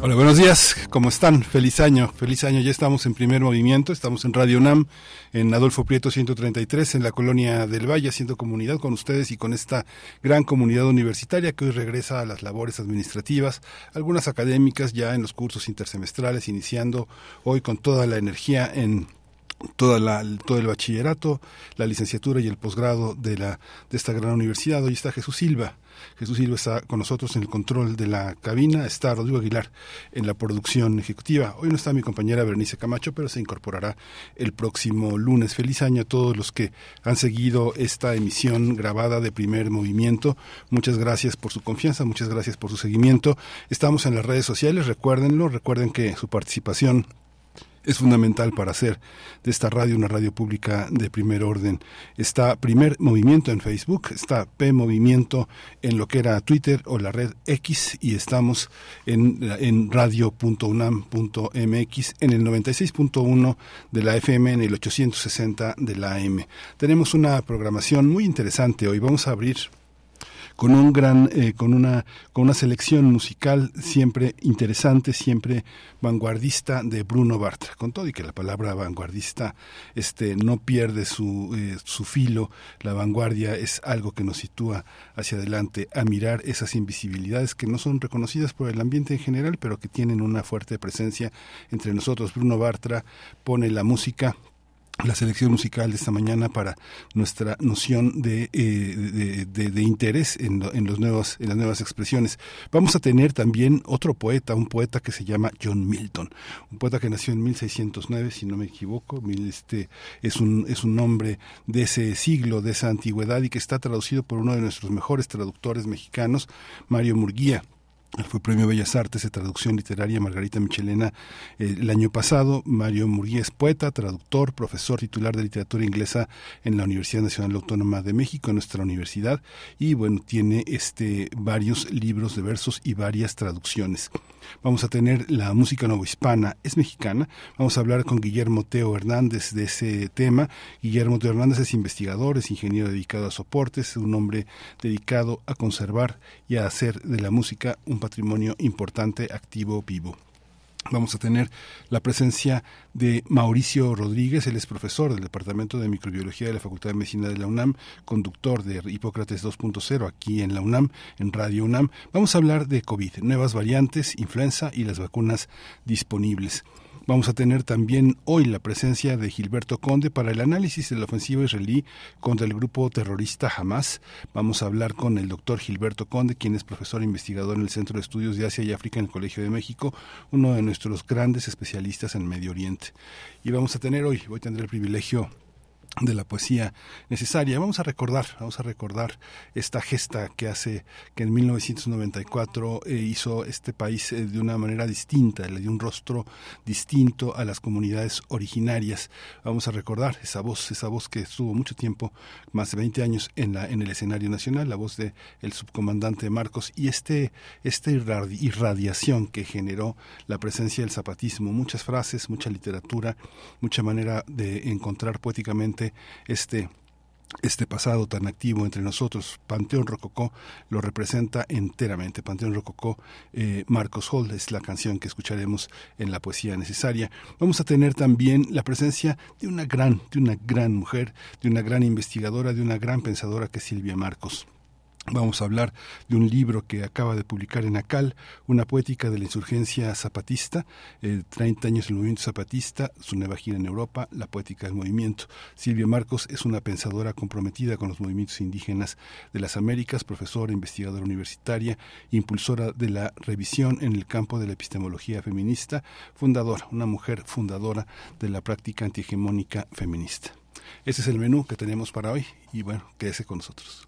Hola, buenos días, ¿cómo están? Feliz año, feliz año, ya estamos en primer movimiento, estamos en Radio UNAM, en Adolfo Prieto 133, en la colonia del Valle, haciendo comunidad con ustedes y con esta gran comunidad universitaria que hoy regresa a las labores administrativas, algunas académicas ya en los cursos intersemestrales, iniciando hoy con toda la energía en toda la, todo el bachillerato, la licenciatura y el posgrado de, la, de esta gran universidad. Hoy está Jesús Silva Jesús Silva está con nosotros en el control de la cabina, está Rodrigo Aguilar en la producción ejecutiva. Hoy no está mi compañera Bernice Camacho, pero se incorporará el próximo lunes. Feliz año a todos los que han seguido esta emisión grabada de primer movimiento. Muchas gracias por su confianza, muchas gracias por su seguimiento. Estamos en las redes sociales, recuérdenlo, recuerden que su participación es fundamental para hacer de esta radio una radio pública de primer orden. Está Primer Movimiento en Facebook, está P Movimiento en lo que era Twitter o la red X y estamos en, en radio.unam.mx en el 96.1 de la FM, en el 860 de la AM. Tenemos una programación muy interesante hoy. Vamos a abrir con un gran, eh, con una, con una selección musical siempre interesante, siempre vanguardista de Bruno Bartra. Con todo y que la palabra vanguardista, este, no pierde su, eh, su filo, la vanguardia es algo que nos sitúa hacia adelante a mirar esas invisibilidades que no son reconocidas por el ambiente en general, pero que tienen una fuerte presencia entre nosotros. Bruno Bartra pone la música la selección musical de esta mañana para nuestra noción de, eh, de, interés en, en, los nuevos, en las nuevas expresiones. Vamos a tener también otro poeta, un poeta que se llama John Milton, un poeta que nació en 1609, si no me equivoco, este, es, un, es un nombre de ese siglo, de esa antigüedad y que está traducido por uno de nuestros mejores traductores mexicanos, Mario Murguía fue Premio Bellas Artes de Traducción Literaria Margarita Michelena eh, el año pasado. Mario Murguía poeta, traductor, profesor titular de literatura inglesa en la Universidad Nacional Autónoma de México, en nuestra universidad, y bueno, tiene este varios libros de versos y varias traducciones. Vamos a tener la música novohispana, es mexicana. Vamos a hablar con Guillermo Teo Hernández de ese tema. Guillermo Teo Hernández es investigador, es ingeniero dedicado a soportes, es un hombre dedicado a conservar y a hacer de la música un patrimonio importante, activo, vivo. Vamos a tener la presencia de Mauricio Rodríguez, él es profesor del Departamento de Microbiología de la Facultad de Medicina de la UNAM, conductor de Hipócrates 2.0 aquí en la UNAM, en Radio UNAM. Vamos a hablar de COVID, nuevas variantes, influenza y las vacunas disponibles. Vamos a tener también hoy la presencia de Gilberto Conde para el análisis de la ofensiva israelí contra el grupo terrorista Hamas. Vamos a hablar con el doctor Gilberto Conde, quien es profesor e investigador en el Centro de Estudios de Asia y África en el Colegio de México, uno de nuestros grandes especialistas en Medio Oriente. Y vamos a tener hoy, hoy tendré el privilegio de la poesía necesaria. Vamos a recordar, vamos a recordar esta gesta que hace que en 1994 eh, hizo este país eh, de una manera distinta, le dio un rostro distinto a las comunidades originarias. Vamos a recordar esa voz, esa voz que estuvo mucho tiempo, más de 20 años en la en el escenario nacional, la voz de el subcomandante Marcos y este este irradiación que generó la presencia del zapatismo, muchas frases, mucha literatura, mucha manera de encontrar poéticamente este este pasado tan activo entre nosotros. Panteón Rococó lo representa enteramente. Panteón Rococó, eh, Marcos Hall es la canción que escucharemos en la poesía necesaria. Vamos a tener también la presencia de una gran, de una gran mujer, de una gran investigadora, de una gran pensadora que es Silvia Marcos. Vamos a hablar de un libro que acaba de publicar en ACAL, una poética de la insurgencia zapatista, 30 eh, años del movimiento zapatista, su nueva gira en Europa, la poética del movimiento. Silvia Marcos es una pensadora comprometida con los movimientos indígenas de las Américas, profesora, investigadora universitaria, impulsora de la revisión en el campo de la epistemología feminista, fundadora, una mujer fundadora de la práctica antihegemónica feminista. Ese es el menú que tenemos para hoy y bueno, quédese con nosotros.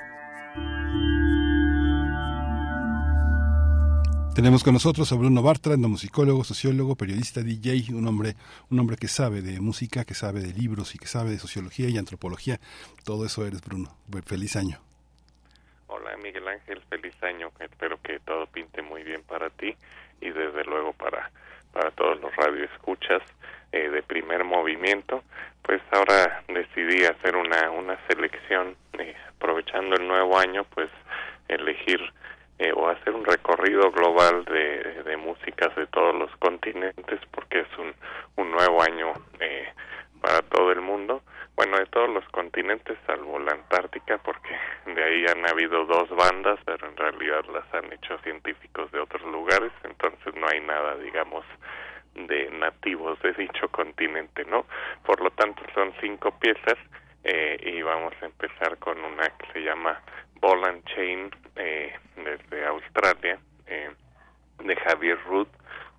Tenemos con nosotros a Bruno Bartra, musicólogo, sociólogo, periodista, DJ, un hombre, un hombre que sabe de música, que sabe de libros y que sabe de sociología y antropología. Todo eso eres, Bruno. Feliz año. Hola, Miguel Ángel, feliz año. Espero que todo pinte muy bien para ti y desde luego para, para todos los radioescuchas eh, de primer movimiento. Pues ahora decidí hacer una, una selección, eh, aprovechando el nuevo año, pues elegir eh, o hacer un recorrido global de, de, músicas de todos los continentes porque es un, un nuevo año eh, para todo el mundo. Bueno de todos los continentes salvo la Antártica porque de ahí han habido dos bandas pero en realidad las han hecho científicos de otros lugares entonces no hay nada digamos de nativos de dicho continente no por lo tanto son cinco piezas eh, y vamos a empezar con una que se llama Ball and Chain eh, desde Australia eh, de Javier Rudd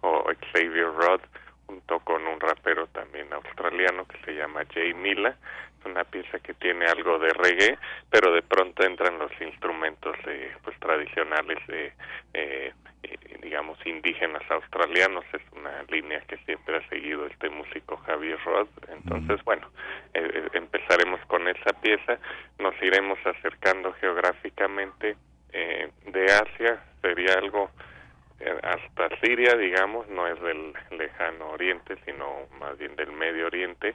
o Xavier Rudd junto con un rapero también australiano que se llama Jay Mila una pieza que tiene algo de reggae pero de pronto entran los instrumentos eh, pues tradicionales de eh, digamos indígenas australianos. Es una línea que siempre ha seguido este músico Javier Roth. Entonces bueno eh, eh, empezaremos con esa pieza. Nos iremos acercando geográficamente eh, de Asia. Sería algo hasta Siria digamos. No es del lejano oriente sino más bien del medio oriente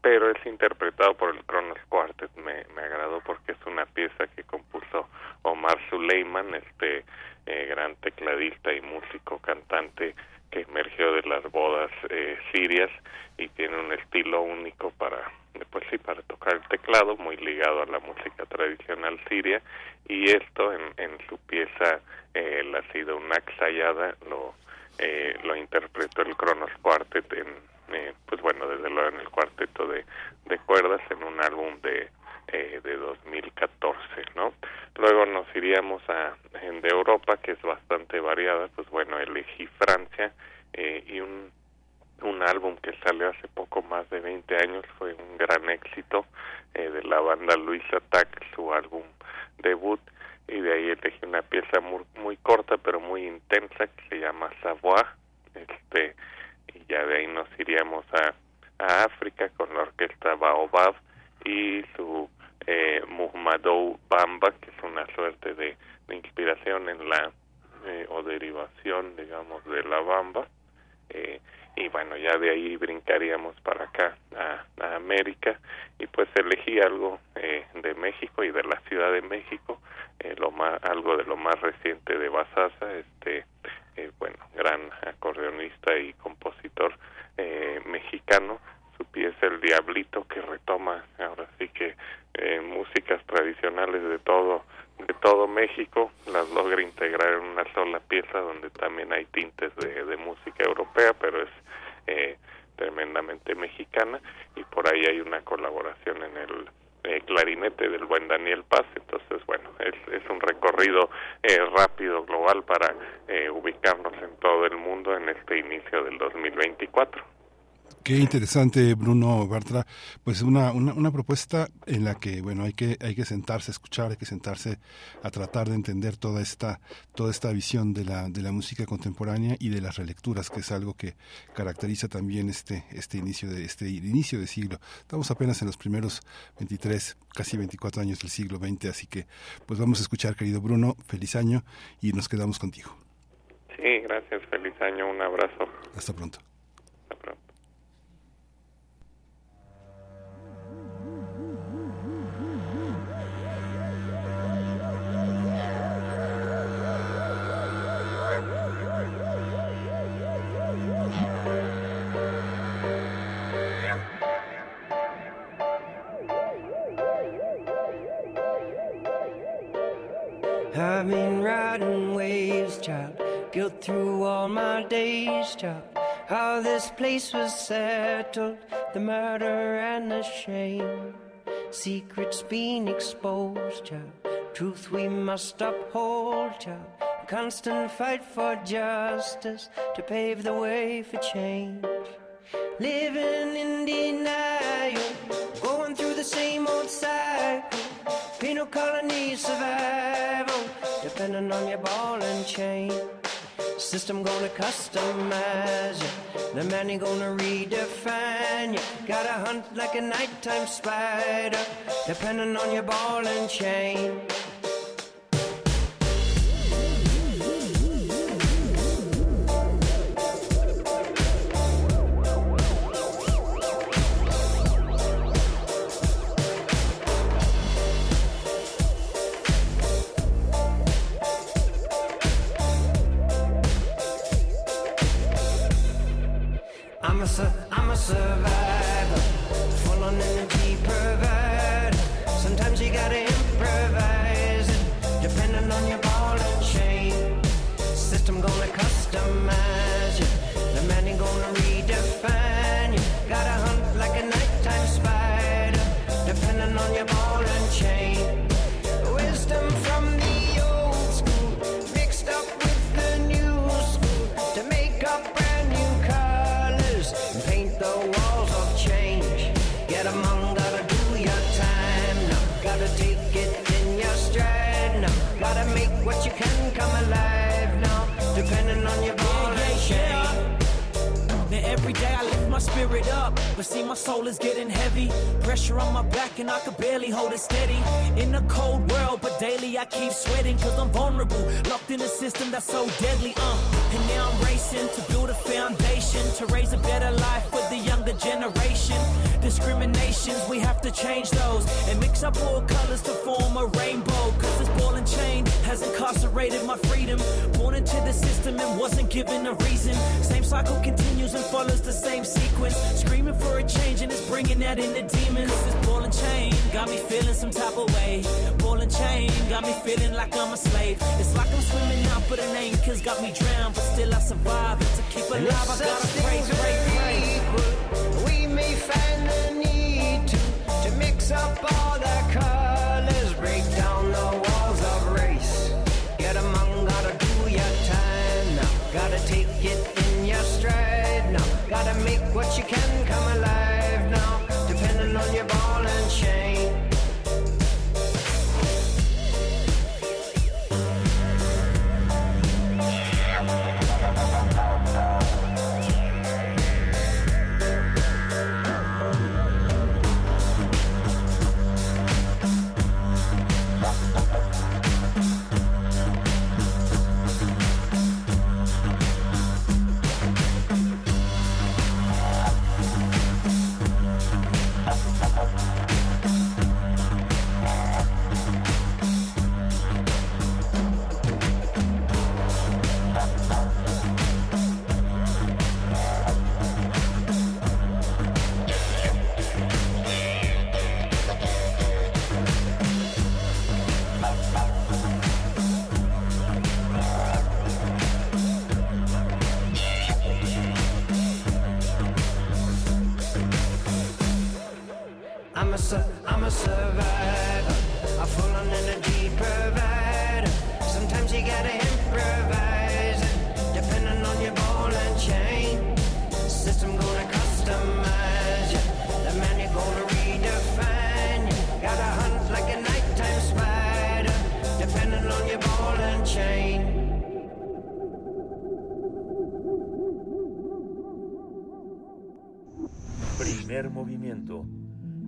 pero es interpretado por el Kronos Quartet. Me, me agradó porque es una pieza que compuso Omar Suleiman este eh, gran tecladista y músico cantante que emergió de las bodas eh, sirias y tiene un estilo único para pues sí para tocar el teclado muy ligado a la música tradicional siria. Y esto en, en su pieza eh, la sido una lo eh, lo interpretó el Kronos Quartet en eh, pues bueno desde luego en el cuarteto de, de cuerdas en un álbum de eh, de 2014, ¿no? Luego nos iríamos a de Europa, que es bastante variada, pues bueno, elegí Francia eh, y un, un álbum que salió hace poco más de 20 años, fue un gran éxito eh, de la banda Louis Attack, su álbum debut, y de ahí elegí una pieza muy, muy corta pero muy intensa que se llama Savoie, este, y ya de ahí nos iríamos a, a África con la orquesta Baobab y su eh, Muhammadou Bamba, que es una suerte de, inspiración en la eh, o derivación, digamos, de la bamba. Eh, y bueno, ya de ahí brincaríamos para acá a, América y pues elegí algo eh, de México y de la Ciudad de México, eh, lo más, algo de lo más reciente de Basasa, este, eh, bueno, gran acordeonista y compositor eh, mexicano, su pieza El Diablito que retoma ahora sí que eh, músicas tradicionales de todo de todo México las logra integrar en una sola pieza donde también hay tintes de, de música europea pero es eh, tremendamente mexicana y por ahí hay una colaboración en el eh, clarinete del buen Daniel Paz. Entonces bueno es, es un recorrido eh, rápido global para eh, ubicarnos en todo el mundo en este inicio del 2024 Qué interesante, Bruno Bartra. Pues una, una, una, propuesta en la que, bueno, hay que, hay que sentarse a escuchar, hay que sentarse a tratar de entender toda esta, toda esta visión de la, de la música contemporánea y de las relecturas, que es algo que caracteriza también este, este inicio de, este inicio de siglo. Estamos apenas en los primeros 23, casi 24 años del siglo XX, así que, pues vamos a escuchar, querido Bruno, feliz año y nos quedamos contigo. Sí, gracias, feliz año, un abrazo. Hasta pronto. I've been riding waves, child, guilt through all my days, child. How this place was settled, the murder and the shame. Secrets being exposed, child Truth we must uphold, child. Constant fight for justice to pave the way for change. Living in denial, going through the same old cycle. Penal colony survival, depending on your ball and chain. System gonna customize you. The man ain't gonna redefine you. Gotta hunt like a nighttime spider, depending on your ball and chain. Come alive now, depending on your ball and chain. Now every day I lift my spirit up, but see my soul is getting heavy. Pressure on my back and I can barely hold it steady. In a cold world, but daily I keep sweating cause I'm vulnerable. Locked in a system that's so deadly, uh. And now I'm racing to build a foundation to raise a better life for the younger generation. Discriminations, we have to change those and mix up all colors to form a rainbow. Cause this ball and chain has incarcerated my freedom. Born into the system and wasn't given a reason. Same cycle continues and follows the same sequence. Screaming for a change and it's bringing that in the demons. This ball and chain got me feeling some type of way. Ball and chain got me feeling like I'm a slave. It's like I'm swimming out, but an anchor's got me drowned. But still I survive. And to keep alive, I gotta pray, pray, pray. We may find the need to to mix up all the colors,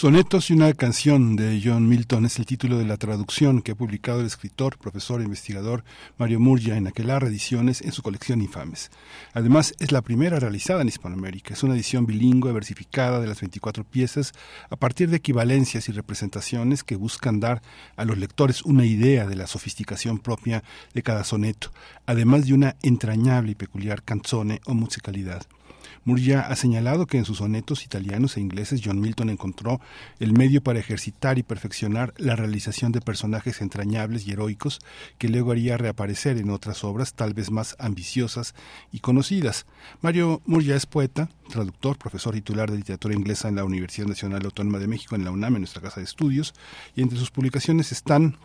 Sonetos y una canción de John Milton es el título de la traducción que ha publicado el escritor, profesor e investigador Mario Murgia en aquelarre ediciones en su colección Infames. Además, es la primera realizada en Hispanoamérica. Es una edición bilingüe versificada de las 24 piezas a partir de equivalencias y representaciones que buscan dar a los lectores una idea de la sofisticación propia de cada soneto, además de una entrañable y peculiar canzone o musicalidad. Murgia ha señalado que en sus sonetos italianos e ingleses John Milton encontró el medio para ejercitar y perfeccionar la realización de personajes entrañables y heroicos que luego haría reaparecer en otras obras tal vez más ambiciosas y conocidas. Mario Murgia es poeta, traductor, profesor titular de literatura inglesa en la Universidad Nacional Autónoma de México, en la UNAM, en nuestra casa de estudios, y entre sus publicaciones están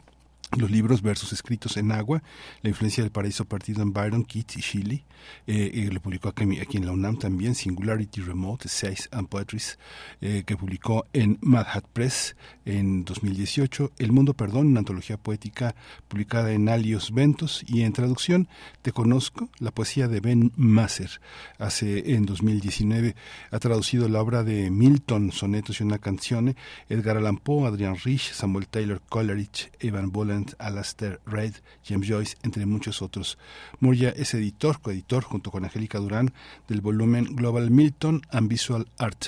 los libros versos escritos en agua, la influencia del paraíso partido en Byron, Keats y Shelley, eh, eh, lo publicó aquí, en la UNAM también, Singularity Remote, Essays and Poetries, eh, que publicó en Mad Hat Press en 2018, El Mundo Perdón, una antología poética publicada en Alios Ventos, y en traducción Te Conozco, la poesía de Ben Masser, hace en 2019, ha traducido la obra de Milton, Sonetos y una canción, Edgar Allan Poe, Adrian Rich, Samuel Taylor Coleridge, Evan Boland, Alastair Reid, James Joyce, entre muchos otros. Murya es editor, coeditor, junto con Angélica Durán, del volumen Global Milton and Visual Art.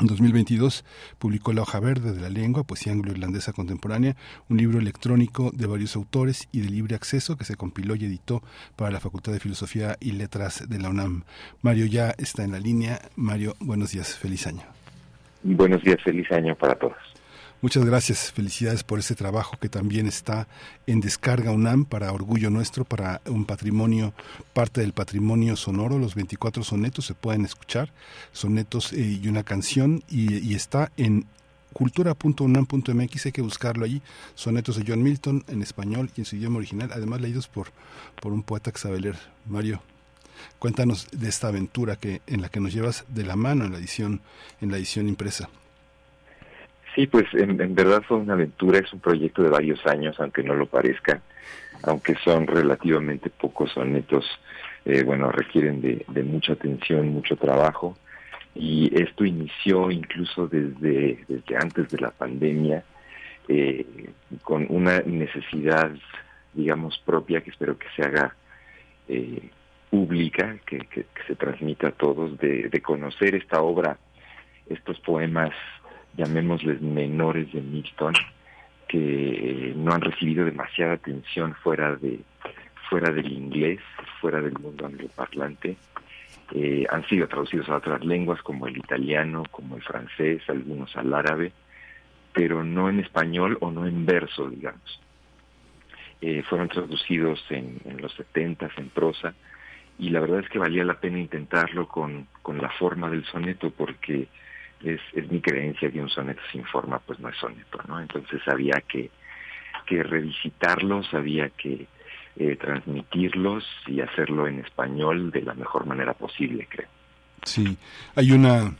En 2022 publicó La hoja verde de la lengua, poesía anglo-irlandesa contemporánea, un libro electrónico de varios autores y de libre acceso que se compiló y editó para la Facultad de Filosofía y Letras de la UNAM. Mario ya está en la línea. Mario, buenos días, feliz año. Buenos días, feliz año para todos. Muchas gracias, felicidades por ese trabajo que también está en Descarga UNAM para Orgullo Nuestro, para un patrimonio, parte del patrimonio sonoro, los 24 sonetos se pueden escuchar, sonetos eh, y una canción, y, está en cultura.unam.mx, hay que buscarlo allí, sonetos de John Milton en español y en su idioma original, además leídos por, por un poeta leer, Mario. Cuéntanos de esta aventura que en la que nos llevas de la mano en la edición en la edición impresa. Sí, pues en, verdad fue una aventura, es un proyecto de varios años, aunque no lo parezca, aunque son relativamente pocos sonetos, eh, bueno, requieren de, mucha atención, mucho trabajo, y esto inició incluso desde, desde antes de la pandemia, eh, con una necesidad, digamos, propia que espero que se haga eh, pública, que, se transmita a todos, de conocer esta obra, estos poemas llamémosles menores de Milton, que no han recibido demasiada atención fuera de fuera del inglés, fuera del mundo angloparlante. Eh, han sido traducidos a otras lenguas como el italiano, como el francés, algunos al árabe, pero no en español o no en verso, digamos. Eh, fueron traducidos en, en los 70 en prosa y la verdad es que valía la pena intentarlo con, con la forma del soneto porque es, es mi creencia que un soneto sin forma pues no es soneto, ¿no? Entonces había que, que revisitarlos, había que eh, transmitirlos y hacerlo en español de la mejor manera posible, creo. Sí, hay una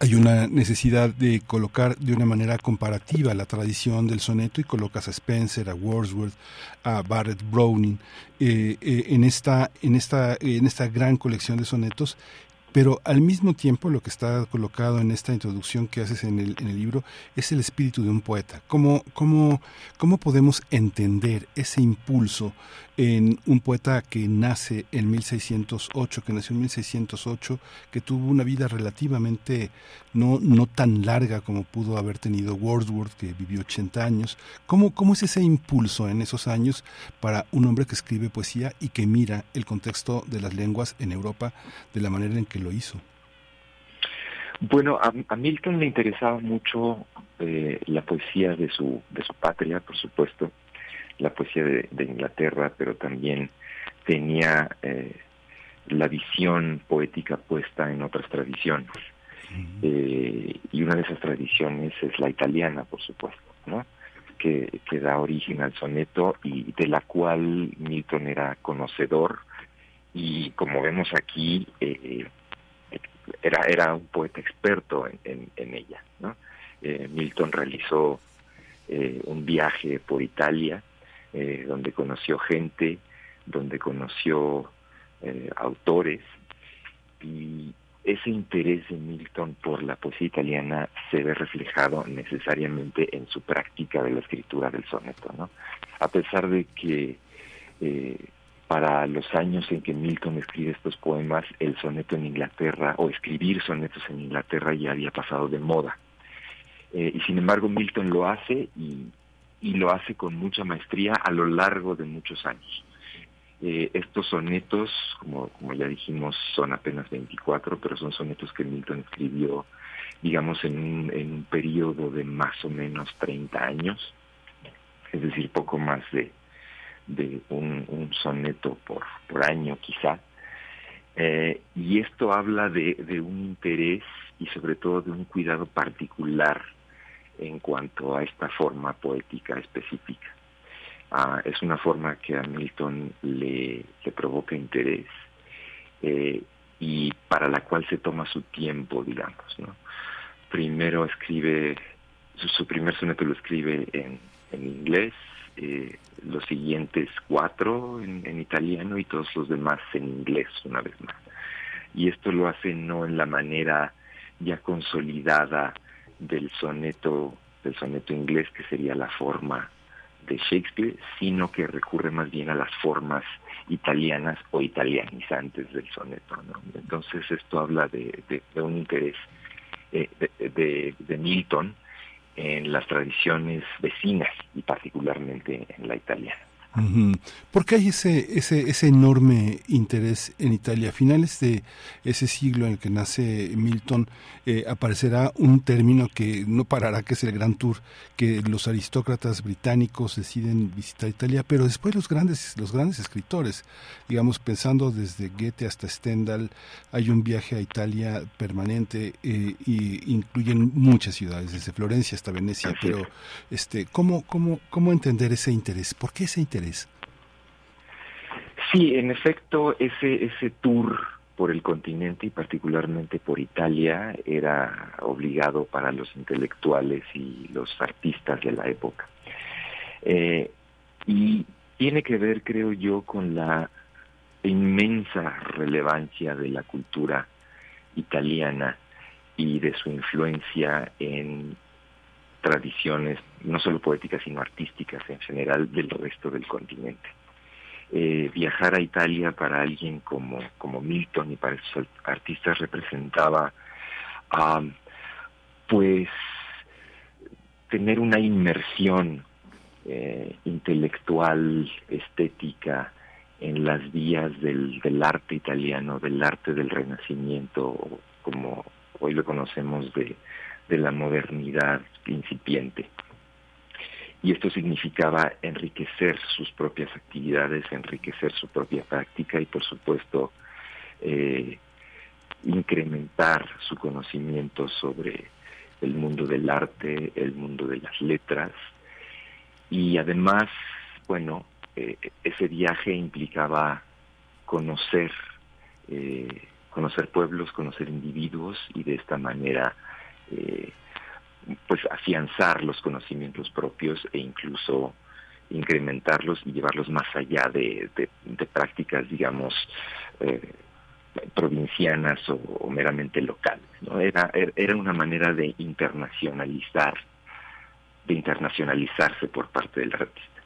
hay una necesidad de colocar de una manera comparativa la tradición del soneto y colocas a Spencer, a Wordsworth, a Barrett Browning eh, eh, en esta en esta en esta gran colección de sonetos pero al mismo tiempo lo que está colocado en esta introducción que haces en el, en el libro es el espíritu de un poeta. ¿Cómo, cómo, ¿Cómo podemos entender ese impulso en un poeta que nace en 1608, que nació en 1608, que tuvo una vida relativamente no, no tan larga como pudo haber tenido Wordsworth, que vivió 80 años. ¿Cómo, ¿Cómo es ese impulso en esos años para un hombre que escribe poesía y que mira el contexto de las lenguas en Europa de la manera en que lo hizo? Bueno, a, Milton le interesaba mucho eh, la poesía de su, de su patria, por supuesto, la poesía de, Inglaterra, pero también tenía eh, la visión poética puesta en otras tradiciones. Eh, y una de esas tradiciones es la italiana, por supuesto, ¿no? Que, que, da origen al soneto y de la cual Milton era conocedor y como vemos aquí eh, era era un poeta experto en, en, ella ¿no? Milton realizó un viaje por Italia eh, donde conoció gente, donde conoció eh, autores y ese interés de Milton por la poesía italiana se ve reflejado necesariamente en su práctica de la escritura del soneto, ¿no? A pesar de que eh, para los años en que Milton escribe estos poemas, el soneto en Inglaterra o escribir sonetos en Inglaterra ya había pasado de moda. y sin embargo Milton lo hace y, y lo hace con mucha maestría a lo largo de muchos años. Eh, estos sonetos, como, como ya dijimos, son apenas 24, pero son sonetos que Milton escribió, digamos, en un, en un periodo de más o menos 30 años, es decir, poco más de, de un, soneto por, por año quizá. Eh, y esto habla de, de un interés y sobre todo de un cuidado particular en cuanto a esta forma poética específica. Ah, es una forma que a Milton le, provoca interés eh, y para la cual se toma su tiempo, digamos. ¿no? Primero escribe, su, su primer soneto lo escribe en, en inglés, eh, los siguientes cuatro en, en italiano y todos los demás en inglés una vez más. Y esto lo hace no en la manera ya consolidada del soneto del soneto inglés que sería la forma de Shakespeare, sino que recurre más bien a las formas italianas o italianizantes del soneto. ¿no? Entonces esto habla de, un interés eh, de Milton en las tradiciones vecinas y particularmente en la italiana. ¿Por qué hay ese, ese, ese enorme interés en Italia? A finales de ese siglo en el que nace Milton, eh, aparecerá un término que no parará, que es el Gran Tour, que los aristócratas británicos deciden visitar Italia, pero después los grandes, los grandes escritores, digamos, pensando desde Goethe hasta Stendhal, hay un viaje a Italia permanente eh, y incluyen muchas ciudades, desde Florencia hasta Venecia, pero es. este, ¿cómo, cómo, ¿cómo entender ese interés? ¿Por qué ese interés? Sí, en efecto, ese, ese tour por el continente y particularmente por Italia era obligado para los intelectuales y los artistas de la época. Eh, y tiene que ver, creo yo, con la inmensa relevancia de la cultura italiana y de su influencia en tradiciones, no solo poéticas, sino artísticas en general del resto del continente. Eh, viajar a Italia para alguien como, como Milton y para esos artistas representaba pues tener una inmersión eh, intelectual, estética en las vías del, del arte italiano, del arte del renacimiento, como hoy lo conocemos de, de la modernidad incipiente. Y esto significaba enriquecer sus propias actividades, enriquecer su propia práctica y, por supuesto, eh, incrementar su conocimiento sobre el mundo del arte, el mundo de las letras. Y además, bueno, eh, ese viaje implicaba conocer, eh, conocer pueblos, conocer individuos y de esta manera eh, pues afianzar los conocimientos propios e incluso incrementarlos y llevarlos más allá de, prácticas, digamos, eh, provincianas o, meramente locales. ¿no? Era, era una manera de internacionalizar, de internacionalizarse por parte del artista.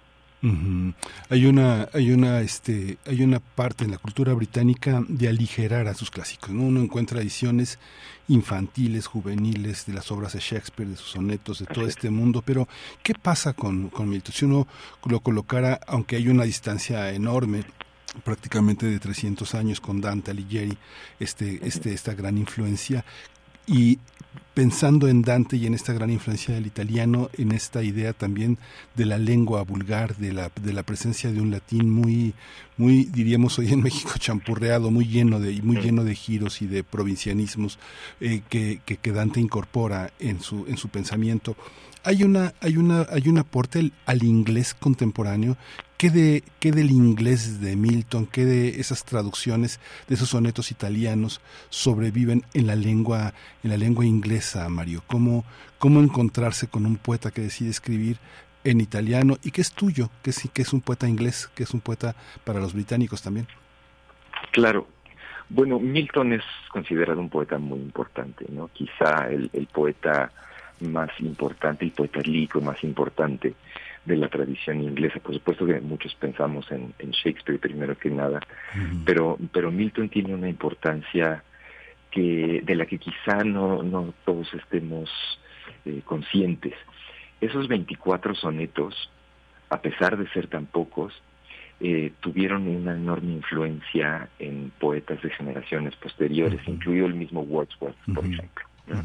Uh -huh. Hay una, hay una, este, hay una parte en la cultura británica de aligerar a sus clásicos. ¿no? Uno encuentra ediciones infantiles, juveniles de las obras de Shakespeare, de sus sonetos, de todo este mundo. Pero ¿qué pasa con, con Milton? Si uno lo colocara, aunque hay una distancia enorme, prácticamente de 300 años con Dante Alighieri, este, este, esta gran influencia, y pensando en Dante y en esta gran influencia del italiano, en esta idea también de la lengua vulgar, de la, de la presencia de un latín muy, muy, diríamos hoy en México, champurreado, muy lleno de, muy lleno de giros y de provincianismos eh, que, que, que, Dante incorpora en su, en su pensamiento. Hay una, hay una, hay un aporte al, al inglés contemporáneo ¿Qué, de, ¿Qué del inglés de Milton, qué de esas traducciones de esos sonetos italianos sobreviven en la lengua, en la lengua inglesa, Mario? ¿Cómo, cómo encontrarse con un poeta que decide escribir en italiano y que es tuyo, que es, que es un poeta inglés, que es un poeta para los británicos también? Claro. Bueno, Milton es considerado un poeta muy importante, ¿no? Quizá el, el poeta más importante, el poeta lírico más importante de la tradición inglesa. Por supuesto que muchos pensamos en, en Shakespeare primero que nada, uh -huh. pero, pero Milton tiene una importancia que de la que quizá no, no todos estemos eh, conscientes. Esos 24 sonetos, a pesar de ser tan pocos, eh, tuvieron una enorme influencia en poetas de generaciones posteriores, incluido el mismo Wordsworth, por ejemplo. ¿no?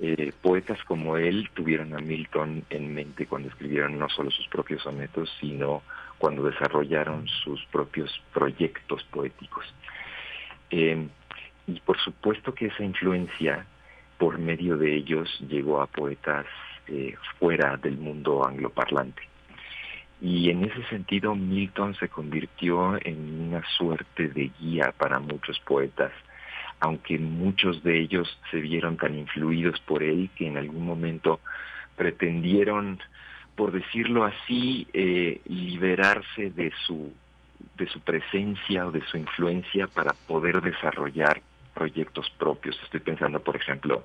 Eh, poetas como él tuvieron a Milton en mente cuando escribieron no solo sus propios sonetos, sino cuando desarrollaron sus propios proyectos poéticos. Eh, y por supuesto que esa influencia, por medio de ellos, llegó a poetas eh, fuera del mundo angloparlante. Y en ese sentido, Milton se convirtió en una suerte de guía para muchos poetas aunque muchos de ellos se vieron tan influidos por él que en algún momento pretendieron, por decirlo así, eh, liberarse de su de su presencia o de su influencia para poder desarrollar proyectos propios. Estoy pensando, por ejemplo,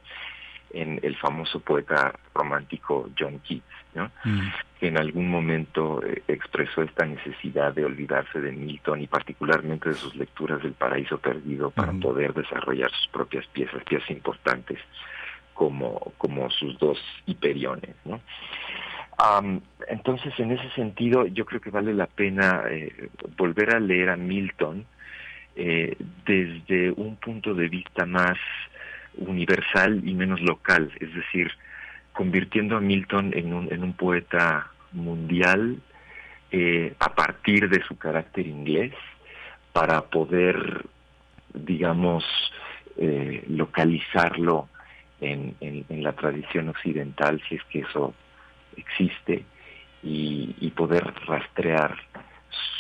en el famoso poeta romántico John Keats, ¿no? que en algún momento eh, expresó esta necesidad de olvidarse de Milton y particularmente de sus lecturas del Paraíso Perdido para poder desarrollar sus propias piezas, piezas importantes como, como sus dos hiperiones. entonces, en ese sentido, yo creo que vale la pena eh, volver a leer a Milton eh, desde un punto de vista más universal y menos local, es decir, convirtiendo a Milton en un, en un poeta mundial eh, a partir de su carácter inglés para poder, digamos, eh, localizarlo en, en, la tradición occidental, si es que eso existe, y, y poder rastrear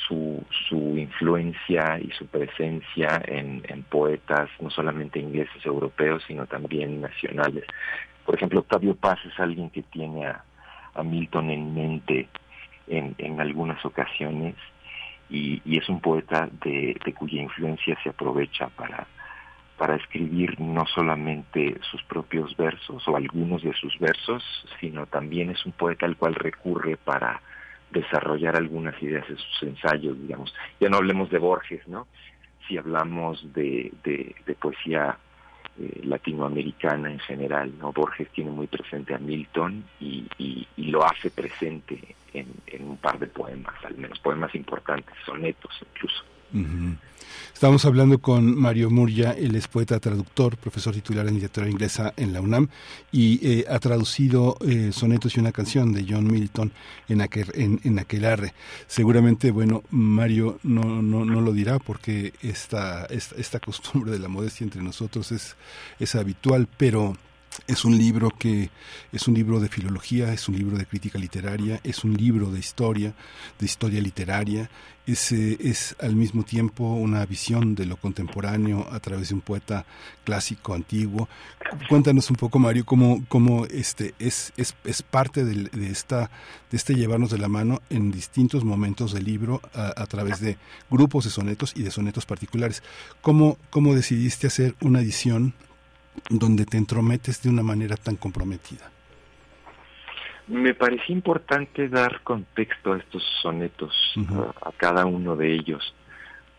su, su influencia y su presencia en, en poetas, no solamente ingleses, europeos, sino también nacionales. Por ejemplo, Octavio Paz es alguien que tiene a, a Milton en mente en, en algunas ocasiones y, es un poeta de, de cuya influencia se aprovecha para, para escribir no solamente sus propios versos o algunos de sus versos, sino también es un poeta al cual recurre para desarrollar algunas ideas de sus ensayos, digamos. Ya no hablemos de Borges, ¿no? Si hablamos de, de poesía eh, latinoamericana en general, ¿no? Borges tiene muy presente a Milton y, y, y lo hace presente en, en un par de poemas, al menos poemas importantes, sonetos incluso. Ujú. Estamos hablando con Mario Murgia, él es poeta traductor, profesor titular en literatura inglesa en la UNAM y eh, ha traducido eh, sonetos y una canción de John Milton en, aquel, en, en. Seguramente, bueno, Mario no, no, no lo dirá porque esta, esta, esta costumbre de la modestia entre nosotros es, es habitual, pero es un libro que es un libro de filología, es un libro de crítica literaria, es un libro de historia, de historia literaria, es, es al mismo tiempo una visión de lo contemporáneo a través de un poeta clásico, antiguo. Cuéntanos un poco, Mario, cómo, cómo este es, es, es parte de, esta, de este llevarnos de la mano en distintos momentos del libro a, a través de grupos de sonetos y de sonetos particulares. ¿Cómo, cómo decidiste hacer una edición donde te entrometes de una manera tan comprometida. Me pareció importante dar contexto a estos sonetos, a, a cada uno de ellos,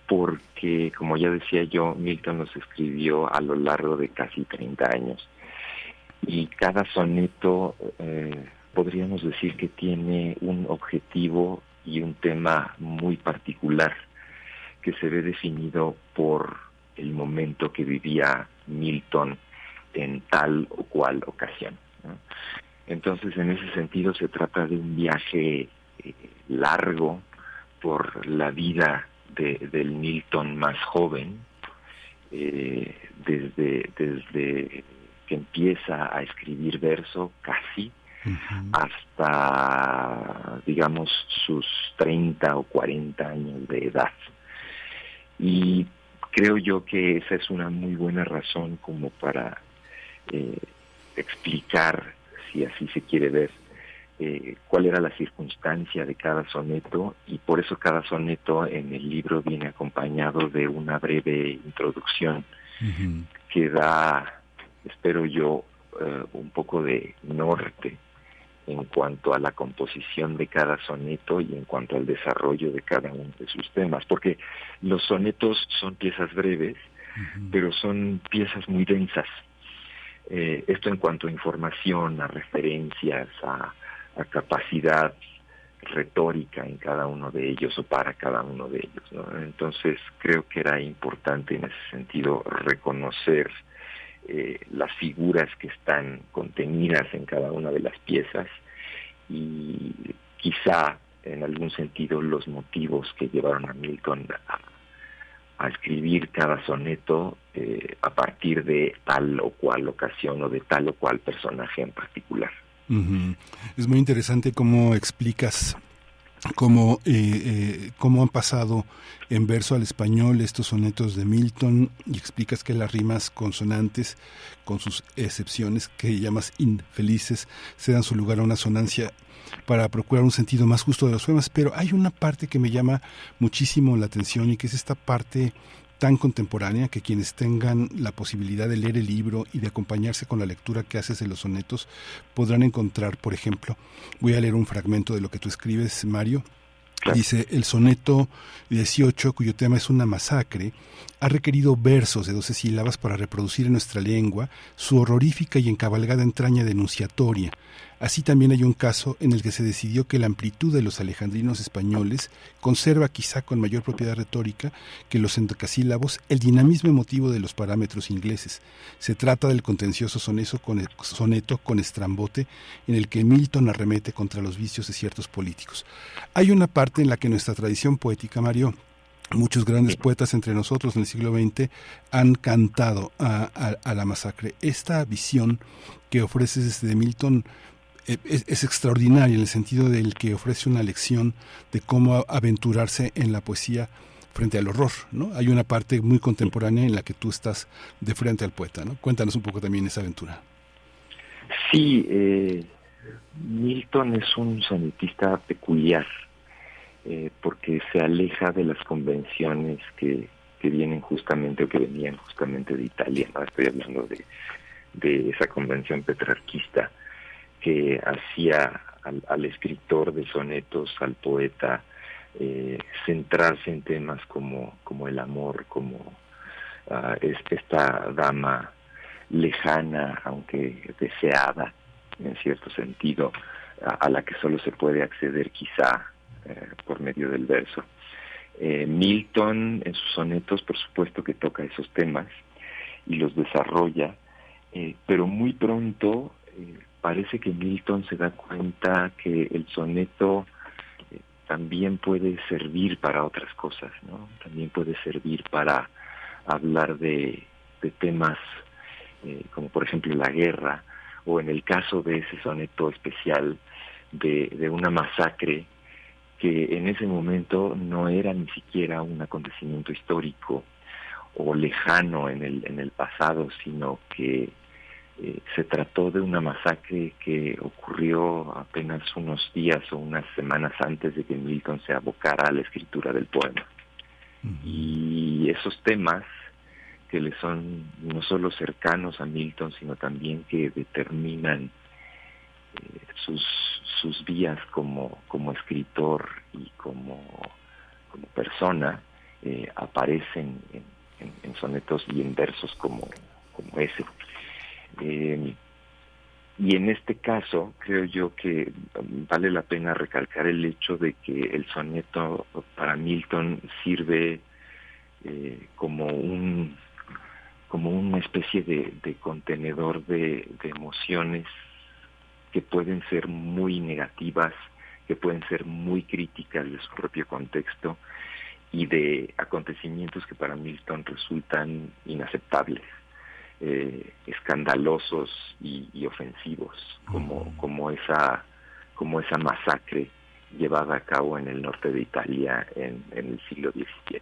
porque, como ya decía yo, Milton los escribió a lo largo de casi 30 años. Y cada soneto, eh, podríamos decir que tiene un objetivo y un tema muy particular, que se ve definido por el momento que vivía Milton en tal o cual ocasión. ¿no? Entonces, en ese sentido, se trata de un viaje eh, largo por la vida de, del Milton más joven, eh, desde, desde que empieza a escribir verso casi hasta, digamos, sus 30 o 40 años de edad. Y creo yo que esa es una muy buena razón como para eh, explicar, si así se quiere ver, eh, cuál era la circunstancia de cada soneto y por eso cada soneto en el libro viene acompañado de una breve introducción que da, espero yo, eh, un poco de norte en cuanto a la composición de cada soneto y en cuanto al desarrollo de cada uno de sus temas, porque los sonetos son piezas breves, pero son piezas muy densas. Eh, esto en cuanto a información, a referencias, a, capacidad retórica en cada uno de ellos o para cada uno de ellos. Entonces creo que era importante en ese sentido reconocer eh, las figuras que están contenidas en cada una de las piezas y quizá en algún sentido los motivos que llevaron a Milton a escribir cada soneto eh, a partir de tal o cual ocasión o de tal o cual personaje en particular. Es muy interesante cómo explicas cómo, eh, eh, cómo han pasado en verso al español estos sonetos de Milton y explicas que las rimas consonantes, con sus excepciones que llamas infelices, se dan su lugar a una sonancia para procurar un sentido más justo de los poemas. Pero hay una parte que me llama muchísimo la atención y que es esta parte tan contemporánea que quienes tengan la posibilidad de leer el libro y de acompañarse con la lectura que haces de los sonetos podrán encontrar, por ejemplo, voy a leer un fragmento de lo que tú escribes, Mario. Dice, el soneto 18, cuyo tema es una masacre, ha requerido versos de 12 sílabas para reproducir en nuestra lengua su horrorífica y encabalgada entraña denunciatoria. Así también hay un caso en el que se decidió que la amplitud de los alejandrinos españoles conserva quizá con mayor propiedad retórica que los endecasílabos el dinamismo emotivo de los parámetros ingleses. Se trata del contencioso soneto con, soneto con estrambote en el que Milton arremete contra los vicios de ciertos políticos. Hay una parte en la que nuestra tradición poética, Mario, Muchos grandes poetas entre nosotros en el siglo XX han cantado a, a, la masacre. Esta visión que ofreces desde Milton es, es, extraordinaria en el sentido del que ofrece una lección de cómo aventurarse en la poesía frente al horror, ¿no? Hay una parte muy contemporánea en la que tú estás de frente al poeta, ¿no? Cuéntanos un poco también esa aventura. Sí, eh, Milton es un sonetista peculiar eh, porque se aleja de las convenciones que, que vienen justamente o que venían justamente de Italia, ¿no? Estoy hablando de, de esa convención petrarquista que hacía al, escritor de sonetos, al poeta, eh, centrarse en temas como, como el amor, como es, esta dama lejana, aunque deseada, en cierto sentido, a, la que solo se puede acceder quizá eh, por medio del verso. Eh, Milton en sus sonetos, por supuesto que toca esos temas y los desarrolla, pero muy pronto parece que Milton se da cuenta que el soneto eh, también puede servir para otras cosas, ¿no? También puede servir para hablar de, de temas eh, como por ejemplo la guerra, o en el caso de ese soneto especial de, de una masacre que en ese momento no era ni siquiera un acontecimiento histórico o lejano en el, en el pasado, sino que eh, se trató de una masacre que ocurrió apenas unos días o unas semanas antes de que Milton se abocara a la escritura del poema. Y esos temas que le son no solo cercanos a Milton, sino también que determinan eh, sus, sus vías como, como escritor y como, como persona, eh, aparecen en, en, en sonetos y en versos como, como ese. Eh, y en este caso creo yo que vale la pena recalcar el hecho de que el soneto para Milton sirve eh, como un como una especie de, contenedor de, emociones que pueden ser muy negativas, que pueden ser muy críticas de su propio contexto y de acontecimientos que para Milton resultan inaceptables eh, escandalosos y, y, ofensivos como como esa como esa masacre llevada a cabo en el norte de Italia en, en el siglo XVII.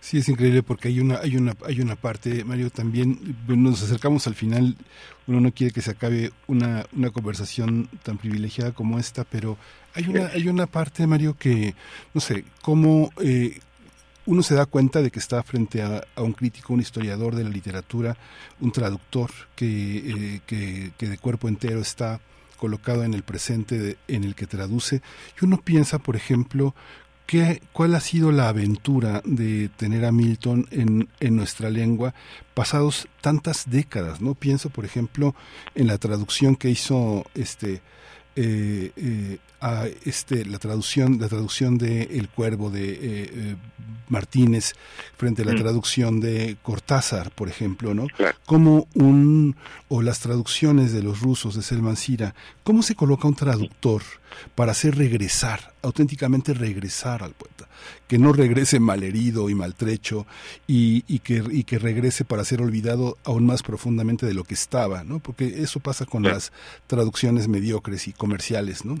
Sí, es increíble porque hay una, hay una, hay una parte, Mario, también nos acercamos al final, uno no quiere que se acabe una, una conversación tan privilegiada como esta, pero hay una, hay una parte, Mario, que, no sé, cómo eh, uno se da cuenta de que está frente a, un crítico, un historiador de la literatura, un traductor que, eh, que, que de cuerpo entero está colocado en el presente en el que traduce. Y uno piensa, por ejemplo, ¿Qué, ¿Cuál ha sido la aventura de tener a Milton en, en, nuestra lengua pasados tantas décadas? ¿no? Pienso, por ejemplo, en la traducción que hizo este eh, eh, a este la traducción la traducción de El Cuervo de eh, eh, Martínez frente a la Mm. traducción de Cortázar, por ejemplo, ¿no? Claro. Como un o las traducciones de los rusos de Selman Sira, ¿cómo se coloca un traductor para hacer regresar, auténticamente regresar al poeta? Que no regrese malherido y maltrecho y, y que, y que regrese para ser olvidado aún más profundamente de lo que estaba, ¿no? Porque eso pasa con las traducciones mediocres y comerciales, ¿no?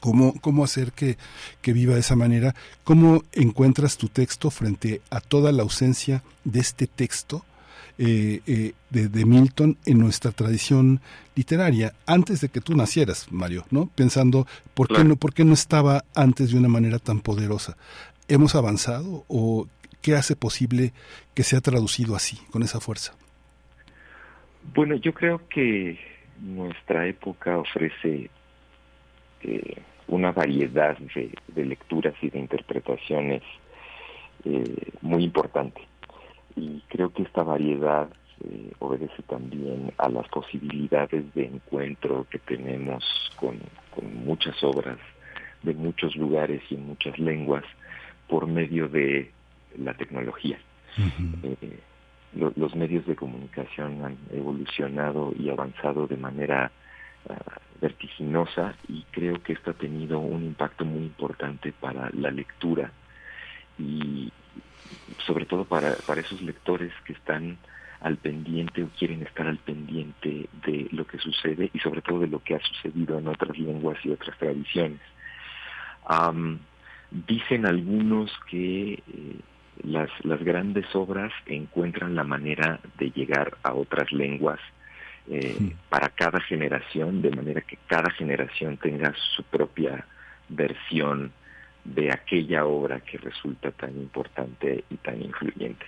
¿Cómo, cómo hacer que, que viva de esa manera? ¿Cómo encuentras tu texto frente a toda la ausencia de este texto eh, eh, de, de Milton en nuestra tradición literaria antes de que tú nacieras, Mario? ¿no? Pensando, ¿por qué, no, ¿por qué no estaba antes de una manera tan poderosa? ¿Hemos avanzado o qué hace posible que sea traducido así, con esa fuerza? Bueno, yo creo que nuestra época ofrece eh, una variedad de, lecturas y de interpretaciones eh, muy importante. Y creo que esta variedad eh, obedece también a las posibilidades de encuentro que tenemos con, con muchas obras de muchos lugares y en muchas lenguas por medio de la tecnología. Eh, lo- los medios de comunicación han evolucionado y avanzado de manera ah, vertiginosa y creo que esto ha tenido un impacto muy importante para la lectura y sobre todo para, para esos lectores que están al pendiente o quieren estar al pendiente de lo que sucede y sobre todo de lo que ha sucedido en otras lenguas y otras tradiciones. Dicen algunos que eh, las, las grandes obras encuentran la manera de llegar a otras lenguas eh, Sí. para cada generación, de manera que cada generación tenga su propia versión de aquella obra que resulta tan importante y tan influyente.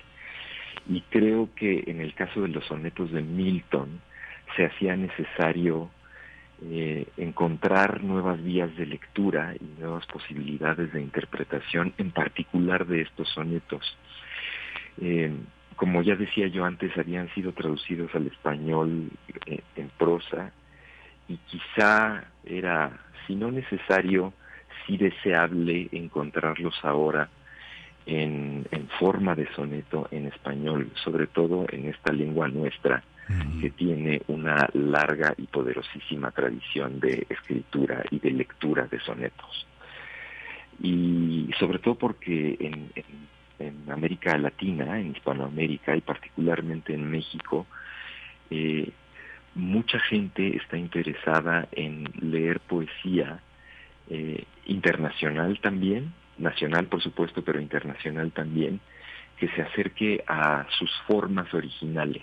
Y creo que en el caso de los sonetos de Milton se hacía necesario eh, encontrar nuevas vías de lectura y nuevas posibilidades de interpretación, en particular de estos sonetos. Eh, como ya decía yo antes, habían sido traducidos al español eh, en prosa y quizá era, si no necesario, sí deseable encontrarlos ahora en forma de soneto en español, sobre todo en esta lengua nuestra, que tiene una larga y poderosísima tradición de escritura y de lectura de sonetos. Y sobre todo porque en, América Latina, en Hispanoamérica y particularmente en México, eh, mucha gente está interesada en leer poesía eh, internacional también, nacional por supuesto, pero internacional también, que se acerque a sus formas originales.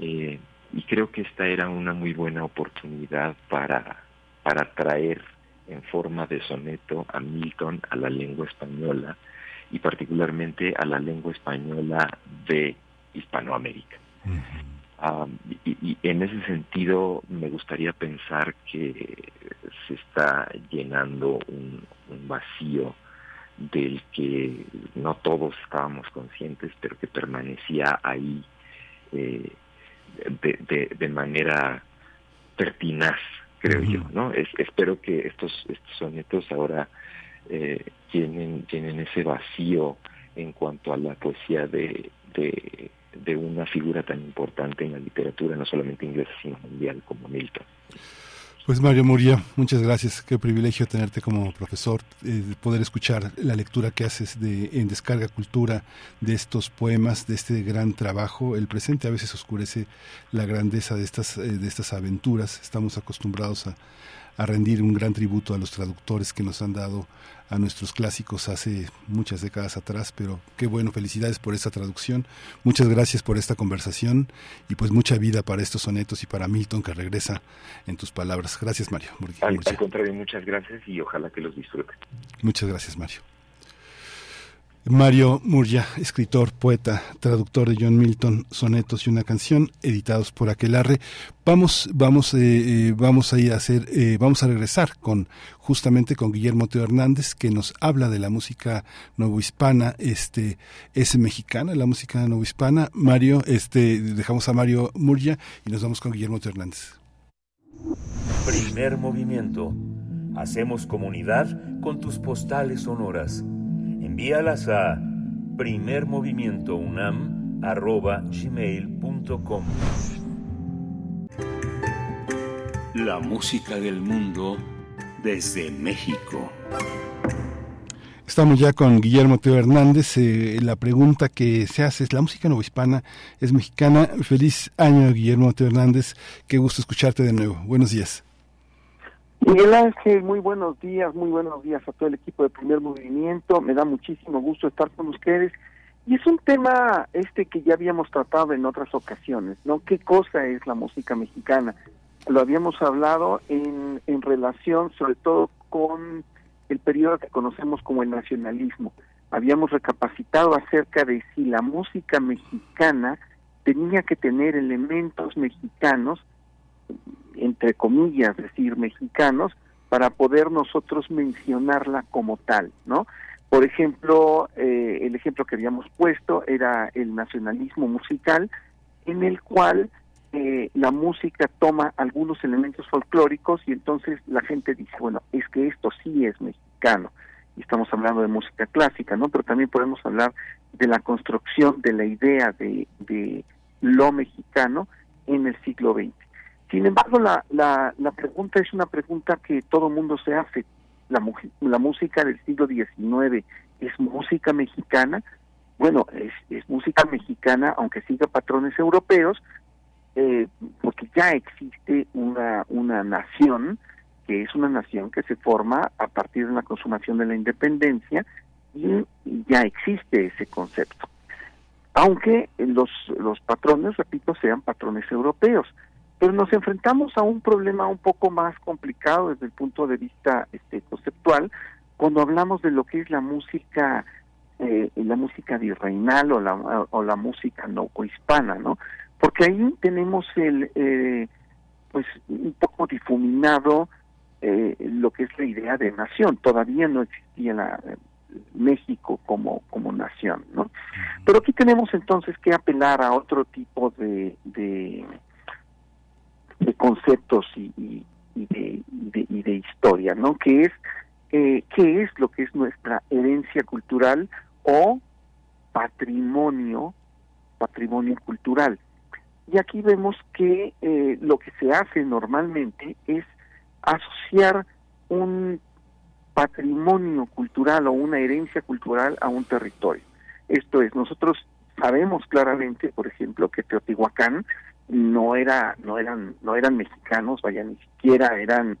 Eh, y creo que esta era una muy buena oportunidad para, para traer en forma de soneto a Milton a la lengua española y particularmente a la lengua española de Hispanoamérica. Um, y, y en ese sentido me gustaría pensar que se está llenando un, un vacío del que no todos estábamos conscientes, pero que permanecía ahí eh, de, de, de manera pertinaz, creo yo, ¿no? Es- espero que estos, estos sonetos ahora eh, tienen, tienen ese vacío en cuanto a la poesía de, de, de una figura tan importante en la literatura, no solamente inglesa, sino mundial como Milton. Pues Mario Muria, muchas gracias. Qué privilegio tenerte como profesor, eh, poder escuchar la lectura que haces de, en Descarga Cultura de estos poemas, de este gran trabajo. El presente a veces oscurece la grandeza de estas, eh, de estas aventuras. Estamos acostumbrados a, a rendir un gran tributo a los traductores que nos han dado a nuestros clásicos hace muchas décadas atrás, pero qué bueno, felicidades por esta traducción, muchas gracias por esta conversación y pues mucha vida para estos sonetos y para Milton que regresa en tus palabras. Gracias Mario. Al, al contrario, muchas gracias y ojalá que los disfruten. Muchas gracias Mario. Mario Murgia, escritor, poeta, traductor de John Milton, sonetos y una canción, editados por Aquelarre. Vamos, vamos, eh, eh, vamos a a hacer, eh, vamos a regresar con justamente con Guillermo Teo Hernández, que nos habla de la música novohispana, este, es mexicana la música novohispana. Mario, este, dejamos a Mario Murgia y nos vamos con Guillermo Teo Hernández. Primer movimiento. Hacemos comunidad con tus postales sonoras. Envíalas a primermovimientounam.gmail.com La música del mundo desde México. Estamos ya con Guillermo Teo Hernández. Eh, la pregunta que se hace es, ¿la música novohispana es mexicana? Feliz año, Guillermo Teo Hernández. Qué gusto escucharte de nuevo. Buenos días. Miguel Ángel, muy buenos días, muy buenos días a todo el equipo de Primer Movimiento. Me da muchísimo gusto estar con ustedes. Y es un tema este que ya habíamos tratado en otras ocasiones, ¿no? ¿Qué cosa es la música mexicana? Lo habíamos hablado en, en relación sobre todo con el periodo que conocemos como el nacionalismo. Habíamos recapacitado acerca de si la música mexicana tenía que tener elementos mexicanos, entre comillas, decir mexicanos, para poder nosotros mencionarla como tal, ¿no? Por ejemplo, eh, el ejemplo que habíamos puesto era el nacionalismo musical, en el cual eh, la música toma algunos elementos folclóricos y entonces la gente dice, bueno, es que esto sí es mexicano. Y estamos hablando de música clásica, ¿no? Pero también podemos hablar de la construcción de la idea de, de lo mexicano en el siglo XX. Sin embargo, la, la, la pregunta es una pregunta que todo mundo se hace. La, la música del siglo XIX es música mexicana. Bueno, es, es música mexicana, aunque siga patrones europeos, eh, porque ya existe una, una nación que es una nación que se forma a partir de la consumación de la independencia y ya existe ese concepto. Aunque los, los patrones, repito, sean patrones europeos. Pero nos enfrentamos a un problema un poco más complicado desde el punto de vista este, conceptual cuando hablamos de lo que es la música eh, la música virreinal o la, o la música no hispana, ¿no? porque ahí tenemos el eh, pues un poco difuminado eh, lo que es la idea de nación. Todavía no existía la, México como como nación no pero aquí tenemos entonces que apelar a otro tipo de de, de conceptos y, y, de, y, de, historia no que es eh, qué es lo que es nuestra herencia cultural o patrimonio patrimonio cultural y aquí vemos que eh, lo que se hace normalmente es asociar un patrimonio cultural o una herencia cultural a un territorio. Esto es, nosotros sabemos claramente, por ejemplo, que Teotihuacán no era, no eran, no eran mexicanos, vaya, ni siquiera eran,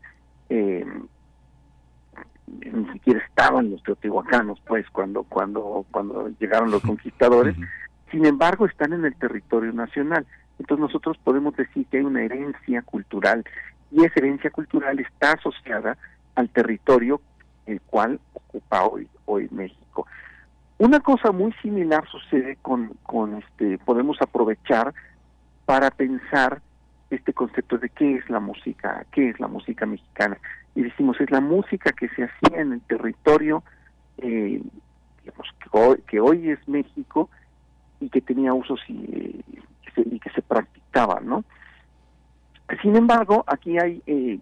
eh, ni siquiera estaban los teotihuacanos, pues, cuando, cuando, cuando llegaron los conquistadores. Sin embargo, están en el territorio nacional. Entonces nosotros podemos decir que hay una herencia cultural y esa herencia cultural está asociada al territorio el cual ocupa hoy hoy México. Una cosa muy similar sucede con, con este podemos aprovechar para pensar este concepto de qué es la música, qué es la música mexicana. Y decimos, es la música que se hacía en el territorio eh, digamos, que, hoy, que es México y que tenía usos y, y que se practicaba, ¿no? Sin embargo, aquí hay eh,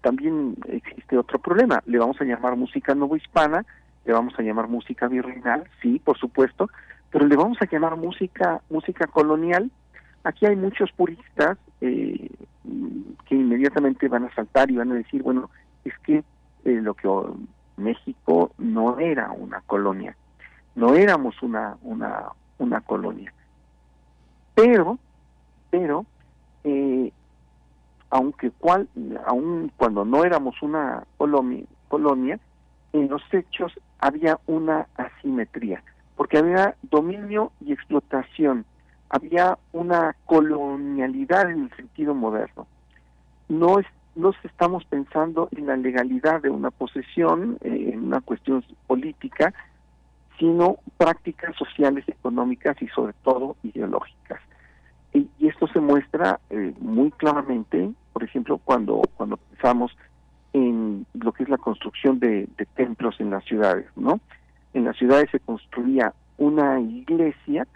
también existe otro problema. Le vamos a llamar música novohispana, le vamos a llamar música virreinal, sí, por supuesto, pero le vamos a llamar música música colonial. Aquí hay muchos puristas eh, que inmediatamente van a saltar y van a decir, bueno, es que eh, lo que México no era una colonia, no éramos una una una colonia. Pero, pero, eh, aunque cual, aun cuando no éramos una colonia, en los hechos había una asimetría, porque había dominio y explotación, había una colonialidad en el sentido moderno. No, es, no estamos pensando en la legalidad de una posesión, eh, en una cuestión política, sino prácticas sociales, económicas y sobre todo ideológicas. Y, esto se muestra eh, muy claramente, por ejemplo, cuando, cuando pensamos en lo que es la construcción de, templos en las ciudades, ¿no? En las ciudades se construía una iglesia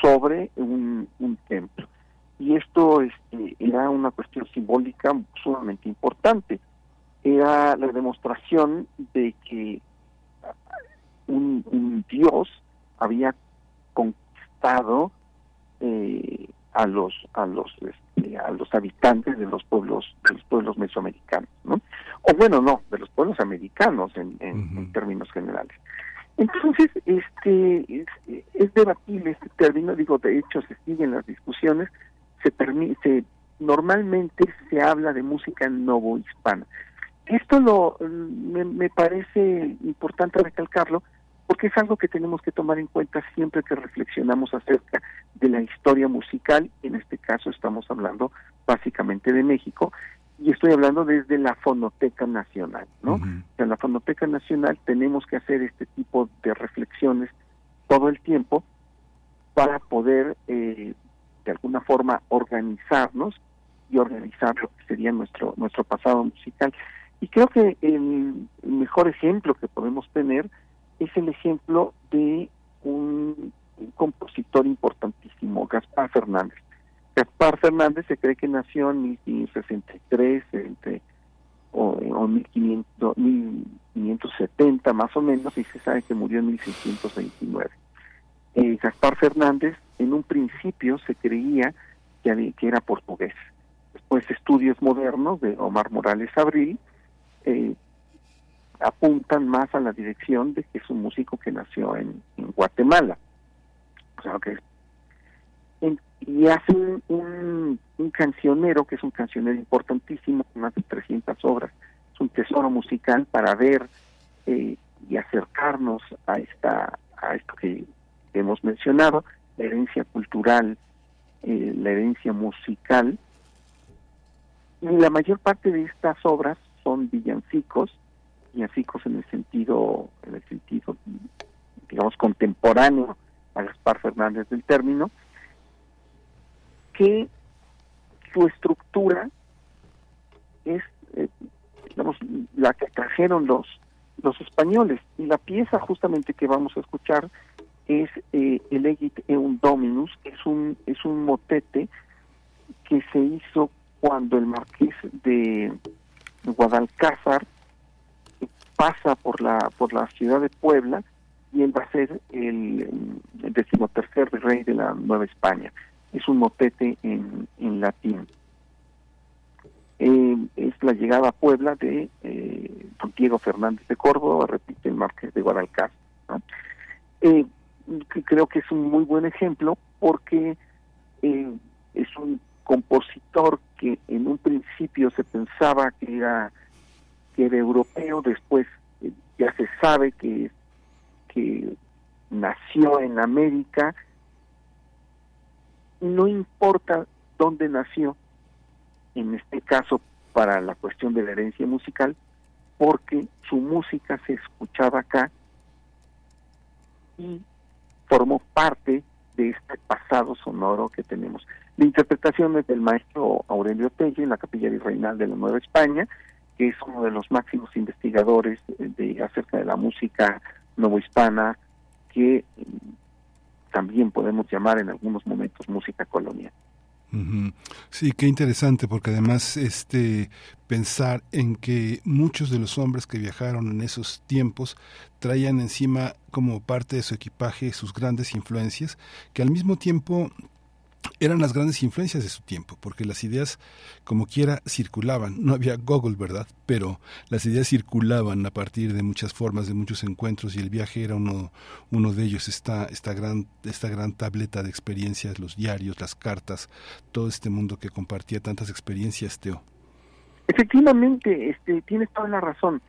sobre un, templo. Y esto, este, era una cuestión simbólica sumamente importante. Era la demostración de que un, un dios había conquistado eh, a los a los este, a los habitantes de los pueblos de los pueblos mesoamericanos, ¿no? O bueno, no, de los pueblos americanos en, en, en términos generales. Entonces, este es, debatible este término, digo, de hecho se siguen las discusiones, se, permite, normalmente se habla de música novohispana. Esto lo me, me parece importante recalcarlo porque es algo que tenemos que tomar en cuenta siempre que reflexionamos acerca de la historia musical, en este caso estamos hablando básicamente de México, y estoy hablando desde la Fonoteca Nacional, ¿no? En la Fonoteca Nacional tenemos que hacer este tipo de reflexiones todo el tiempo para poder eh, de alguna forma organizarnos y organizar lo que sería nuestro nuestro pasado musical. Y creo que el mejor ejemplo que podemos tener es el ejemplo de un, un compositor importantísimo, Gaspar Fernández. Gaspar Fernández se cree que nació en 1563 entre, o, o 1500, 1570 más o menos y se sabe que murió en 1629. Eh, Gaspar Fernández en un principio se creía que, que era portugués. Después estudios modernos de Omar Morales Abril eh, apuntan más a la dirección de que es un músico que nació en, en Guatemala. O sea, que en, y hace un, un, cancionero que es un cancionero importantísimo, con más de 300 obras. Es un tesoro musical para ver eh, y acercarnos a esta a esto que hemos mencionado, la herencia cultural, eh, la herencia musical. Y la mayor parte de estas obras son villancicos, villancicos en el sentido, en el sentido, digamos, contemporáneo a Gaspar Fernández del término, que su estructura es, eh, la que trajeron los los españoles. Y la pieza justamente que vamos a escuchar es eh, el Egit Eun Dominus, que es un es un motete que se hizo cuando el marqués de Guadalcázar pasa por la por la ciudad de Puebla y él va a ser el, el decimotercer rey de la Nueva España es un motete en, en latín. Eh, es la llegada a Puebla de eh, don Diego Fernández de Córdoba, repite el Marqués de Guadalcanal. ¿no? Eh, creo que es un muy buen ejemplo porque eh, es un compositor que en un principio se pensaba que era que era europeo, después ya se sabe que que nació en América no importa dónde nació, en este caso para la cuestión de la herencia musical, porque su música se escuchaba acá y formó parte de este pasado sonoro que tenemos. La interpretación es del maestro Aurelio Tello en la Capilla Virreinal de la Nueva España, que es uno de los máximos investigadores de acerca de la música novohispana que también podemos llamar en algunos momentos música colonial. Sí, qué interesante, porque además este pensar en que muchos de los hombres que viajaron en esos tiempos traían encima como parte de su equipaje sus grandes influencias, que al mismo tiempo eran las grandes influencias de su tiempo, porque las ideas, como quiera, circulaban. No había Google, ¿verdad? Pero las ideas circulaban a partir de muchas formas, de muchos encuentros, y el viaje era uno, uno de ellos. Esta, esta, gran, esta gran tableta de experiencias, los diarios, las cartas, todo este mundo que compartía tantas experiencias, Teo. Efectivamente, este, tienes toda la razón.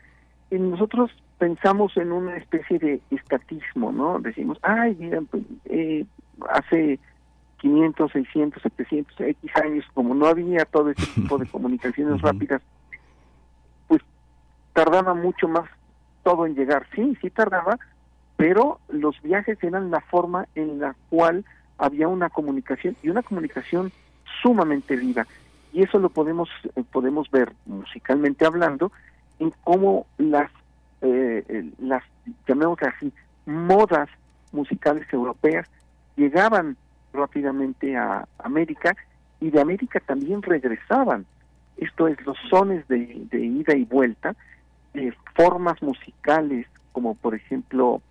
Nosotros pensamos en una especie de estatismo, ¿no? Decimos, ay, mira, pues, eh, hace 500, 600, 700, X años, como no había todo ese tipo de comunicaciones rápidas, pues tardaba mucho más todo en llegar. Sí, sí tardaba, pero los viajes eran la forma en la cual había una comunicación y una comunicación sumamente viva. Y eso lo podemos podemos ver musicalmente hablando en cómo las eh, las llamémosle así modas musicales europeas llegaban rápidamente a América y de América también regresaban. Esto es los sones de, de ida y vuelta, eh, formas musicales como por ejemplo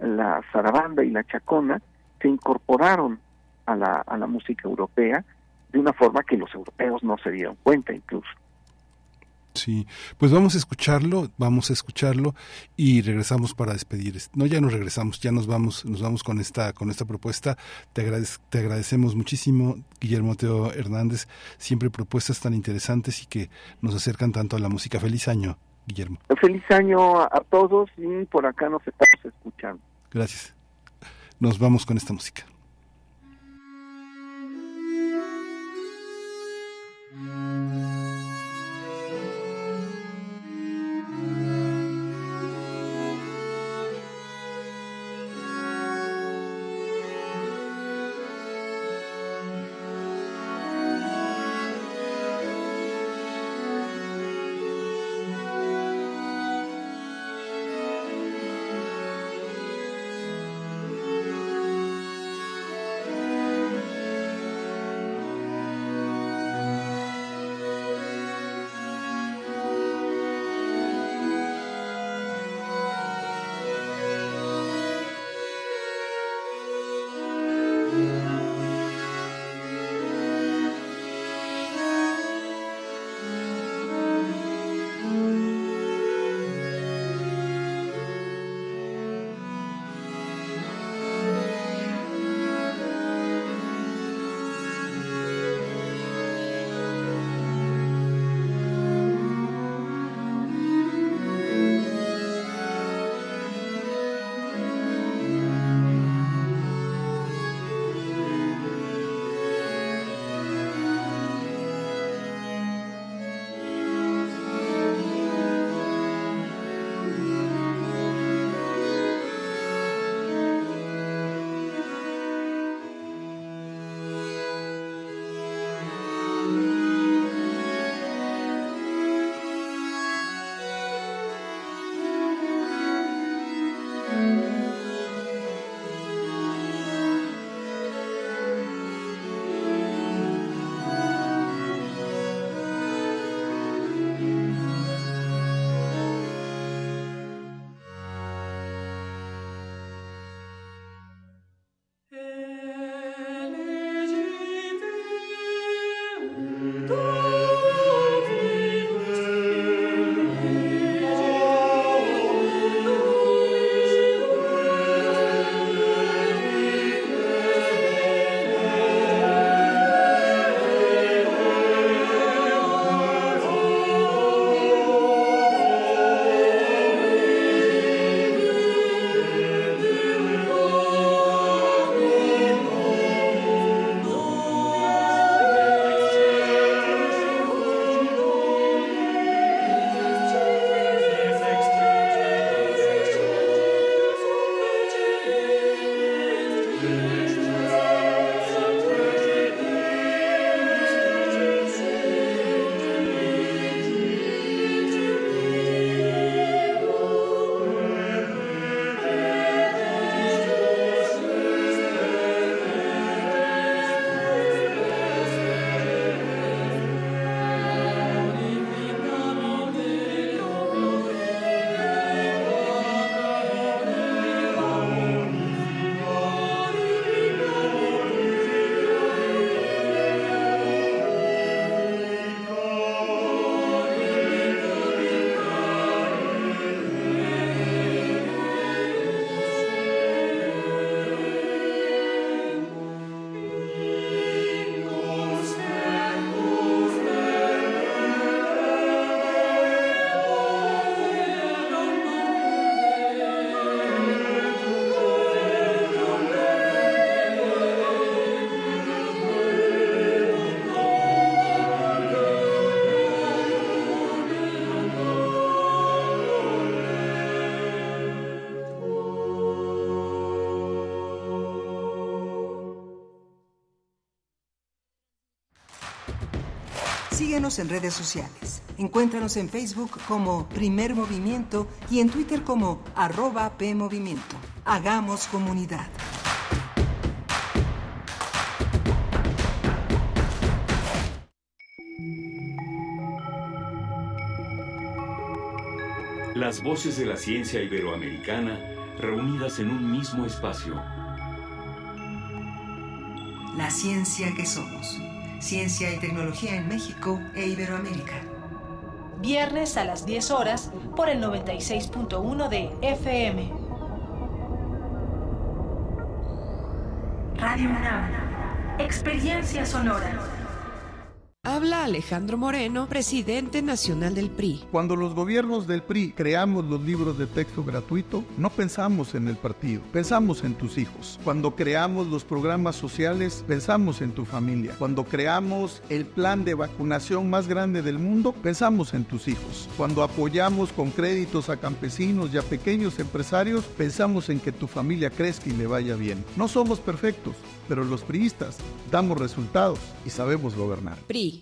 la zarabanda y la chacona se incorporaron a la, a la música europea de una forma que los europeos no se dieron cuenta incluso. Sí, pues vamos a escucharlo, vamos a escucharlo y regresamos para despedir. No, ya nos regresamos, ya nos vamos, nos vamos con esta, con esta propuesta. Te, te agradecemos muchísimo, Guillermo Teo Hernández, siempre propuestas tan interesantes y que nos acercan tanto a la música. Feliz año, Guillermo. Feliz año a todos y por acá nos estamos escuchando. Gracias. Nos vamos con esta música. Síguenos en redes sociales. Encuéntranos en Facebook como Primer Movimiento y en Twitter como arroba PMovimiento. Hagamos comunidad. Las voces de la ciencia iberoamericana reunidas en un mismo espacio. La ciencia que somos. Ciencia y tecnología en México e Iberoamérica. Viernes a las 10 horas por el 96.1 de FM. Radio UNAM. Experiencia sonora. Habla Alejandro Moreno, presidente nacional del PRI. Cuando los gobiernos del PRI creamos los libros de texto gratuito, no pensamos en el partido, pensamos en tus hijos. Cuando creamos los programas sociales, pensamos en tu familia. Cuando creamos el plan de vacunación más grande del mundo, pensamos en tus hijos. Cuando apoyamos con créditos a campesinos y a pequeños empresarios, pensamos en que tu familia crezca y le vaya bien. No somos perfectos, pero los priistas damos resultados y sabemos gobernar. PRI.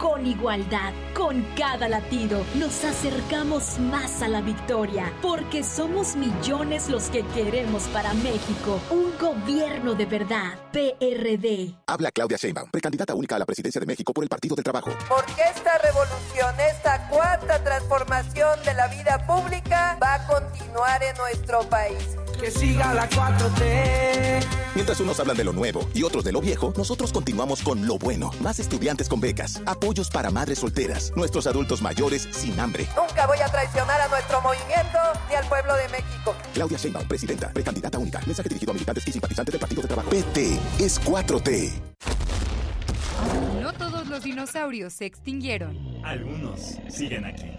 con igualdad. Con cada latido nos acercamos más a la victoria, porque somos millones los que queremos para México un gobierno de verdad. PRD. Habla Claudia Sheinbaum, precandidata única a la presidencia de México por el Partido del Trabajo. Porque esta revolución, esta cuarta transformación de la vida pública va a continuar en nuestro país. Que siga la 4T. Mientras unos hablan de lo nuevo y otros de lo viejo, nosotros continuamos con lo bueno. Más estudiantes con becas, apoyos para madres solteras, nuestros adultos mayores sin hambre. Nunca voy a traicionar a nuestro movimiento ni al pueblo de México. Claudia Sheinbaum, presidenta, precandidata única. Mensaje dirigido a militantes y simpatizantes del Partido del Trabajo. PT es 4T. No todos los dinosaurios se extinguieron. Algunos siguen aquí.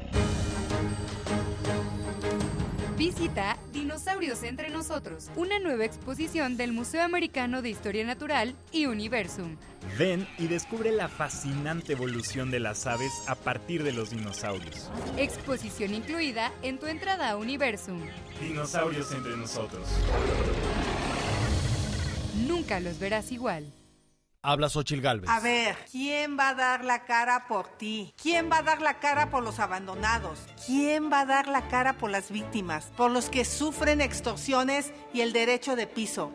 Visita Dinosaurios entre nosotros, una nueva exposición del Museo Americano de Historia Natural y Universum. Ven y descubre la fascinante evolución de las aves a partir de los dinosaurios. Exposición incluida en tu entrada a Universum. Dinosaurios entre nosotros. Nunca los verás igual. Habla Xochil Galvez. A ver, ¿quién va a dar la cara por ti? ¿Quién va a dar la cara por los abandonados? ¿Quién va a dar la cara por las víctimas? Por los que sufren extorsiones y el derecho de piso.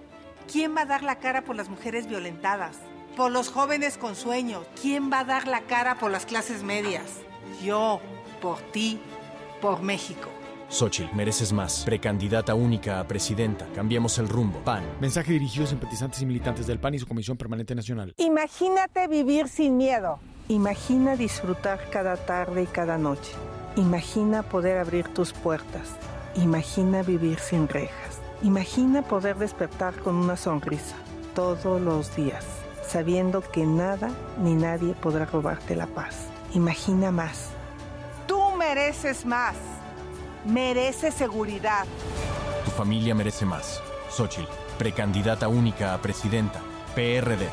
¿Quién va a dar la cara por las mujeres violentadas? Por los jóvenes con sueños. ¿Quién va a dar la cara por las clases medias? Yo, por ti, por México. Xochitl, mereces más. Precandidata única a presidenta. Cambiemos el rumbo. PAN. Mensaje dirigido a simpatizantes y militantes del PAN y su Comisión Permanente Nacional. Imagínate vivir sin miedo. Imagina disfrutar cada tarde y cada noche. Imagina poder abrir tus puertas. Imagina vivir sin rejas. Imagina poder despertar con una sonrisa todos los días, sabiendo que nada ni nadie podrá robarte la paz. Imagina más. Tú mereces más. Merece seguridad. Tu familia merece más. Xochitl, precandidata única a presidenta. PRD.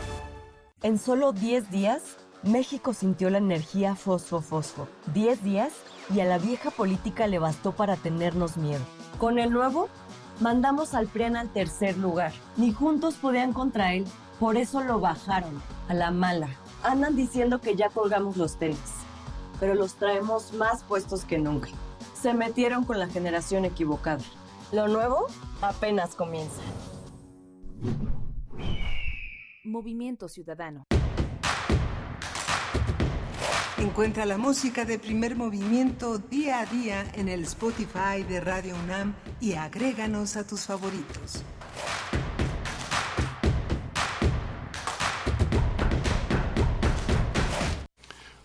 En solo 10 días, México sintió la energía fosfo-fosfo. 10 días y a la vieja política le bastó para tenernos miedo. Con el nuevo, mandamos al PRIAN al tercer lugar. Ni juntos podían contra él, por eso lo bajaron, a la mala. Andan diciendo que ya colgamos los tenis, pero los traemos más puestos que nunca se metieron con la generación equivocada. Lo nuevo apenas comienza. Movimiento Ciudadano. Encuentra la música de primer movimiento día a día en el Spotify de Radio UNAM y agréganos a tus favoritos.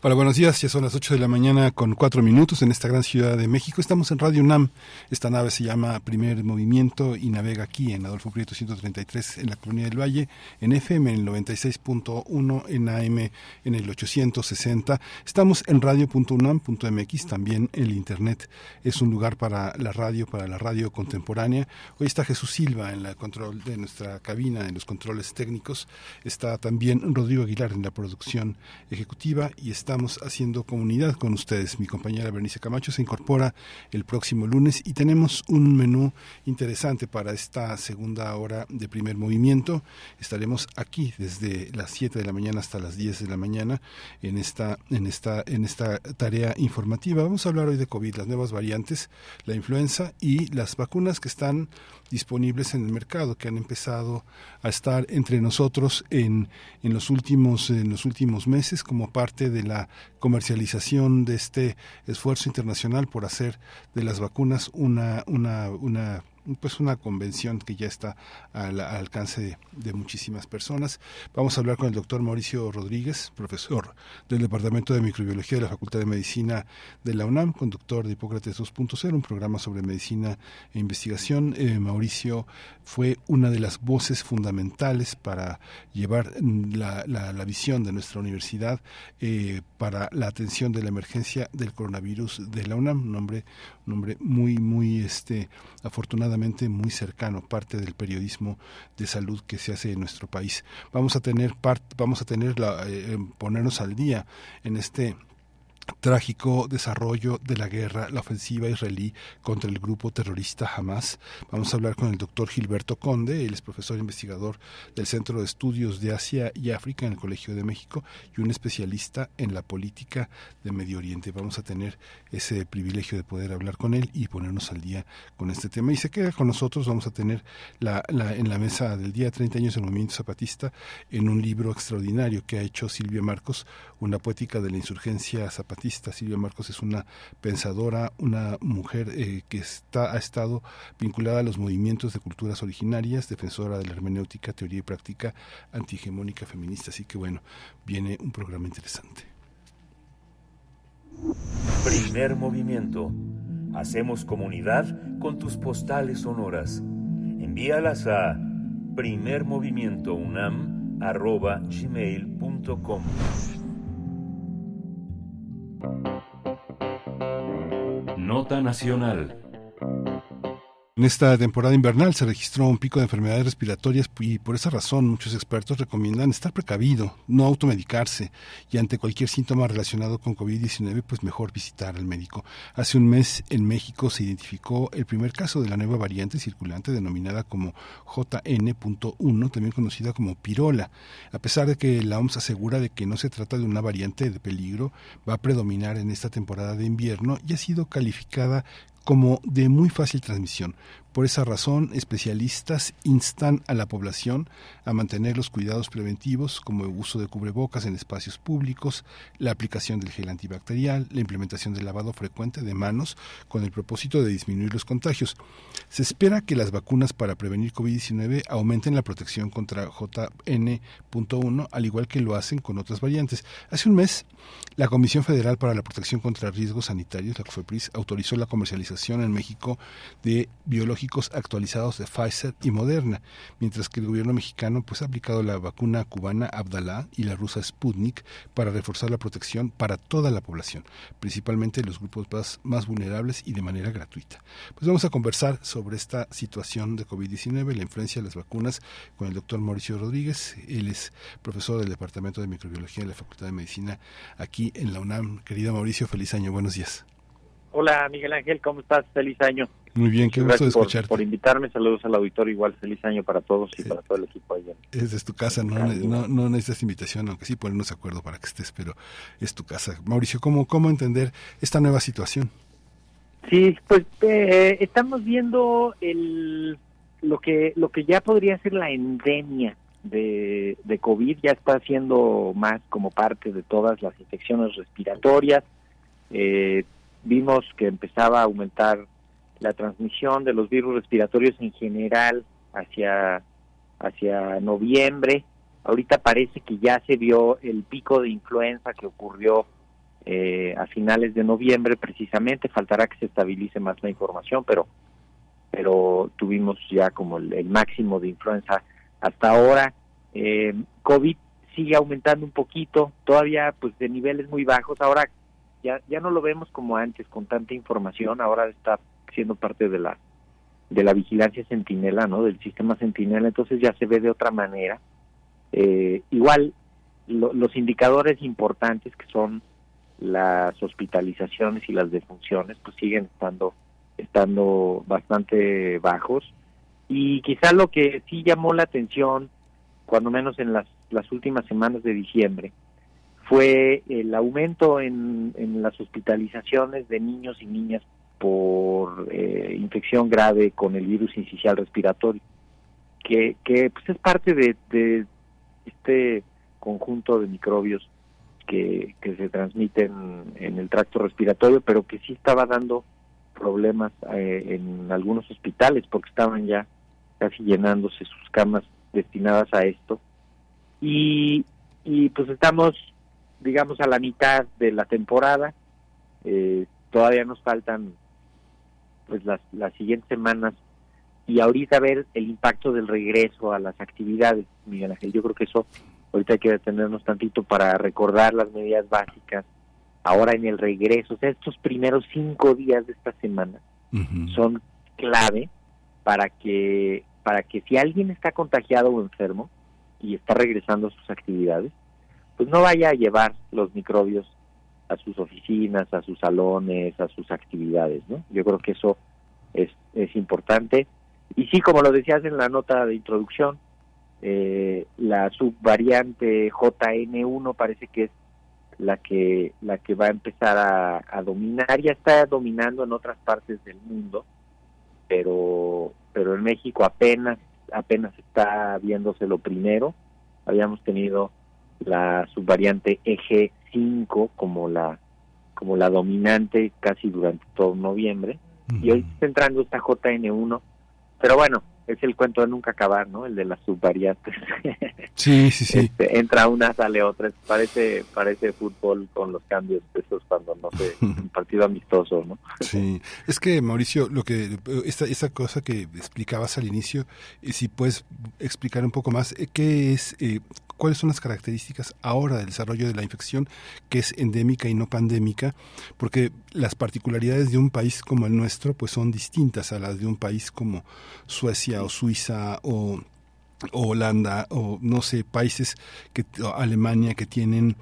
Buenos días. Ya son las 8 de la mañana con 4 minutos en esta gran ciudad de México. Estamos en Radio UNAM. Esta nave se llama Primer Movimiento y navega aquí en Adolfo Prieto 133 en la Colonia del Valle, en FM en el 96.1, en AM en el 860. Estamos en radio.unam.mx, también el Internet. Es un lugar para la radio, para la radio contemporánea. Hoy está Jesús Silva en la control de nuestra cabina, en los controles técnicos. Está también Rodrigo Aguilar en la producción ejecutiva y está estamos haciendo comunidad con ustedes. Mi compañera Bernice Camacho se incorpora el próximo lunes y tenemos un menú interesante para esta segunda hora de primer movimiento. Estaremos aquí desde las 7 de la mañana hasta las 10 de la mañana en esta, en esta, en esta tarea informativa. Vamos a hablar hoy de COVID, las nuevas variantes, la influenza y las vacunas que están disponibles en el mercado, que han empezado a estar entre nosotros en, en, los últimos, en los últimos meses como parte de la comercialización de este esfuerzo internacional por hacer de las vacunas una, una, una pues una convención que ya está al, alcance de, muchísimas personas. Vamos a hablar con el doctor Mauricio Rodríguez, profesor del Departamento de Microbiología de la Facultad de Medicina de la UNAM, conductor de Hipócrates 2.0, un programa sobre medicina e investigación. Eh, Mauricio fue una de las voces fundamentales para llevar la, la, visión de nuestra universidad eh, para la atención de la emergencia del coronavirus de la UNAM, un hombre, un hombre muy, muy este, afortunadamente muy cercano, parte del periodismo de salud que se hace en nuestro país. Vamos a tener vamos a tener la, eh, ponernos al día en este trágico desarrollo de la guerra, la ofensiva israelí contra el grupo terrorista Hamas. Vamos a hablar con el doctor Gilberto Conde, él es profesor investigador del Centro de Estudios de Asia y África en el Colegio de México y un especialista en la política de Medio Oriente. Vamos a tener ese privilegio de poder hablar con él y ponernos al día con este tema. Y se queda con nosotros, vamos a tener la, en la mesa del día 30 años del movimiento zapatista en un libro extraordinario que ha hecho Silvia Marcos, una poética de la insurgencia zapatista Silvia Marcos es una pensadora, una mujer eh, que está, ha estado vinculada a los movimientos de culturas originarias, defensora de la hermenéutica, teoría y práctica antihegemónica feminista. Así que bueno, viene un programa interesante. Primer movimiento. Hacemos comunidad con tus postales sonoras. Envíalas a primermovimientounam.gmail.com Nota Nacional. En esta temporada invernal se registró un pico de enfermedades respiratorias y por esa razón muchos expertos recomiendan estar precavido, no automedicarse y ante cualquier síntoma relacionado con COVID-19 pues mejor visitar al médico. Hace un mes en México se identificó el primer caso de la nueva variante circulante denominada como JN.1, también conocida como pirola. A pesar de que la OMS asegura de que no se trata de una variante de peligro, va a predominar en esta temporada de invierno y ha sido calificada como de muy fácil transmisión. Por esa razón, especialistas instan a la población a mantener los cuidados preventivos como el uso de cubrebocas en espacios públicos, la aplicación del gel antibacterial, la implementación del lavado frecuente de manos con el propósito de disminuir los contagios. Se espera que las vacunas para prevenir COVID-19 aumenten la protección contra JN.1, al igual que lo hacen con otras variantes. Hace un mes, la Comisión Federal para la Protección contra Riesgos Sanitarios, la COFEPRIS, autorizó la comercialización en México de biológicos actualizados de Pfizer y Moderna, mientras que el gobierno mexicano pues ha aplicado la vacuna cubana Abdalá y la rusa Sputnik para reforzar la protección para toda la población, principalmente los grupos más, más vulnerables y de manera gratuita. Pues vamos a conversar sobre esta situación de COVID-19, la influencia de las vacunas con el doctor Mauricio Rodríguez. Él es profesor del Departamento de Microbiología de la Facultad de Medicina aquí en la UNAM. Querido Mauricio, feliz año, buenos días. Hola Miguel Ángel, ¿cómo estás? Feliz año. Muy bien, qué gusto de escucharte. Por, invitarme, saludos al auditorio, igual feliz año para todos y para todo el equipo allá. Es tu casa, no, no, necesitas invitación, aunque sí ponernos de acuerdo para que estés, pero es tu casa. Mauricio, ¿cómo, cómo entender esta nueva situación? Sí, pues eh, estamos viendo el, lo que lo que ya podría ser la endemia de, de COVID, ya está siendo más como parte de todas las infecciones respiratorias. Eh, vimos que empezaba a aumentar la transmisión de los virus respiratorios en general hacia, hacia noviembre. Ahorita parece que ya se vio el pico de influenza que ocurrió eh, a finales de noviembre precisamente. Faltará que se estabilice más la información, pero, pero tuvimos ya como el, máximo de influenza hasta ahora. Eh, COVID sigue aumentando un poquito, todavía pues de niveles muy bajos. Ahora ya, ya no lo vemos como antes con tanta información, ahora está siendo parte de la de la vigilancia centinela, ¿no? Del sistema centinela, entonces ya se ve de otra manera. Eh, igual los indicadores importantes que son las hospitalizaciones y las defunciones pues siguen estando estando bastante bajos y quizá lo que sí llamó la atención cuando menos en las, las últimas semanas de diciembre fue el aumento en, en las hospitalizaciones de niños y niñas por eh, infección grave con el virus incisional respiratorio que, que pues es parte de, de este conjunto de microbios que, que se transmiten en el tracto respiratorio, pero que sí estaba dando problemas eh, en algunos hospitales porque estaban ya casi llenándose sus camas destinadas a esto. Y, y pues estamos, digamos, a la mitad de la temporada. Eh, todavía nos faltan pues las, las siguientes semanas y ahorita ver el impacto del regreso a las actividades, Miguel Ángel. Yo creo que eso ahorita hay que detenernos tantito para recordar las medidas básicas. Ahora en el regreso, o sea, estos primeros cinco días de esta semana son clave para que para que si alguien está contagiado o enfermo y está regresando a sus actividades, pues no vaya a llevar los microbios a sus oficinas, a sus salones, a sus actividades, ¿no? Yo creo que eso es, importante. Y sí, como lo decías en la nota de introducción, eh, la subvariante JN1 parece que es la que la que va a empezar a, a, dominar ya está dominando en otras partes del mundo pero pero en México apenas apenas está viéndose lo primero habíamos tenido la subvariante EG5 como la como la dominante casi durante todo noviembre y hoy está entrando esta JN1 pero bueno es el cuento de nunca acabar, ¿no? El de las subvariantes. Sí, sí, sí. Este, entra una, sale otra. Parece parece fútbol con los cambios esos cuando no sé, un partido amistoso, ¿no? Sí. Es que, Mauricio, lo que esta, esta cosa que explicabas al inicio, eh, si puedes explicar un poco más, eh, ¿qué es, eh, cuáles son las características ahora del desarrollo de la infección que es endémica y no pandémica, porque las particularidades de un país como el nuestro pues son distintas a las de un país como Suecia o Suiza o Holanda o no sé países que Alemania que tienen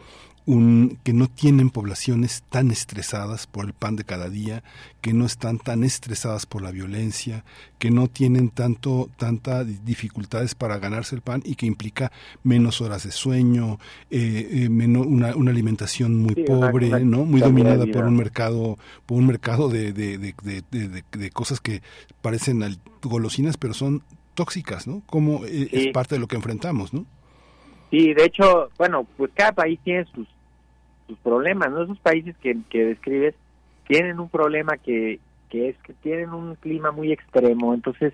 un, que no tienen poblaciones tan estresadas por el pan de cada día, que no están tan estresadas por la violencia, que no tienen tanto tanta dificultades para ganarse el pan y que implica menos horas de sueño, eh, eh, menos una, una, alimentación muy sí, pobre, una, no, muy dominada por un mercado por un mercado de, de, de, de cosas que parecen golosinas pero son tóxicas, ¿no? Como sí. es parte de lo que enfrentamos, ¿no? Sí, de hecho, bueno, pues cada país tiene sus sus problemas, ¿no? Esos países que, describes tienen un problema que, que es que tienen un clima muy extremo, entonces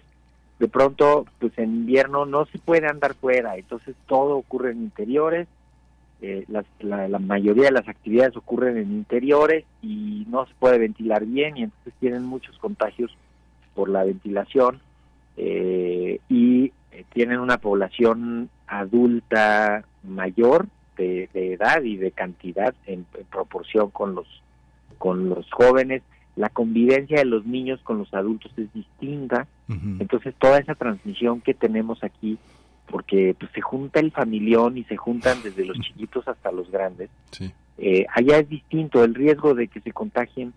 de pronto, pues en invierno no se puede andar fuera, entonces todo ocurre en interiores, eh, la, mayoría de las actividades ocurren en interiores y no se puede ventilar bien y entonces tienen muchos contagios por la ventilación eh, y eh, tienen una población adulta mayor de, de, edad y de cantidad en, en, proporción con los con los jóvenes la convivencia de los niños con los adultos es distinta uh -huh. entonces toda esa transmisión que tenemos aquí porque pues, se junta el familión y se juntan desde los chiquitos hasta los grandes sí. eh, allá es distinto el riesgo de que se contagien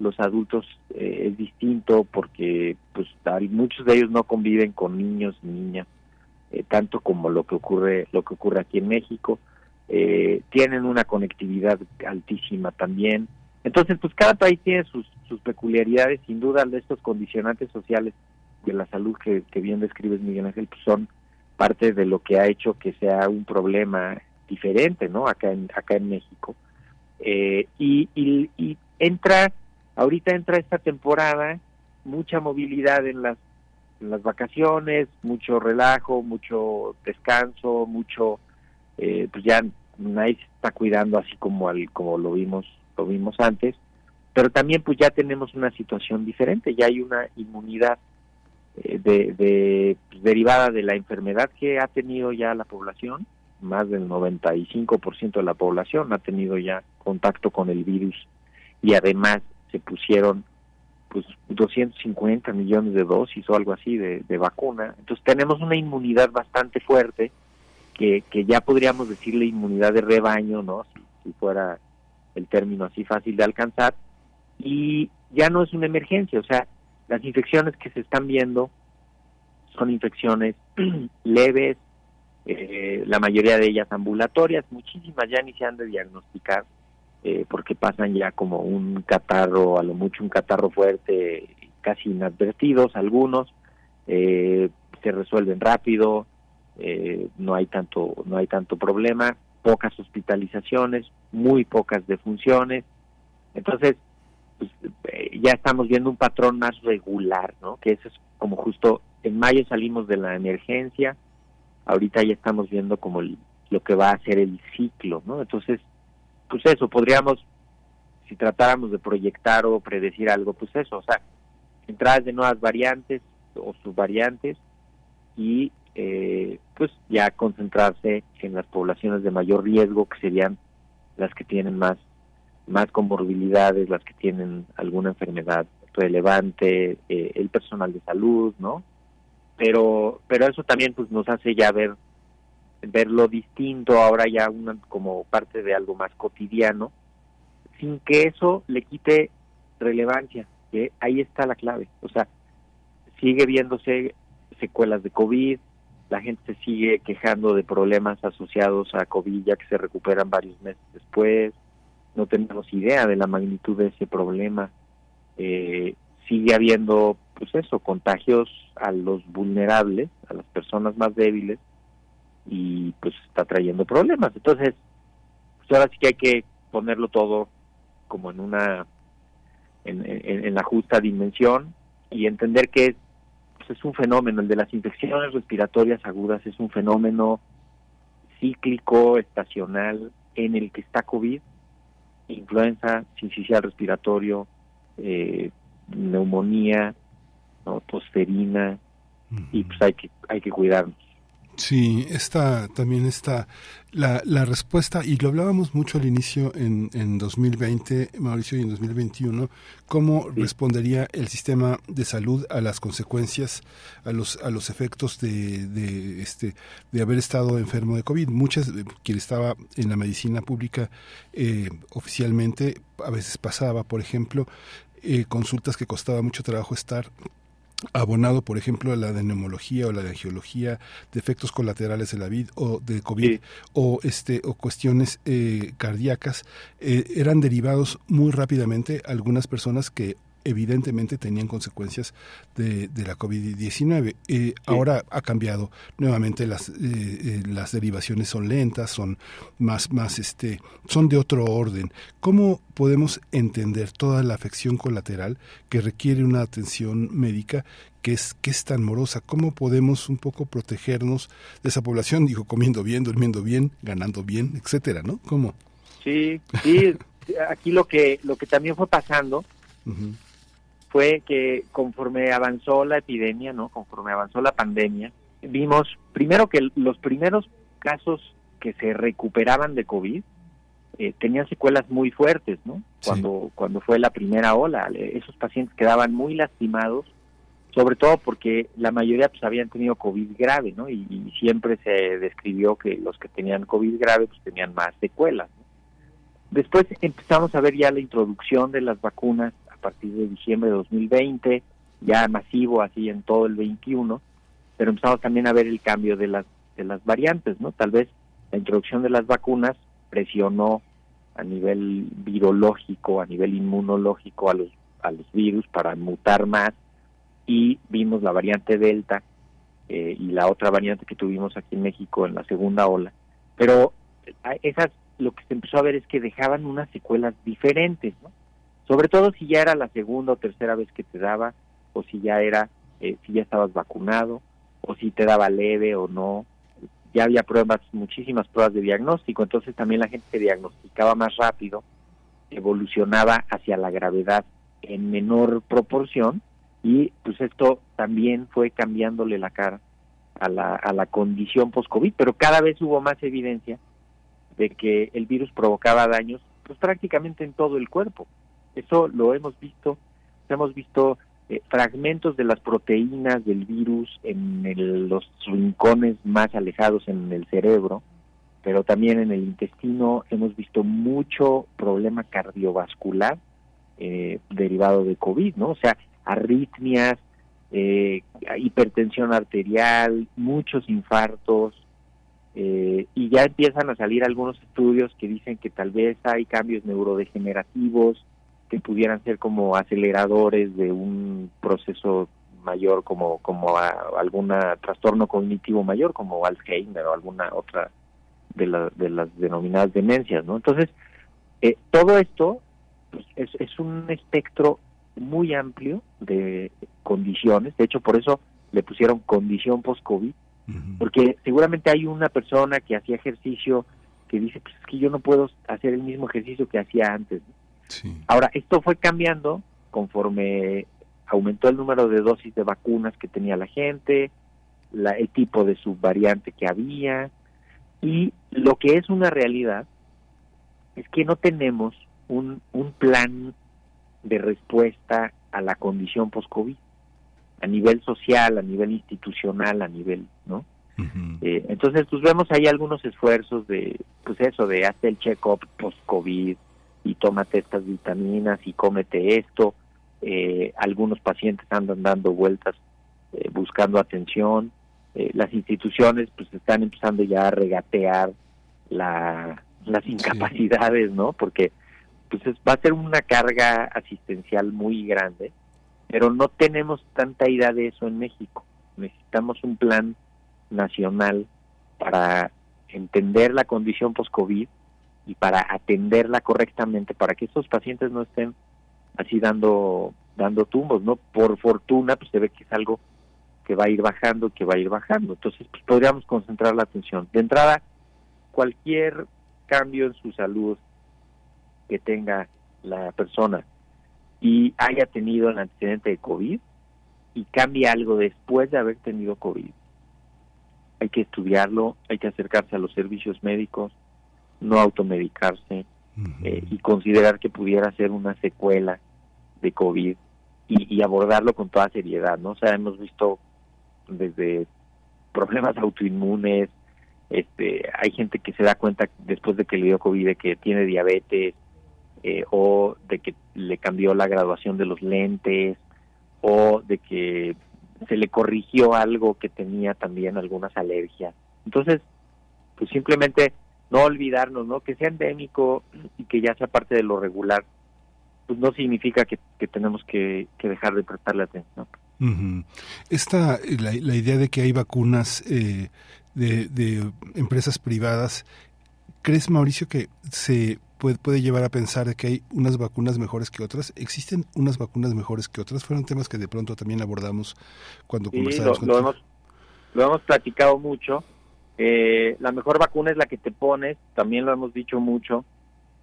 los adultos eh, es distinto porque pues hay, muchos de ellos no conviven con niños y niñas eh, tanto como lo que ocurre lo que ocurre aquí en México eh, tienen una conectividad altísima también. Entonces, pues cada país tiene sus, sus peculiaridades, sin duda de estos condicionantes sociales de la salud que, bien describes, Miguel Ángel, pues son parte de lo que ha hecho que sea un problema diferente, ¿no? Acá en, acá en México. Eh, y, y, y entra, ahorita entra esta temporada, mucha movilidad en las, en las vacaciones, mucho relajo, mucho descanso, mucho, eh, pues ya nadie está cuidando así como al, como lo vimos lo vimos antes pero también pues ya tenemos una situación diferente ya hay una inmunidad eh, de, de pues, derivada de la enfermedad que ha tenido ya la población más del 95% de la población ha tenido ya contacto con el virus y además se pusieron pues 250 millones de dosis o algo así de, de vacuna. Entonces tenemos una inmunidad bastante fuerte que, que ya podríamos decirle inmunidad de rebaño, ¿no? Si, fuera el término así fácil de alcanzar, y ya no es una emergencia, o sea, las infecciones que se están viendo son infecciones leves, eh, la mayoría de ellas ambulatorias, muchísimas ya ni se han de diagnosticar eh, porque pasan ya como un catarro, a lo mucho un catarro fuerte, casi inadvertidos algunos, eh, se resuelven rápido, no hay tanto no hay tanto problema, pocas hospitalizaciones, muy pocas defunciones, entonces pues, ya estamos viendo un patrón más regular, ¿no? Que eso es como justo en mayo salimos de la emergencia, ahorita ya estamos viendo como lo que va a ser el ciclo, ¿no? Entonces, pues eso, podríamos, si tratáramos de proyectar o predecir algo, pues eso, o sea, entradas de nuevas variantes o subvariantes y eh, pues ya concentrarse en las poblaciones de mayor riesgo, que serían las que tienen más, más comorbilidades, las que tienen alguna enfermedad relevante, eh, el personal de salud, ¿no? pero pero eso también pues nos hace ya ver ver lo distinto ahora ya una, como parte de algo más cotidiano sin que eso le quite relevancia que ahí está la clave o sea sigue viéndose secuelas de covid la gente se sigue quejando de problemas asociados a covid ya que se recuperan varios meses después no tenemos idea de la magnitud de ese problema eh, sigue habiendo pues eso, contagios a los vulnerables, a las personas más débiles, y pues está trayendo problemas. Entonces, pues ahora sí que hay que ponerlo todo como en una, en, la justa dimensión y entender que pues, es un fenómeno, el de las infecciones respiratorias agudas es un fenómeno cíclico, estacional, en el que está COVID, influenza, sincicial respiratorio, eh, neumonía, ¿no? tosferina, y pues hay que, hay que cuidarnos. Sí, esta también está la, la respuesta, y lo hablábamos mucho al inicio en, en 2020, Mauricio, y en 2021, cómo respondería el sistema de salud a las consecuencias, a los, a los efectos de, de, este, de haber estado enfermo de COVID. Muchas, quien estaba en la medicina pública eh, oficialmente, a veces pasaba, por ejemplo, eh, consultas que costaba mucho trabajo estar abonado, por ejemplo, a la de neumología o la de angiología, de efectos colaterales de la vid o de COVID o este o cuestiones eh, cardíacas eh, eran derivados muy rápidamente algunas personas que evidentemente tenían consecuencias de, de la COVID-19. Eh, Ahora ha cambiado nuevamente las, eh, eh, las derivaciones son lentas, son más, más este, son de otro orden. ¿Cómo podemos entender toda la afección colateral que requiere una atención médica que es, que es tan morosa? ¿Cómo podemos un poco protegernos de esa población? Digo, comiendo bien, durmiendo bien, ganando bien, etcétera, ¿no? ¿Cómo? Sí, sí, aquí lo que, lo que también fue pasando fue que conforme avanzó la epidemia, ¿no? Conforme avanzó la pandemia, vimos primero que los primeros casos que se recuperaban de COVID eh, tenían secuelas muy fuertes, ¿no? Cuando cuando fue la primera ola, esos pacientes quedaban muy lastimados, sobre todo porque la mayoría pues habían tenido COVID grave, ¿no? Y, siempre se describió que los que tenían COVID grave pues tenían más secuelas. Después empezamos a ver ya la introducción de las vacunas partir de diciembre de 2020, ya masivo así en todo el 21, pero empezamos también a ver el cambio de las de las variantes, ¿no? Tal vez la introducción de las vacunas presionó a nivel virológico, a nivel inmunológico a los a los virus para mutar más y vimos la variante Delta eh, y la otra variante que tuvimos aquí en México en la segunda ola, pero esas lo que se empezó a ver es que dejaban unas secuelas diferentes, ¿no? Sobre todo si ya era la segunda o tercera vez que te daba, o si ya era, eh, si ya estabas vacunado, o si te daba leve o no. Ya había pruebas, muchísimas pruebas de diagnóstico, entonces también la gente se diagnosticaba más rápido, evolucionaba hacia la gravedad en menor proporción y pues esto también fue cambiándole la cara a la, a la condición post-COVID, pero cada vez hubo más evidencia de que el virus provocaba daños pues prácticamente en todo el cuerpo. Eso lo hemos visto, hemos visto eh, fragmentos de las proteínas del virus en los rincones más alejados en el cerebro pero también en el intestino hemos visto mucho problema cardiovascular eh, derivado de COVID, ¿no? O sea, arritmias, eh, hipertensión arterial, muchos infartos, eh, y ya empiezan a salir algunos estudios que dicen que tal vez hay cambios neurodegenerativos que pudieran ser como aceleradores de un proceso mayor como como algún trastorno cognitivo mayor como Alzheimer o alguna otra de, de las denominadas demencias, ¿no? Entonces, eh, todo esto pues, es, es un espectro muy amplio de condiciones, de hecho por eso le pusieron condición post-COVID, porque seguramente hay una persona que hacía ejercicio que dice, pues es que yo no puedo hacer el mismo ejercicio que hacía antes. Ahora, esto fue cambiando conforme aumentó el número de dosis de vacunas que tenía la gente, la, el tipo de subvariante que había, y lo que es una realidad es que no tenemos un, un plan de respuesta a la condición post-COVID, a nivel social, a nivel institucional, a nivel, ¿no? Eh, entonces, pues vemos ahí algunos esfuerzos de, pues eso, de hacer el check-up post-COVID y tómate estas vitaminas y cómete esto. Eh, algunos pacientes andan dando vueltas eh, buscando atención. las instituciones pues están empezando ya a regatear la, las incapacidades, ¿no? Porque pues va a ser una carga asistencial muy grande, pero no tenemos tanta idea de eso en México. Necesitamos un plan nacional para entender la condición post-COVID y para atenderla correctamente, para que estos pacientes no estén así dando dando tumbos, ¿no? Por fortuna, pues se ve que es algo que va a ir bajando, que va a ir bajando. Entonces, pues podríamos concentrar la atención. De entrada, cualquier cambio en su salud que tenga la persona y haya tenido el antecedente de COVID y cambie algo después de haber tenido COVID, hay que estudiarlo, hay que acercarse a los servicios médicos, no automedicarse eh, y considerar que pudiera ser una secuela de COVID y, y, abordarlo con toda seriedad, ¿no? O sea, hemos visto desde problemas autoinmunes, este, hay gente que se da cuenta después de que le dio COVID de que tiene diabetes, eh, o de que le cambió la graduación de los lentes o de que se le corrigió algo que tenía también algunas alergias. Entonces, pues simplemente no olvidarnos, ¿no? Que sea endémico y que ya sea parte de lo regular, pues no significa que, tenemos que, dejar de prestarle atención. Esta, la, la, idea de que hay vacunas eh, de, de empresas privadas, ¿crees, Mauricio, que se puede, puede llevar a pensar que hay unas vacunas mejores que otras. ¿Existen unas vacunas mejores que otras? Fueron temas que de pronto también abordamos cuando conversamos. Lo, lo, hemos, lo hemos platicado mucho. Eh, la mejor vacuna es la que te pones, también lo hemos dicho mucho.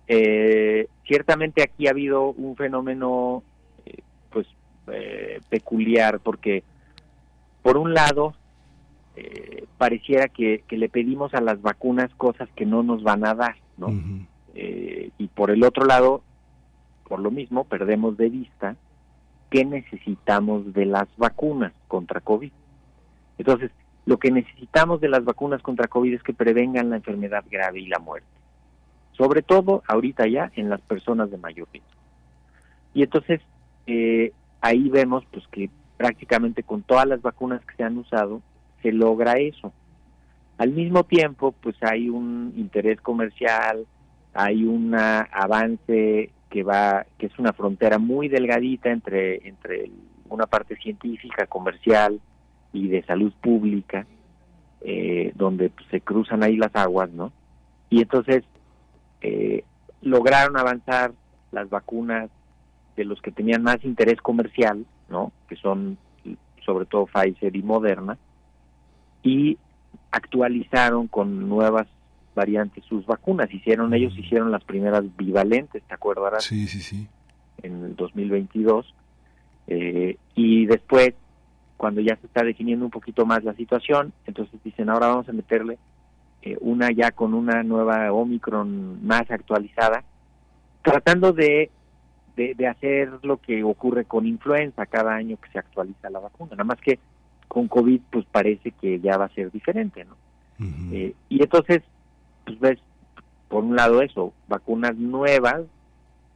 Eh, ciertamente aquí ha habido un fenómeno eh, pues peculiar porque por un lado pareciera que, que, le pedimos a las vacunas cosas que no nos van a dar, ¿no? Eh, y por el otro lado, por lo mismo, perdemos de vista qué necesitamos de las vacunas contra COVID. Entonces, lo que necesitamos de las vacunas contra COVID es que prevengan la enfermedad grave y la muerte. Sobre todo ahorita ya en las personas de mayor riesgo. Y entonces, eh, ahí vemos pues que prácticamente con todas las vacunas que se han usado, se logra eso. Al mismo tiempo, pues hay un interés comercial, hay un avance que va que es una frontera muy delgadita entre entre una parte científica comercial y de salud pública eh, donde se cruzan ahí las aguas no y entonces eh, lograron avanzar las vacunas de los que tenían más interés comercial no que son sobre todo Pfizer y Moderna y actualizaron con nuevas variantes sus vacunas. Hicieron, ellos mm. hicieron las primeras bivalentes, ¿te acuerdas? Sí, sí, sí. En el 2022. Eh, y después, cuando ya se está definiendo un poquito más la situación, entonces dicen, ahora vamos a meterle eh, una ya con una nueva Omicron más actualizada, tratando de, de, de hacer lo que ocurre con influenza cada año que se actualiza la vacuna. Nada más que con COVID pues parece que ya va a ser diferente, ¿no? Eh, y entonces pues ves, por un lado eso, vacunas nuevas,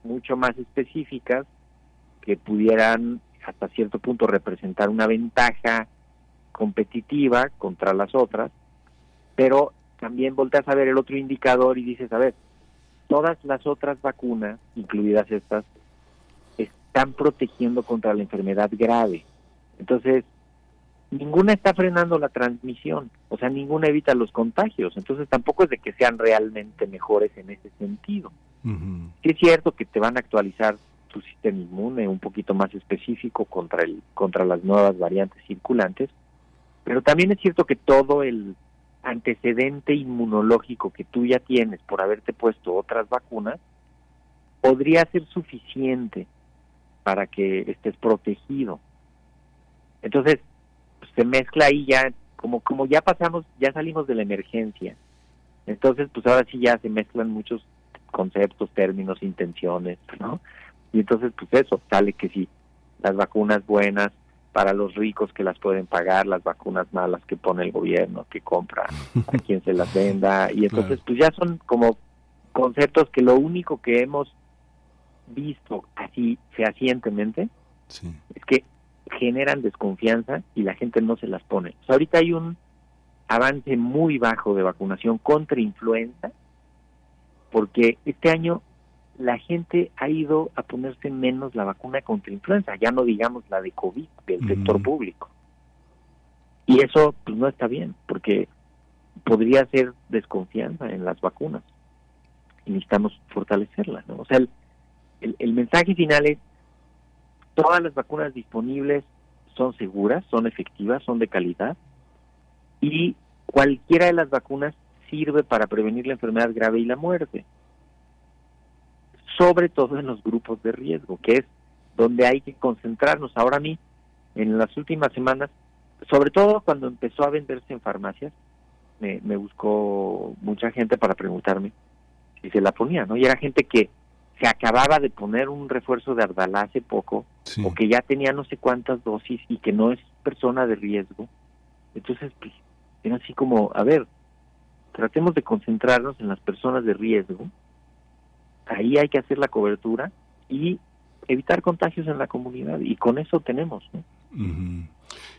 mucho más específicas, que pudieran hasta cierto punto representar una ventaja competitiva contra las otras, pero también volteas a ver el otro indicador y dices, a ver, todas las otras vacunas, incluidas estas, están protegiendo contra la enfermedad grave. Entonces, ninguna está frenando la transmisión, o sea, ninguna evita los contagios, entonces tampoco es de que sean realmente mejores en ese sentido. Sí es cierto que te van a actualizar tu sistema inmune un poquito más específico contra el contra las nuevas variantes circulantes, pero también es cierto que todo el antecedente inmunológico que tú ya tienes por haberte puesto otras vacunas podría ser suficiente para que estés protegido. Entonces, pues, se mezcla ahí ya, como, como ya pasamos, ya salimos de la emergencia. Entonces, pues ahora sí ya se mezclan muchos conceptos, términos, intenciones, ¿no? Y entonces, pues eso, sale que sí, las vacunas buenas para los ricos que las pueden pagar, las vacunas malas que pone el gobierno, que compra a quien se las venda, y entonces pues ya son como conceptos que lo único que hemos visto así fehacientemente es que generan desconfianza y la gente no se las pone. O sea, ahorita hay un avance muy bajo de vacunación contra influenza, porque este año la gente ha ido a ponerse menos la vacuna contra influenza, ya no digamos la de COVID del sector público. Y eso pues no está bien, porque podría ser desconfianza en las vacunas. Y necesitamos fortalecerla, ¿no? O sea, el, el mensaje final es, todas las vacunas disponibles son seguras, son efectivas, son de calidad, y cualquiera de las vacunas sirve para prevenir la enfermedad grave y la muerte sobre todo en los grupos de riesgo, que es donde hay que concentrarnos. Ahora a mí, en las últimas semanas, sobre todo cuando empezó a venderse en farmacias, me, buscó mucha gente para preguntarme si se la ponía, ¿no? Y era gente que se acababa de poner un refuerzo de Ardala hace poco, o que ya tenía no sé cuántas dosis y que no es persona de riesgo. Entonces, pues, era así como, a ver, tratemos de concentrarnos en las personas de riesgo ahí hay que hacer la cobertura y evitar contagios en la comunidad y con eso tenemos.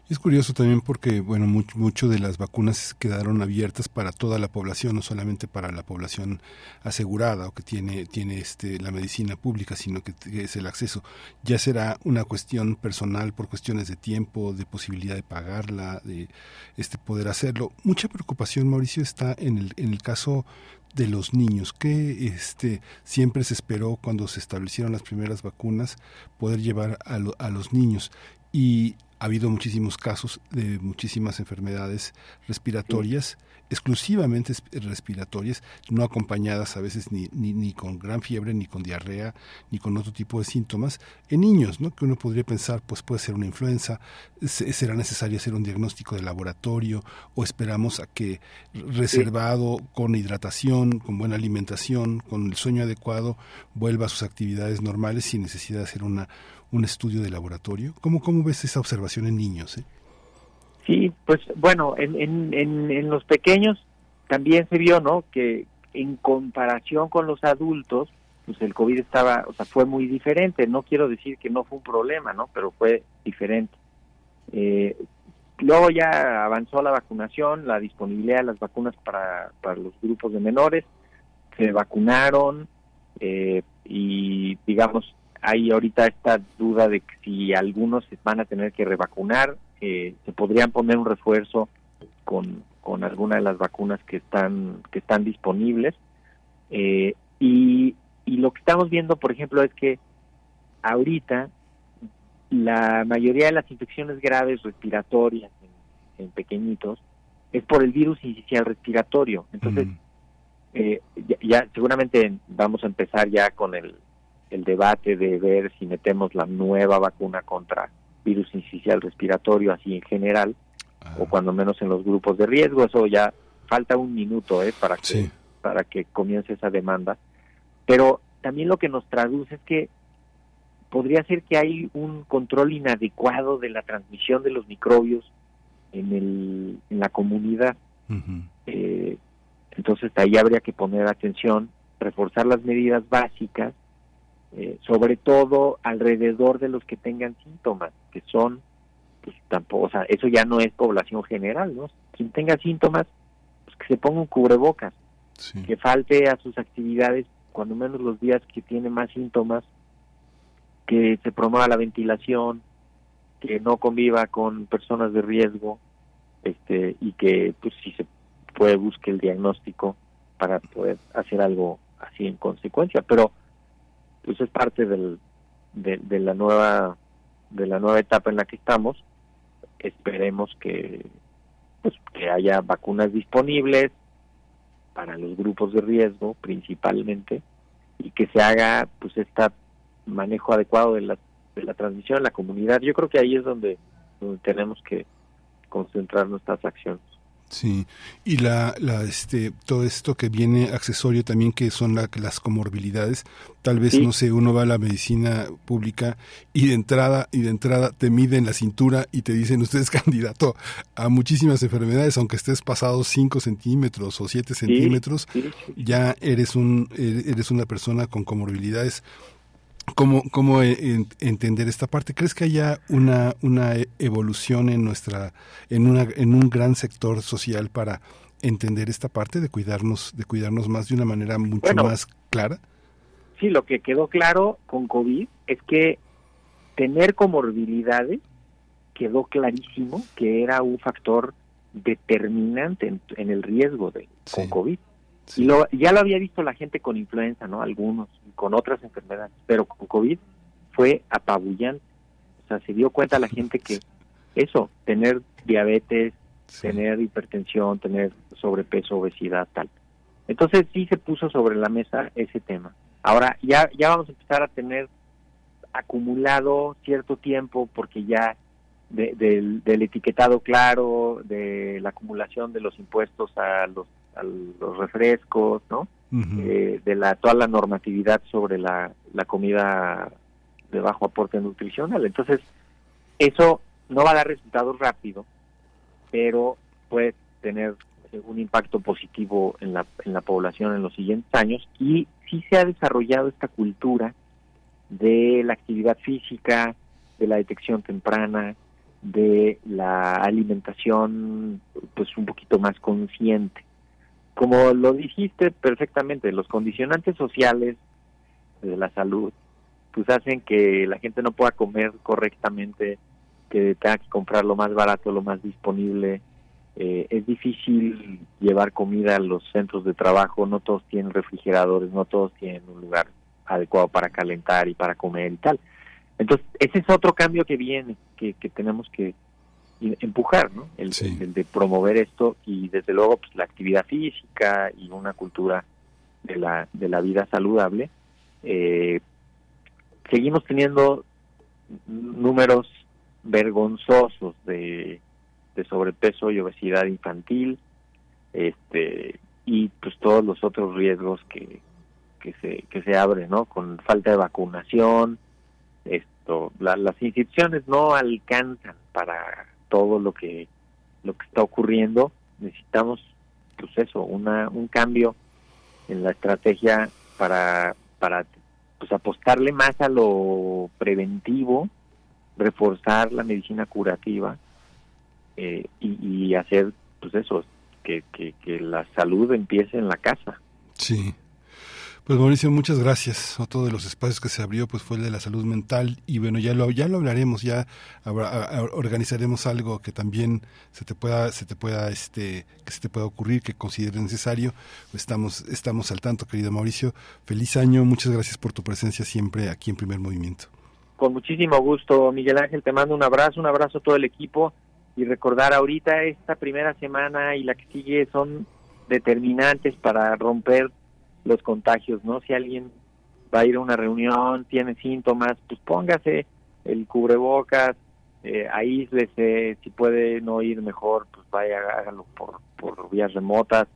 Es curioso también porque, bueno, mucho, de las vacunas quedaron abiertas para toda la población, no solamente para la población asegurada o que tiene, tiene este, la medicina pública, sino que, es el acceso. Ya será una cuestión personal por cuestiones de tiempo, de posibilidad de pagarla, de este poder hacerlo. Mucha preocupación, Mauricio, está en el, en el caso de los niños, que este, siempre se esperó cuando se establecieron las primeras vacunas poder llevar a, a los niños y ha habido muchísimos casos de muchísimas enfermedades respiratorias, exclusivamente respiratorias, no acompañadas a veces ni, ni, ni, con gran fiebre, ni con diarrea, ni con otro tipo de síntomas, en niños, ¿no? que uno podría pensar, pues puede ser una influenza, será necesario hacer un diagnóstico de laboratorio o esperamos a que reservado con hidratación, con buena alimentación, con el sueño adecuado, vuelva a sus actividades normales sin necesidad de hacer una un estudio de laboratorio? ¿Cómo, cómo ves esa observación en niños? Eh? Sí, pues bueno, en, en, en, los pequeños también se vio, ¿no? Que en comparación con los adultos, pues el COVID estaba, o sea, fue muy diferente. No quiero decir que no fue un problema, ¿no? Pero fue diferente. Eh, luego ya avanzó la vacunación, la disponibilidad de las vacunas para, para los grupos de menores, se vacunaron eh, y, digamos, hay ahorita esta duda de que si algunos se van a tener que revacunar, eh, se podrían poner un refuerzo con, con alguna de las vacunas que están que están disponibles. Eh, y, y lo que estamos viendo por ejemplo es que ahorita la mayoría de las infecciones graves respiratorias en, pequeñitos es por el virus inicial respiratorio. Entonces eh, ya seguramente vamos a empezar ya con el el debate de ver si metemos la nueva vacuna contra virus incisional respiratorio así en general o cuando menos en los grupos de riesgo. Eso ya falta un minuto ¿eh? para que para que comience esa demanda. Pero también lo que nos traduce es que podría ser que hay un control inadecuado de la transmisión de los microbios en el en la comunidad. Eh, Entonces ahí habría que poner atención, reforzar las medidas básicas, eh, sobre todo alrededor de los que tengan síntomas, que son, pues tampoco, o sea, eso ya no es población general, ¿no? Quien tenga síntomas, pues que se ponga un cubrebocas, que falte a sus actividades cuando menos los días que tiene más síntomas, que se promueva la ventilación, que no conviva con personas de riesgo, este y que pues si se puede busque el diagnóstico para poder hacer algo así en consecuencia, pero pues es parte del, de, la nueva de la nueva etapa en la que estamos. Esperemos que pues que haya vacunas disponibles para los grupos de riesgo principalmente y que se haga pues este manejo adecuado de la, de la transmisión en la comunidad. Yo creo que ahí es donde, donde tenemos que concentrar nuestras acciones. Sí, y la, la, este, todo esto que viene accesorio también, que son la, las comorbilidades, tal vez, no sé, uno va a la medicina pública y de entrada, y de entrada te miden la cintura y te dicen, usted es candidato a muchísimas enfermedades, aunque estés pasado 5 centímetros o 7 centímetros, ya eres, un, eres una persona con comorbilidades ¿Cómo, cómo e, entender esta parte? ¿Crees que haya una, una evolución en nuestra, en una, en un gran sector social para entender esta parte de cuidarnos, de cuidarnos más de una manera mucho más clara? Sí, lo que quedó claro con COVID es que tener comorbilidades quedó clarísimo que era un factor determinante en, el riesgo de con COVID. Y lo, ya lo había visto la gente con influenza, ¿no? Algunos, con otras enfermedades, pero con COVID fue apabullante. O sea, se dio cuenta la gente que eso, tener diabetes, tener hipertensión, tener sobrepeso, obesidad, tal. Entonces sí se puso sobre la mesa ese tema. Ahora ya, ya vamos a empezar a tener acumulado cierto tiempo porque ya del, del etiquetado claro, de la acumulación de los impuestos a los a los refrescos, ¿no? Eh, de la toda la normatividad sobre la, la comida de bajo aporte nutricional. Entonces, eso no va a dar resultados rápido, pero puede tener un impacto positivo en la, en la población en los siguientes años y sí se ha desarrollado esta cultura de la actividad física, de la detección temprana, de la alimentación pues un poquito más consciente como lo dijiste perfectamente, los condicionantes sociales de la salud pues hacen que la gente no pueda comer correctamente, que tenga que comprar lo más barato, lo más disponible. Eh, es difícil llevar comida a los centros de trabajo, no todos tienen refrigeradores, no todos tienen un lugar adecuado para calentar y para comer y tal. Entonces, ese es otro cambio que viene, que, que tenemos que, empujar, ¿no? El, de promover esto y desde luego pues, la actividad física y una cultura de la, de la vida saludable. Eh, seguimos teniendo números vergonzosos de, de sobrepeso y obesidad infantil, este y pues todos los otros riesgos que, que se que se abren, ¿no? Con falta de vacunación, esto, las instituciones no alcanzan para todo lo que lo que está ocurriendo necesitamos pues eso una un cambio en la estrategia para para pues apostarle más a lo preventivo reforzar la medicina curativa eh, y, hacer pues eso que, que, que la salud empiece en la casa. Sí pues Mauricio, muchas gracias. Otro de los espacios que se abrió pues fue el de la salud mental y bueno, ya lo ya lo hablaremos, ya organizaremos algo que también se te pueda se te pueda este que se te pueda ocurrir, que consideres necesario. Estamos estamos al tanto, querido Mauricio. Feliz año, muchas gracias por tu presencia siempre aquí en Primer Movimiento. Con muchísimo gusto, Miguel Ángel, te mando un abrazo, un abrazo a todo el equipo y recordar ahorita esta primera semana y la que sigue son determinantes para romper los contagios, ¿no? Si alguien va a ir a una reunión, tiene síntomas, pues póngase el cubrebocas, eh, aíslese, si puede no ir mejor, pues vaya, hágalo por, por vías remotas,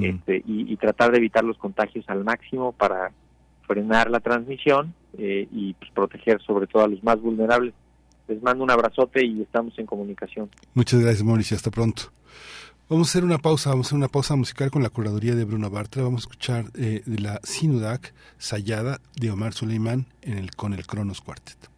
este, y, tratar de evitar los contagios al máximo para frenar la transmisión eh, y pues, proteger sobre todo a los más vulnerables. Les mando un abrazote y estamos en comunicación. Muchas gracias, Mauricio. Hasta pronto. Vamos a hacer una pausa, vamos a hacer una pausa musical con la curaduría de Bruno Bartra. Vamos a escuchar eh, de la Sinudak Sayada de Omar Suleiman en el, con el Cronos Quartet.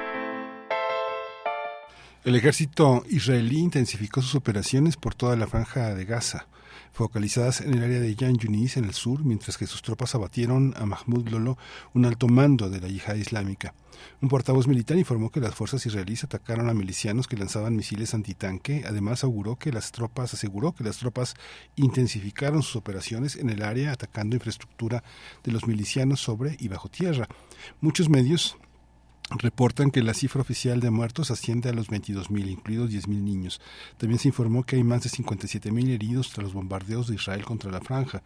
El ejército israelí intensificó sus operaciones por toda la franja de Gaza, focalizadas en el área de Yan Yunis en el sur, mientras que sus tropas abatieron a Mahmoud Lolo, un alto mando de la yihad islámica. Un portavoz militar informó que las fuerzas israelíes atacaron a milicianos que lanzaban misiles antitanque. Además, aseguró que las tropas aseguró que las tropas intensificaron sus operaciones en el área, atacando infraestructura de los milicianos sobre y bajo tierra. Muchos medios reportan que la cifra oficial de muertos asciende a los 22.000, incluidos 10.000 niños. También se informó que hay más de 57.000 heridos tras los bombardeos de Israel contra la franja.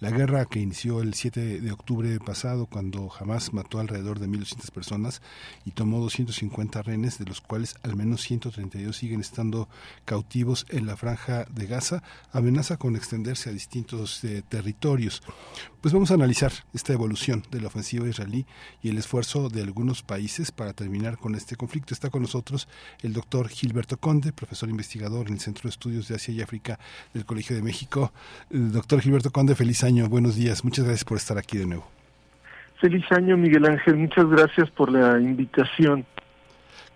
La guerra que inició el 7 de octubre pasado, cuando Hamas mató alrededor de 1.200 personas y tomó 250 rehenes, de los cuales al menos 132 siguen estando cautivos en la franja de Gaza, amenaza con extenderse a distintos eh, territorios. Pues vamos a analizar esta evolución de la ofensiva israelí y el esfuerzo de algunos países para terminar con este conflicto. Está con nosotros el doctor Gilberto Conde, profesor investigador en el Centro de Estudios de Asia y África del Colegio de México. Eh, doctor Gilberto Conde, feliz año, buenos días, muchas gracias por estar aquí de nuevo. Feliz año, Miguel Ángel, muchas gracias por la invitación.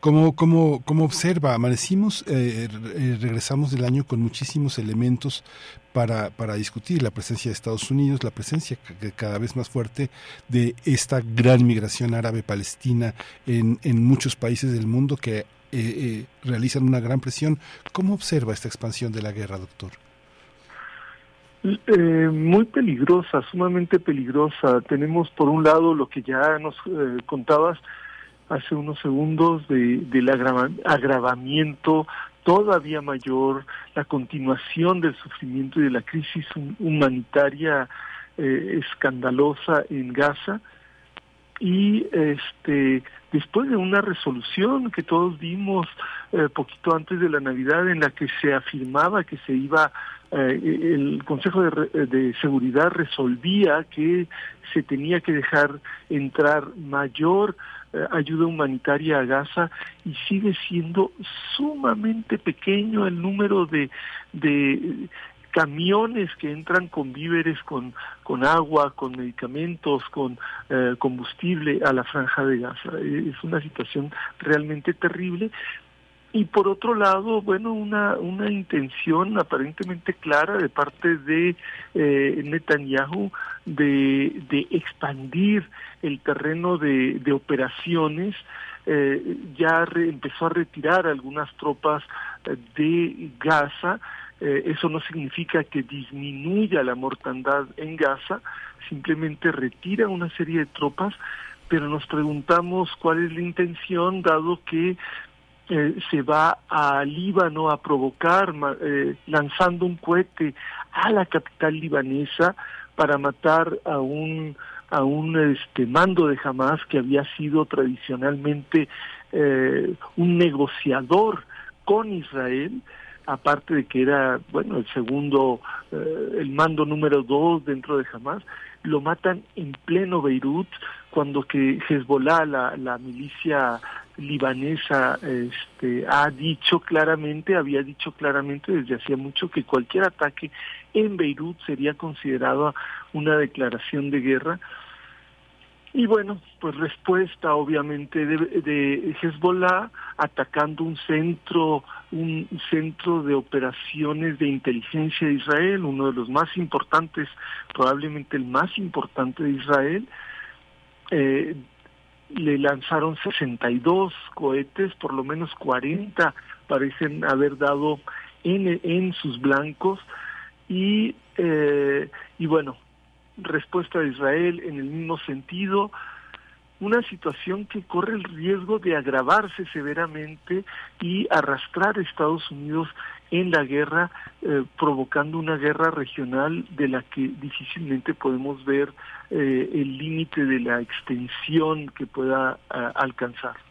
¿Cómo, cómo, cómo observa? Amanecimos, eh, eh, regresamos del año con muchísimos elementos para, para discutir la presencia de Estados Unidos, la presencia cada vez más fuerte de esta gran migración árabe-palestina en, en muchos países del mundo que eh, realizan una gran presión. ¿Cómo observa esta expansión de la guerra, doctor? muy peligrosa, sumamente peligrosa. Tenemos por un lado lo que ya nos contabas, hace unos segundos de, del agravamiento todavía mayor, la continuación del sufrimiento y de la crisis humanitaria eh, escandalosa en Gaza. Y este después de una resolución que todos vimos eh, poquito antes de la Navidad en la que se afirmaba que se iba eh, el Consejo de, Seguridad resolvía que se tenía que dejar entrar mayor ayuda humanitaria a Gaza y sigue siendo sumamente pequeño el número de, de camiones que entran con víveres, con, con agua, con medicamentos, con eh, combustible a la franja de Gaza. Es una situación realmente terrible, y por otro lado, bueno, una, una intención aparentemente clara de parte de eh, Netanyahu de, de expandir el terreno de, de operaciones. Eh, ya empezó a retirar algunas tropas eh, de Gaza. Eh, eso no significa que disminuya la mortandad en Gaza, simplemente retira una serie de tropas, pero nos preguntamos cuál es la intención, dado que eh, se va a Líbano a provocar, eh, lanzando un cohete a la capital libanesa para matar a un a un este mando de Hamas que había sido tradicionalmente eh, un negociador con Israel aparte de que era bueno el segundo el mando número dos dentro de Hamas lo matan en pleno Beirut cuando que Hezbollah la, la milicia libanesa este, ha dicho claramente, había dicho claramente desde hacía mucho que cualquier ataque en Beirut sería considerado una declaración de guerra. Y bueno, pues respuesta obviamente de, de Hezbollah atacando un centro, un centro de operaciones de inteligencia de Israel, uno de los más importantes, probablemente el más importante de Israel, eh, le lanzaron 62 cohetes, por lo menos 40 parecen haber dado en, en sus blancos. Y, eh, y bueno, respuesta de Israel en el mismo sentido, una situación que corre el riesgo de agravarse severamente y arrastrar a Estados Unidos en la guerra, eh, provocando una guerra regional de la que difícilmente podemos ver eh, el límite de la extensión que pueda eh, alcanzar.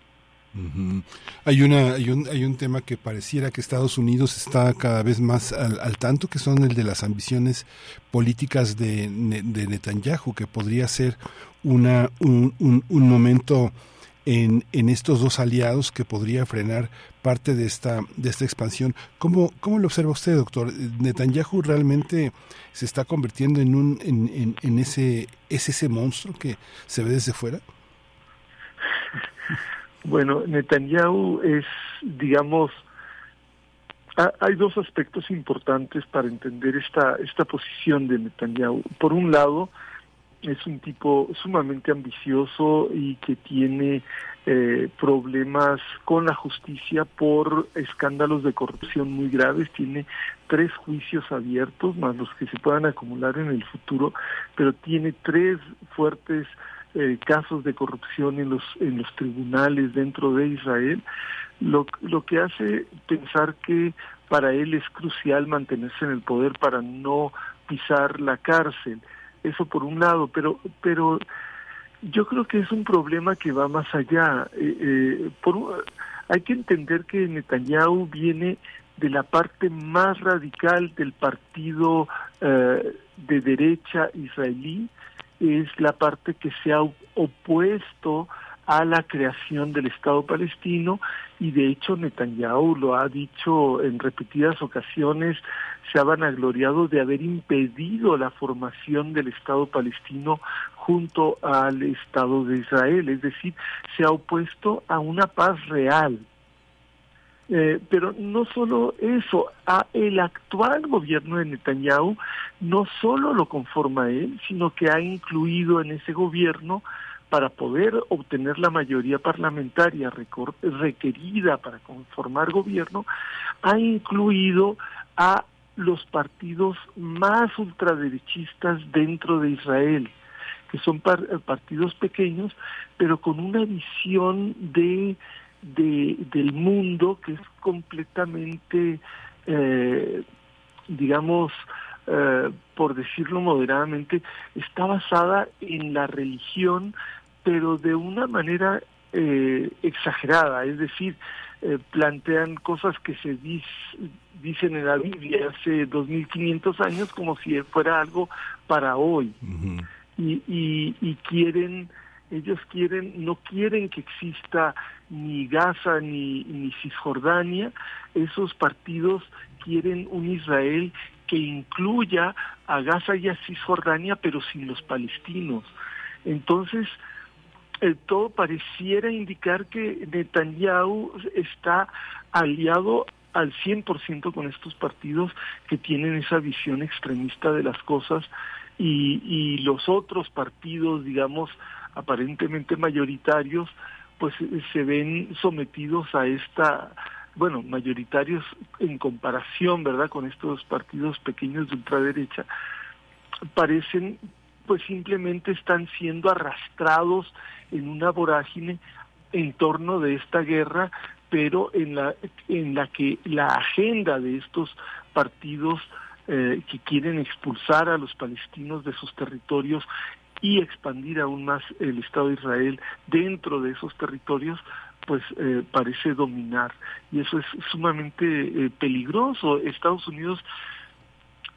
Hay una hay un hay un tema que pareciera que Estados Unidos está cada vez más al, tanto que son el de las ambiciones políticas de, de Netanyahu que podría ser una un, un, un momento en, en estos dos aliados que podría frenar parte de esta, de esta expansión. ¿Cómo, ¿Cómo lo observa usted, doctor? ¿Netanyahu realmente se está convirtiendo en, un, en, en, ese, es ese monstruo que se ve desde fuera? Bueno, Netanyahu es, digamos, hay dos aspectos importantes para entender esta, esta posición de Netanyahu. Por un lado, es un tipo sumamente ambicioso y que tiene eh, problemas con la justicia por escándalos de corrupción muy graves. Tiene tres juicios abiertos, más los que se puedan acumular en el futuro, pero tiene tres fuertes eh, casos de corrupción en los en los tribunales dentro de Israel, lo, lo que hace pensar que para él es crucial mantenerse en el poder para no pisar la cárcel eso por un lado, pero, pero yo creo que es un problema que va más allá. Eh, eh, por, hay que entender que Netanyahu viene de la parte más radical del partido eh, de derecha israelí, es la parte que se ha opuesto a la creación del Estado palestino y de hecho Netanyahu lo ha dicho en repetidas ocasiones, se ha vanagloriado de haber impedido la formación del Estado palestino junto al Estado de Israel, es decir, se ha opuesto a una paz real. Eh, pero no solo eso, a el actual gobierno de Netanyahu no solo lo conforma él, sino que ha incluido en ese gobierno para poder obtener la mayoría parlamentaria requerida para conformar gobierno, ha incluido a los partidos más ultraderechistas dentro de Israel, que son partidos pequeños, pero con una visión de, de del mundo que es completamente, eh, digamos, eh, por decirlo moderadamente, está basada en la religión pero de una manera eh, exagerada, es decir, eh, plantean cosas que se dicen en la Biblia hace 2500 años como si fuera algo para hoy. y, y, y quieren, ellos quieren, no quieren que exista ni Gaza ni, ni Cisjordania, esos partidos quieren un Israel que incluya a Gaza y a Cisjordania, pero sin los palestinos. Entonces, eh, todo pareciera indicar que Netanyahu está aliado al 100% con estos partidos que tienen esa visión extremista de las cosas y, y los otros partidos, digamos, aparentemente mayoritarios, pues eh, se ven sometidos a esta, bueno, mayoritarios en comparación, ¿verdad?, con estos partidos pequeños de ultraderecha, parecen, pues simplemente están siendo arrastrados en una vorágine en torno de esta guerra, pero en la, en la que la agenda de estos partidos eh, que quieren expulsar a los palestinos de sus territorios y expandir aún más el Estado de Israel dentro de esos territorios, pues eh, parece dominar. Y eso es sumamente eh, peligroso. Estados Unidos,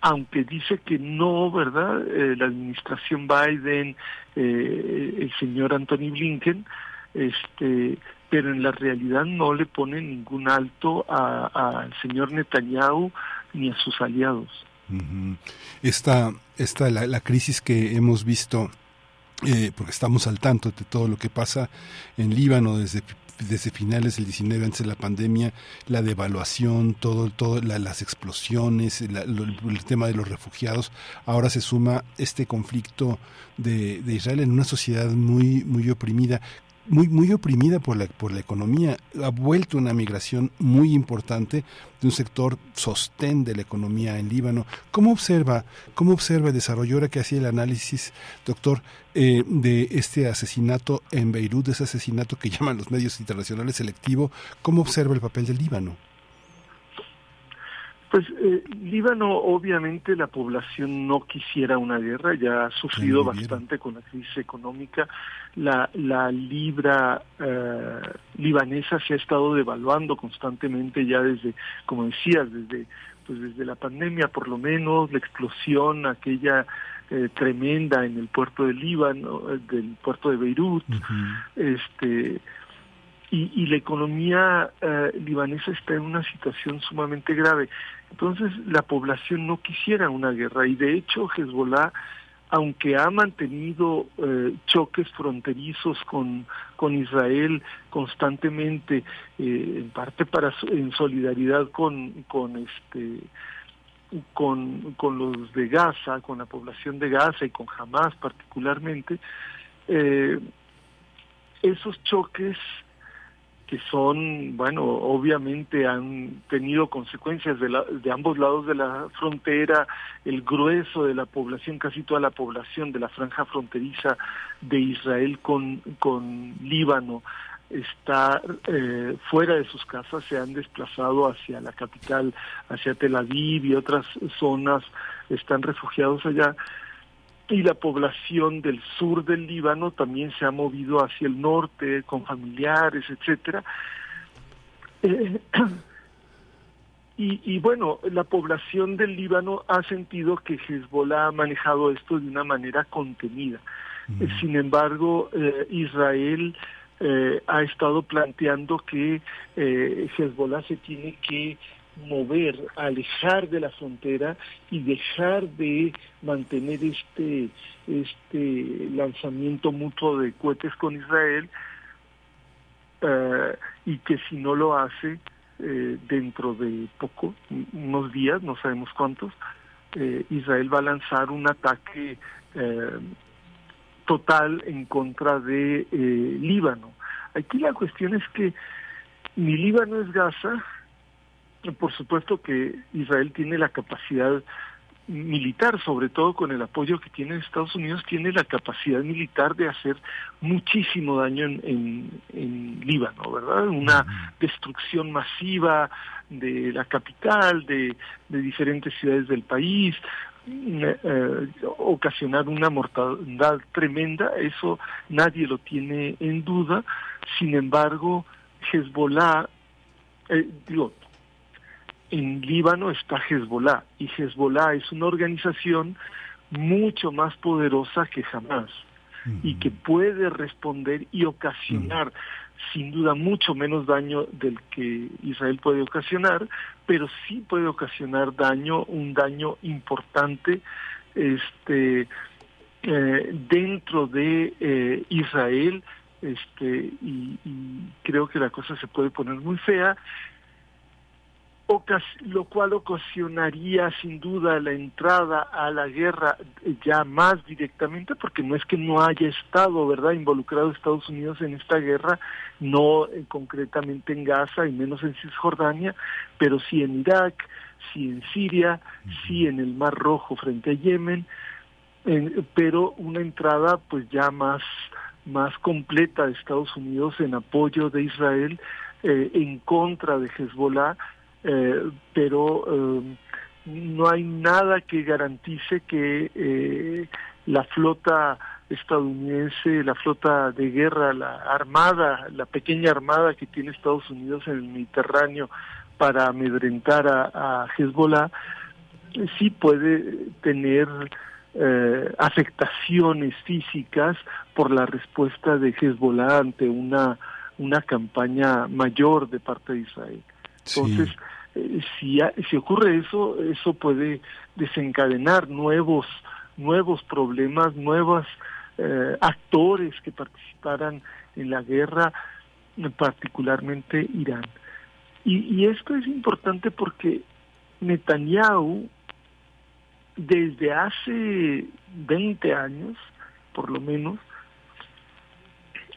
aunque dice que no, ¿verdad? Eh, la administración Biden, el señor Anthony Blinken, este, pero en la realidad no le pone ningún alto al señor Netanyahu ni a sus aliados. Esta, esta la, la, crisis que hemos visto, eh, porque estamos al tanto de todo lo que pasa en Líbano desde desde finales del 19 antes de la pandemia, la devaluación, todo, todo las explosiones, el tema de los refugiados. Ahora se suma este conflicto de, de Israel en una sociedad muy, muy oprimida muy, muy oprimida por la, por la economía. Ha vuelto una migración muy importante de un sector sostén de la economía en Líbano. ¿Cómo observa, cómo observa el desarrollo, ahora que hacía el análisis, doctor, eh, de este asesinato en Beirut, de ese asesinato que llaman los medios internacionales selectivo? ¿Cómo observa el papel del Líbano? Pues eh, Líbano, obviamente la población no quisiera una guerra, ya ha sufrido bastante con la crisis económica. La, la libra eh, libanesa se ha estado devaluando constantemente ya desde, como decías, desde, pues desde la pandemia por lo menos, la explosión aquella eh, tremenda en el puerto de Líbano, eh, del puerto de Beirut, este y, y, la economía eh, libanesa está en una situación sumamente grave. Entonces la población no quisiera una guerra y de hecho Hezbollah, aunque ha mantenido eh, choques fronterizos con, con Israel constantemente, eh, en parte para en solidaridad con, con este con, con los de Gaza, con la población de Gaza y con Hamas particularmente, eh, esos choques que son, bueno, obviamente han tenido consecuencias de, de ambos lados de la frontera, el grueso de la población, casi toda la población de la franja fronteriza de Israel con, con Líbano está eh, fuera de sus casas, se han desplazado hacia la capital, hacia Tel Aviv y otras zonas, están refugiados allá y la población del sur del Líbano también se ha movido hacia el norte con familiares, etcétera. Eh, y, y, bueno, la población del Líbano ha sentido que Hezbollah ha manejado esto de una manera contenida. Eh, sin embargo, eh, Israel ha estado planteando que Hezbollah se tiene que mover, alejar de la frontera y dejar de mantener este, este lanzamiento mutuo de cohetes con Israel eh, y que si no lo hace eh, dentro de poco, unos días, no sabemos cuántos, eh, Israel va a lanzar un ataque total en contra de Líbano. Aquí la cuestión es que ni Líbano es Gaza, por supuesto que Israel tiene la capacidad militar, sobre todo con el apoyo que tiene Estados Unidos, tiene la capacidad militar de hacer muchísimo daño en, en, Líbano, ¿verdad? Una destrucción masiva de la capital, de, de diferentes ciudades del país, eh, ocasionar una mortandad tremenda, eso nadie lo tiene en duda. Sin embargo, Hezbollah, eh, digo, en Líbano está Hezbollah y Hezbollah es una organización mucho más poderosa que jamás y que puede responder y ocasionar sin duda mucho menos daño del que Israel puede ocasionar, pero sí puede ocasionar daño, un daño importante este eh, dentro de eh, Israel este y, creo que la cosa se puede poner muy fea lo cual ocasionaría sin duda la entrada a la guerra ya más directamente, porque no es que no haya estado, ¿verdad?, involucrado Estados Unidos en esta guerra, no eh, concretamente en Gaza y menos en Cisjordania, pero sí en Irak, sí en Siria, sí en el Mar Rojo frente a Yemen, pero una entrada pues ya más más completa de Estados Unidos en apoyo de Israel eh, en contra de Hezbollah, eh, pero eh, no hay nada que garantice que la flota estadounidense, la flota de guerra, la armada, la pequeña armada que tiene Estados Unidos en el Mediterráneo para amedrentar a, a Hezbollah, sí puede tener eh, afectaciones físicas por la respuesta de Hezbollah ante una, una campaña mayor de parte de Israel. Entonces, eh, si, si ocurre eso, eso puede desencadenar nuevos, nuevos problemas, nuevos eh, actores que participaran en la guerra, particularmente Irán. Y, esto es importante porque Netanyahu desde hace 20 años, por lo menos,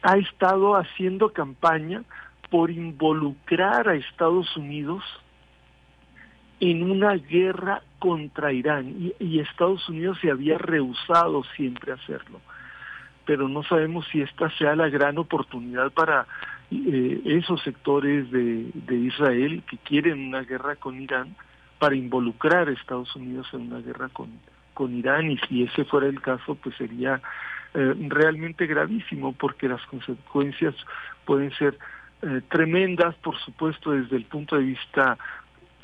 ha estado haciendo campaña por involucrar a Estados Unidos en una guerra contra Irán y, Estados Unidos se había rehusado siempre a hacerlo. Pero no sabemos si esta sea la gran oportunidad para eh, esos sectores de Israel que quieren una guerra con Irán para involucrar a Estados Unidos en una guerra con, con Irán y si ese fuera el caso, pues sería eh, realmente gravísimo porque las consecuencias pueden ser eh, tremendas, por supuesto, desde el punto de vista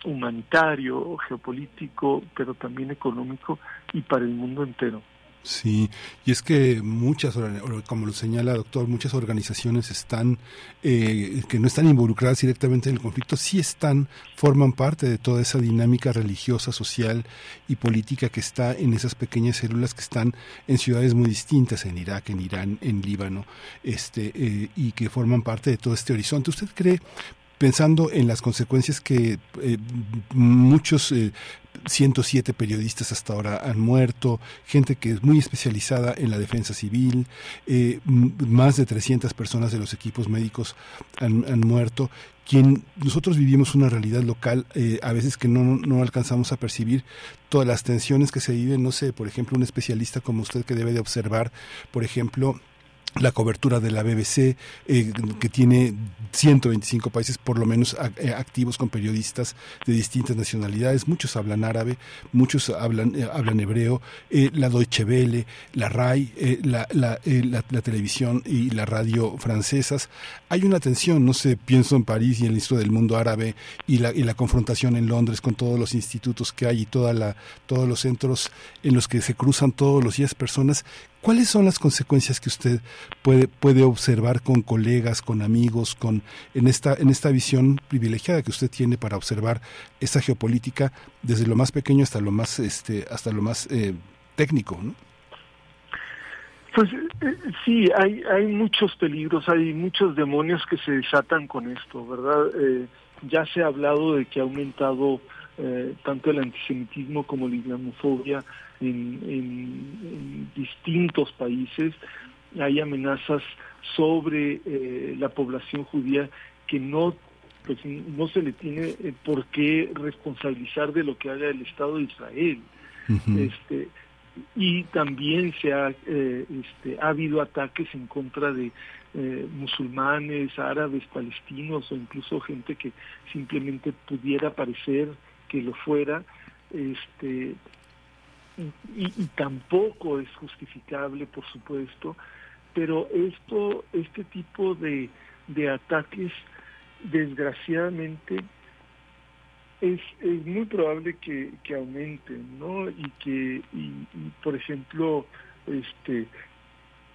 humanitario, geopolítico, pero también económico y para el mundo entero. Sí, y es que muchas, como lo señala doctor, muchas organizaciones están, eh, que no están involucradas directamente en el conflicto, sí están, forman parte de toda esa dinámica religiosa, social y política que está en esas pequeñas células que están en ciudades muy distintas, en Irak, en Irán, en Líbano, este, eh, y que forman parte de todo este horizonte. ¿Usted cree, pensando en las consecuencias que eh, muchos 107 eh, periodistas hasta ahora han muerto, gente que es muy especializada en la defensa civil, eh, más de 300 personas de los equipos médicos han, muerto. Quien nosotros vivimos una realidad local, a veces que no, no alcanzamos a percibir todas las tensiones que se viven, no sé, por ejemplo, un especialista como usted que debe de observar, por ejemplo, la cobertura de la BBC, eh, que tiene 125 países por lo menos eh, activos con periodistas de distintas nacionalidades. Muchos hablan árabe, muchos hablan, eh, hablan hebreo, la Deutsche Welle, la RAI, la, la, la, televisión y la radio francesas. Hay una tensión, no sé, pienso en París y en el Instituto del Mundo Árabe y la, y la confrontación en Londres con todos los institutos que hay y toda la, todos los centros en los que se cruzan todos los días personas ¿Cuáles son las consecuencias que usted puede, puede observar con colegas, con amigos, con en esta, en esta visión privilegiada que usted tiene para observar esta geopolítica desde lo más pequeño hasta lo más, este, hasta lo más eh, técnico, ¿no? Pues eh, sí, hay, hay muchos peligros, hay muchos demonios que se desatan con esto, ¿verdad? Eh, ya se ha hablado de que ha aumentado tanto el antisemitismo como la islamofobia en, distintos países. Hay amenazas sobre eh, la población judía que no pues no se le tiene eh, por qué responsabilizar de lo que haga el Estado de Israel. este, y también se ha, eh, este, ha habido ataques en contra de musulmanes, árabes, palestinos o incluso gente que simplemente pudiera parecer que lo fuera. Este, y, tampoco es justificable, por supuesto, pero esto, este tipo de, de ataques, desgraciadamente, es, es muy probable que, que aumenten, ¿no? Y que, y, por ejemplo, este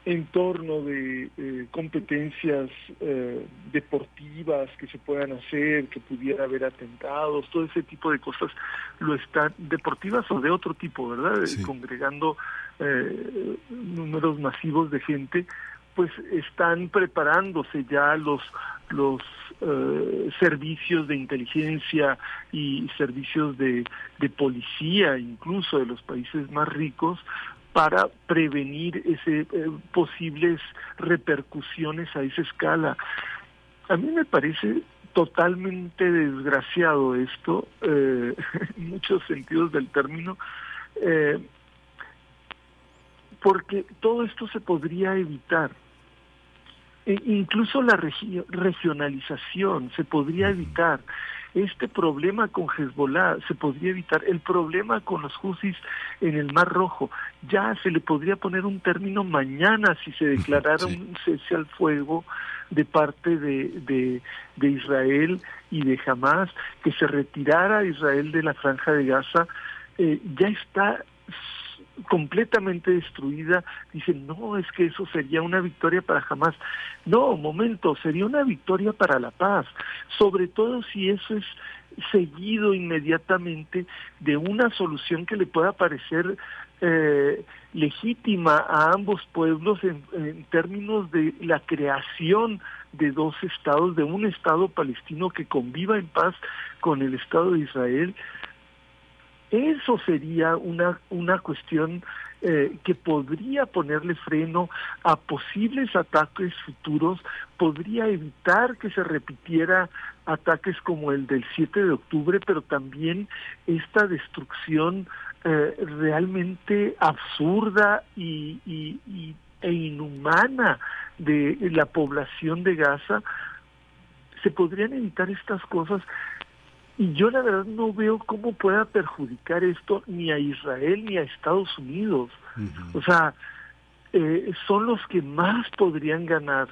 entorno de eh, competencias eh, deportivas que se puedan hacer, que pudiera haber atentados, todo ese tipo de cosas lo están, deportivas o de otro tipo, ¿verdad? Congregando eh, números masivos de gente, pues están preparándose ya los los servicios de inteligencia y servicios de, de policía, incluso de los países más ricos, para prevenir ese eh, posibles repercusiones a esa escala. A mí me parece totalmente desgraciado esto, eh, en muchos sentidos del término, eh, porque todo esto se podría evitar. E incluso la regionalización se podría evitar este problema con Hezbollah se podría evitar, el problema con los Husis en el Mar Rojo, ya se le podría poner un término mañana si se declarara un cese al fuego de parte de, de, Israel y de Hamas, que se retirara Israel de la franja de Gaza, eh, ya está completamente destruida, dicen, no, es que eso sería una victoria para jamás. No, momento, sería una victoria para la paz, sobre todo si eso es seguido inmediatamente de una solución que le pueda parecer eh, legítima a ambos pueblos en, en términos de la creación de dos estados, de un estado palestino que conviva en paz con el Estado de Israel, eso sería una, una cuestión eh, que podría ponerle freno a posibles ataques futuros, podría evitar que se repitiera ataques como el del 7 de octubre, pero también esta destrucción eh, realmente absurda y, e inhumana de la población de Gaza, se podrían evitar estas cosas y yo la verdad no veo cómo pueda perjudicar esto ni a Israel ni a Estados Unidos. O sea, eh, son los que más podrían ganar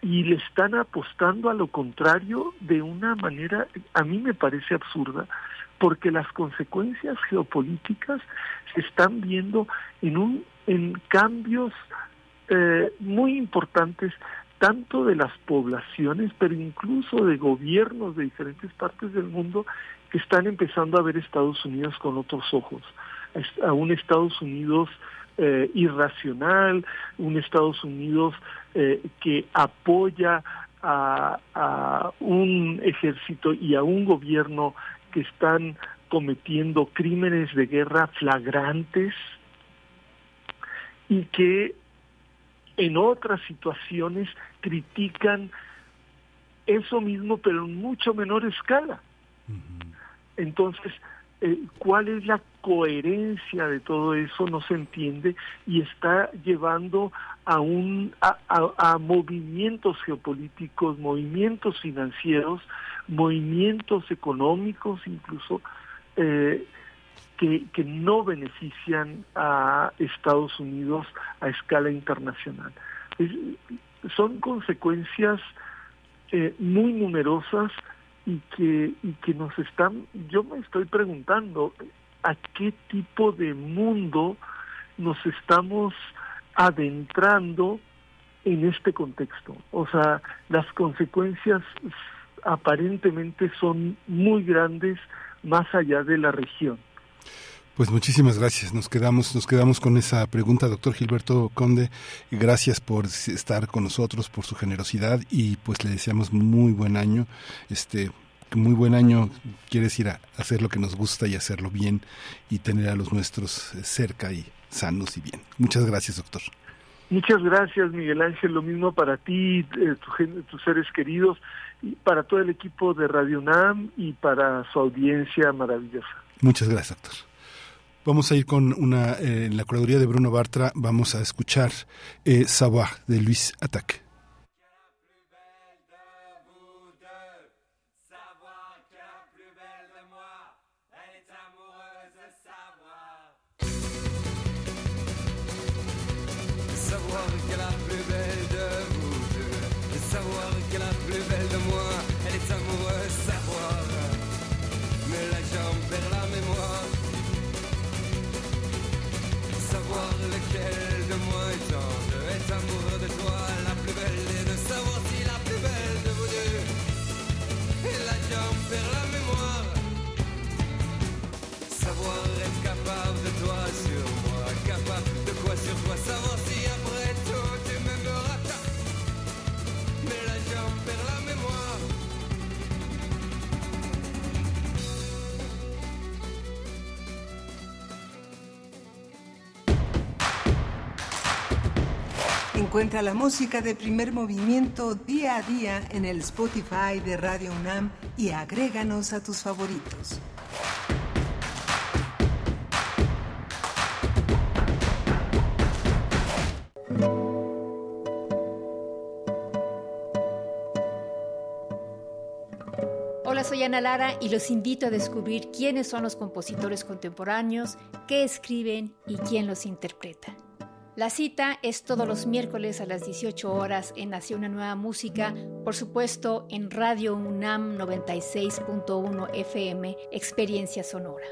y le están apostando a lo contrario de una manera, a mí me parece absurda, porque las consecuencias geopolíticas se están viendo en, un, en cambios eh, muy importantes tanto de las poblaciones, pero incluso de gobiernos de diferentes partes del mundo que están empezando a ver Estados Unidos con otros ojos, a un Estados Unidos eh, irracional, un Estados Unidos eh, que apoya a, a un ejército y a un gobierno que están cometiendo crímenes de guerra flagrantes y que en otras situaciones critican eso mismo, pero en mucho menor escala. Entonces, eh, ¿cuál es la coherencia de todo eso? No se entiende y está llevando a, un, a, movimientos geopolíticos, movimientos financieros, movimientos económicos incluso, eh, que, no benefician a Estados Unidos a escala internacional. son consecuencias eh, muy numerosas y que, y que nos están, yo me estoy preguntando a qué tipo de mundo nos estamos adentrando en este contexto. O sea, las consecuencias aparentemente son muy grandes más allá de la región. Pues muchísimas gracias. Nos quedamos, nos quedamos con esa pregunta, doctor Gilberto Conde. Gracias por estar con nosotros, por su generosidad y pues le deseamos muy buen año. Este, muy buen año quiere decir hacer lo que nos gusta y hacerlo bien y tener a los nuestros cerca y sanos y bien. Muchas gracias, doctor. Muchas gracias, Miguel Ángel. Lo mismo para ti, eh, tus seres queridos, y para todo el equipo de Radio NAM y para su audiencia maravillosa. Muchas gracias, doctor. Vamos a ir con una, eh, en la curaduría de Bruno Bartra, vamos a escuchar eh, Savoir de Luis Attaque. Encuentra la música de primer movimiento día a día en el Spotify de Radio UNAM y agréganos a tus favoritos. Hola, soy Ana Lara y los invito a descubrir quiénes son los compositores contemporáneos, qué escriben y quién los interpreta. La cita es todos los miércoles a las 18 horas en Nació una nueva música, por supuesto en Radio UNAM 96.1 FM, Experiencia Sonora.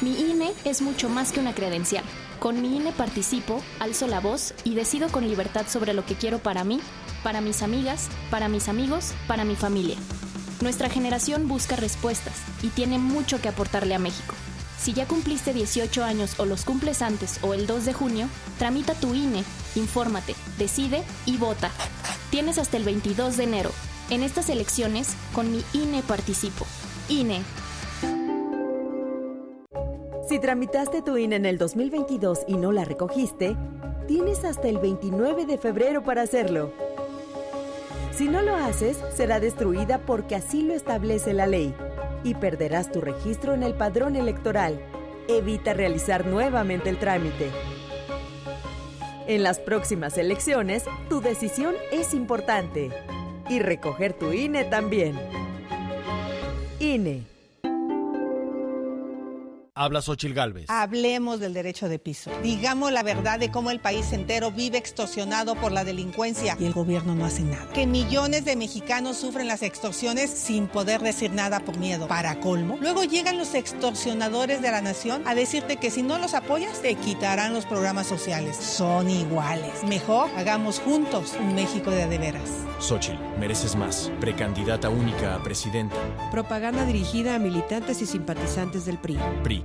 Mi INE es mucho más que una credencial. Con mi INE participo, alzo la voz y decido con libertad sobre lo que quiero para mí, para mis amigas, para mis amigos, para mi familia. Nuestra generación busca respuestas y tiene mucho que aportarle a México. Si ya cumpliste 18 años o los cumples antes o el 2 de junio, tramita tu INE, infórmate, decide y vota. Tienes hasta el 22 de enero. En estas elecciones, con mi INE participo. INE. Si tramitaste tu INE en el 2022 y no la recogiste, tienes hasta el 29 de febrero para hacerlo. Si no lo haces, será destruida porque así lo establece la ley y perderás tu registro en el padrón electoral. Evita realizar nuevamente el trámite. En las próximas elecciones, tu decisión es importante. Y recoger tu INE también. INE. Habla Xochil Gálvez. Hablemos del derecho de piso. Digamos la verdad de cómo el país entero vive extorsionado por la delincuencia y el gobierno no hace nada. Que millones de mexicanos sufren las extorsiones sin poder decir nada por miedo. Para colmo, luego llegan los extorsionadores de la nación a decirte que si no los apoyas te quitarán los programas sociales. Son iguales. Mejor hagamos juntos un México de de veras. Xochitl, mereces más. Precandidata única a presidenta. Propaganda dirigida a militantes y simpatizantes del PRI. PRI.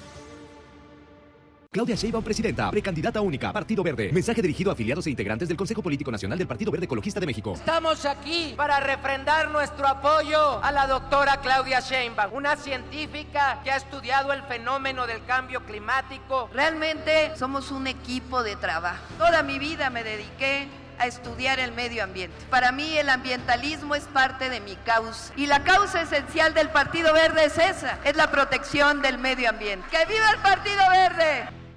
Claudia Sheinbaum, presidenta, precandidata única, Partido Verde. Mensaje dirigido a afiliados e integrantes del Consejo Político Nacional del Partido Verde Ecologista de México. Estamos aquí para refrendar nuestro apoyo a la doctora Claudia Sheinbaum, una científica que ha estudiado el fenómeno del cambio climático. Realmente somos un equipo de trabajo. Toda mi vida me dediqué a estudiar el medio ambiente. Para mí el ambientalismo es parte de mi causa. Y la causa esencial del Partido Verde es esa, es la protección del medio ambiente. ¡Que viva el Partido Verde!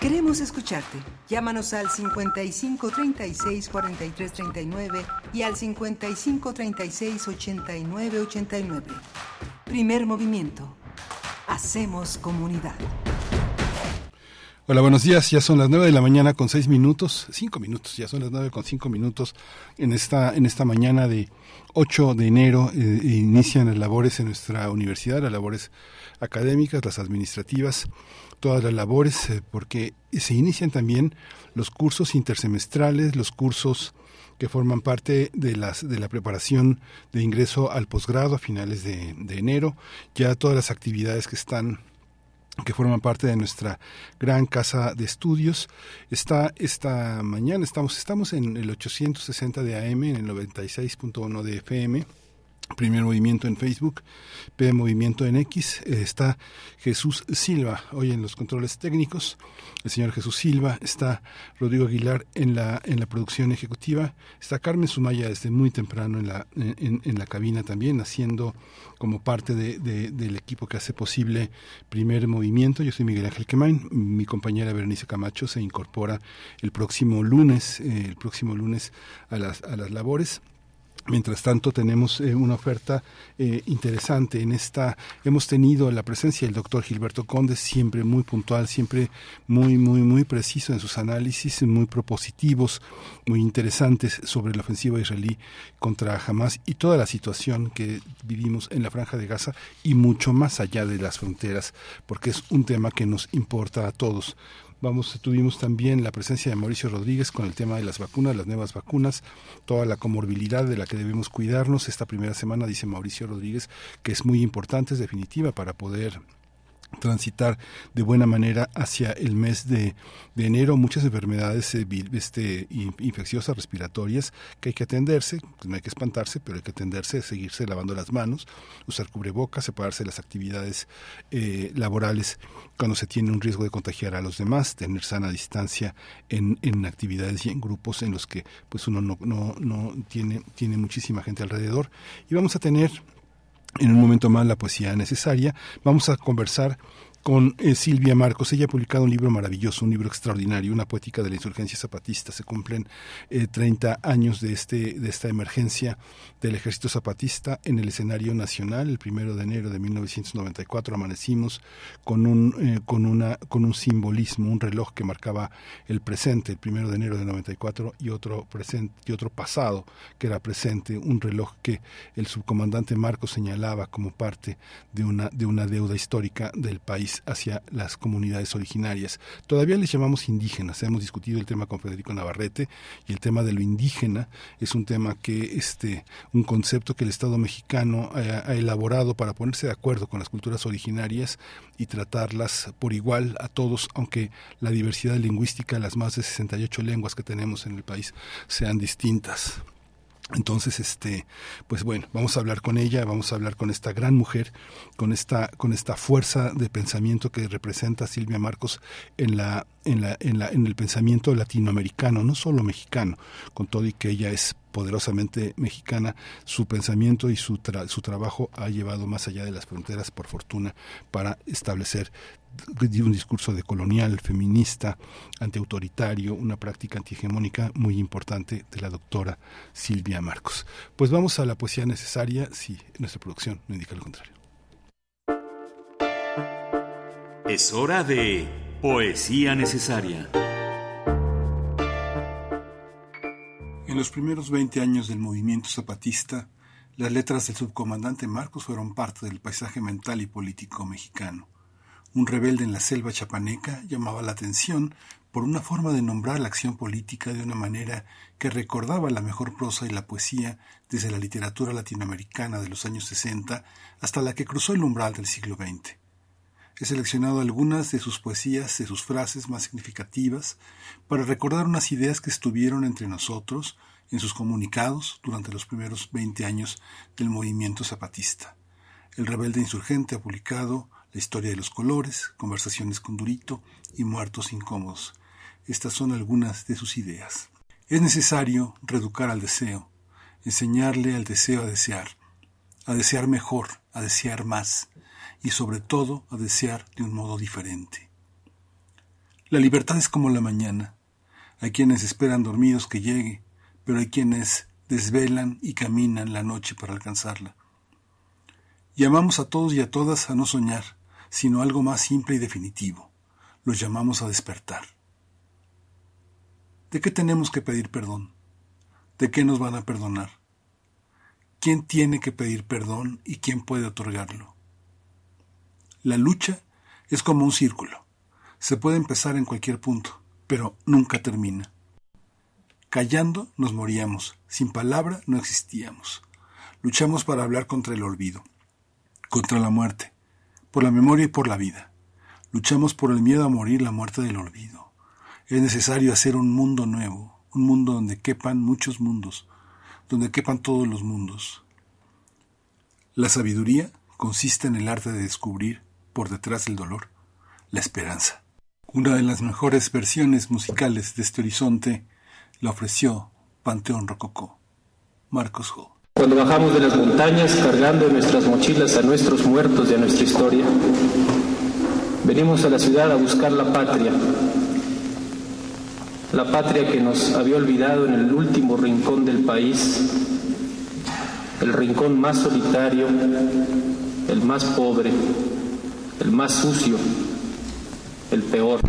Queremos escucharte. Llámanos al 55 36 43 39 y al 55 36 89 89. Primer movimiento. Hacemos comunidad. Hola, buenos días. Ya son las nueve de la mañana con seis minutos, cinco minutos. Ya son las nueve con cinco minutos en esta en esta mañana de 8 de enero. eh, inician las labores en nuestra universidad, las labores académicas, las administrativas. todas las labores, eh, porque se inician también los cursos intersemestrales, los cursos que forman parte de, las, de la preparación de ingreso al posgrado a finales de, enero, ya todas las actividades que están que forman parte de nuestra gran casa de estudios. Está esta mañana, estamos, estamos en el 860 de AM, en el 96.1 de FM Primer Movimiento en Facebook, P Movimiento en X, eh, está Jesús Silva hoy en los controles técnicos, el señor Jesús Silva, está Rodrigo Aguilar en la, en la producción ejecutiva, está Carmen Sumaya desde muy temprano en la, en, en la cabina también, haciendo como parte de, del equipo que hace posible Primer Movimiento. Yo soy Miguel Ángel Quemain, mi compañera Berenice Camacho se incorpora el próximo lunes, eh, el próximo lunes a las, a las labores. Mientras tanto, tenemos eh, una oferta eh, interesante en esta. Hemos tenido la presencia del doctor Gilberto Conde, siempre muy puntual, siempre muy, muy, muy preciso en sus análisis, muy propositivos, muy interesantes sobre la ofensiva israelí contra Hamas y toda la situación que vivimos en la Franja de Gaza y mucho más allá de las fronteras, porque es un tema que nos importa a todos. Vamos, tuvimos también la presencia de Mauricio Rodríguez con el tema de las vacunas, las nuevas vacunas, toda la comorbilidad de la que debemos cuidarnos. Esta primera semana, dice Mauricio Rodríguez, que es muy importante, es definitiva para poder transitar de buena manera hacia el mes de, enero muchas enfermedades eh, este, infecciosas respiratorias que hay que atenderse, no hay que espantarse, pero hay que atenderse, seguirse lavando las manos, usar cubrebocas, separarse de las actividades eh, laborales cuando se tiene un riesgo de contagiar a los demás, tener sana distancia en, en actividades y en grupos en los que pues uno no, no, no tiene, tiene muchísima gente alrededor. Y vamos a tener en un momento más la poesía necesaria. Vamos a conversar con eh, Silvia Marcos. Ella ha publicado un libro maravilloso, un libro extraordinario, una poética de la insurgencia zapatista. Se cumplen eh, 30 años de, este, de esta emergencia del ejército zapatista en el escenario nacional. El primero de enero de 1994 amanecimos con un, eh, con una, con un simbolismo, un reloj que marcaba el presente, el primero de enero de 94 y otro presente y otro pasado que era presente, un reloj que el subcomandante Marcos señalaba como parte de una, de una deuda histórica del país hacia las comunidades originarias. Todavía les llamamos indígenas. Hemos discutido el tema con Federico Navarrete y el tema de lo indígena es un tema que este un concepto que el Estado mexicano ha, ha elaborado para ponerse de acuerdo con las culturas originarias y tratarlas por igual a todos, aunque la diversidad lingüística, las más de 68 lenguas que tenemos en el país sean distintas. Entonces, este, pues bueno, vamos a hablar con ella, vamos a hablar con esta gran mujer, con esta, con esta fuerza de pensamiento que representa Silvia Marcos en la, en la, en la, en el pensamiento latinoamericano, no solo mexicano, con todo y que ella es poderosamente mexicana, su pensamiento y su, su trabajo ha llevado más allá de las fronteras, por fortuna, para establecer un discurso de colonial, feminista, antiautoritario, una práctica antihegemónica muy importante de la doctora Silvia Marcos. Pues vamos a la poesía necesaria si nuestra producción no indica lo contrario. Es hora de poesía necesaria. En los primeros 20 años del movimiento zapatista, las letras del subcomandante Marcos fueron parte del paisaje mental y político mexicano. Un rebelde en la selva chapaneca llamaba la atención por una forma de nombrar la acción política de una manera que recordaba la mejor prosa y la poesía desde la literatura latinoamericana de los años 60 hasta la que cruzó el umbral del siglo XX. He seleccionado algunas de sus poesías, de sus frases más significativas, para recordar unas ideas que estuvieron entre nosotros en sus comunicados durante los primeros 20 años del movimiento zapatista. El rebelde insurgente ha publicado La historia de los colores, Conversaciones con Durito y Muertos incómodos. Estas son algunas de sus ideas. Es necesario reeducar al deseo, enseñarle al deseo a desear, a desear mejor, a desear más, y sobre todo a desear de un modo diferente. La libertad es como la mañana. Hay quienes esperan dormidos que llegue, pero hay quienes desvelan y caminan la noche para alcanzarla. Llamamos a todos y a todas a no soñar, sino algo más simple y definitivo. Los llamamos a despertar. ¿De qué tenemos que pedir perdón? ¿De qué nos van a perdonar? ¿Quién tiene que pedir perdón y quién puede otorgarlo? La lucha es como un círculo. Se puede empezar en cualquier punto, pero nunca termina. Callando nos moríamos, sin palabra no existíamos. Luchamos para hablar contra el olvido, contra la muerte, por la memoria y por la vida. Luchamos por el miedo a morir, la muerte del olvido. Es necesario hacer un mundo nuevo, un mundo donde quepan muchos mundos, donde quepan todos los mundos. La sabiduría consiste en el arte de descubrir, por detrás del dolor, la esperanza. Una de las mejores versiones musicales de este horizonte la ofreció Panteón Rococó. Marcos Ho. Cuando bajamos de las montañas cargando en nuestras mochilas a nuestros muertos y a nuestra historia, venimos a la ciudad a buscar la patria, la patria que nos había olvidado en el último rincón del país, el rincón más solitario, el más pobre, el más sucio, el peor.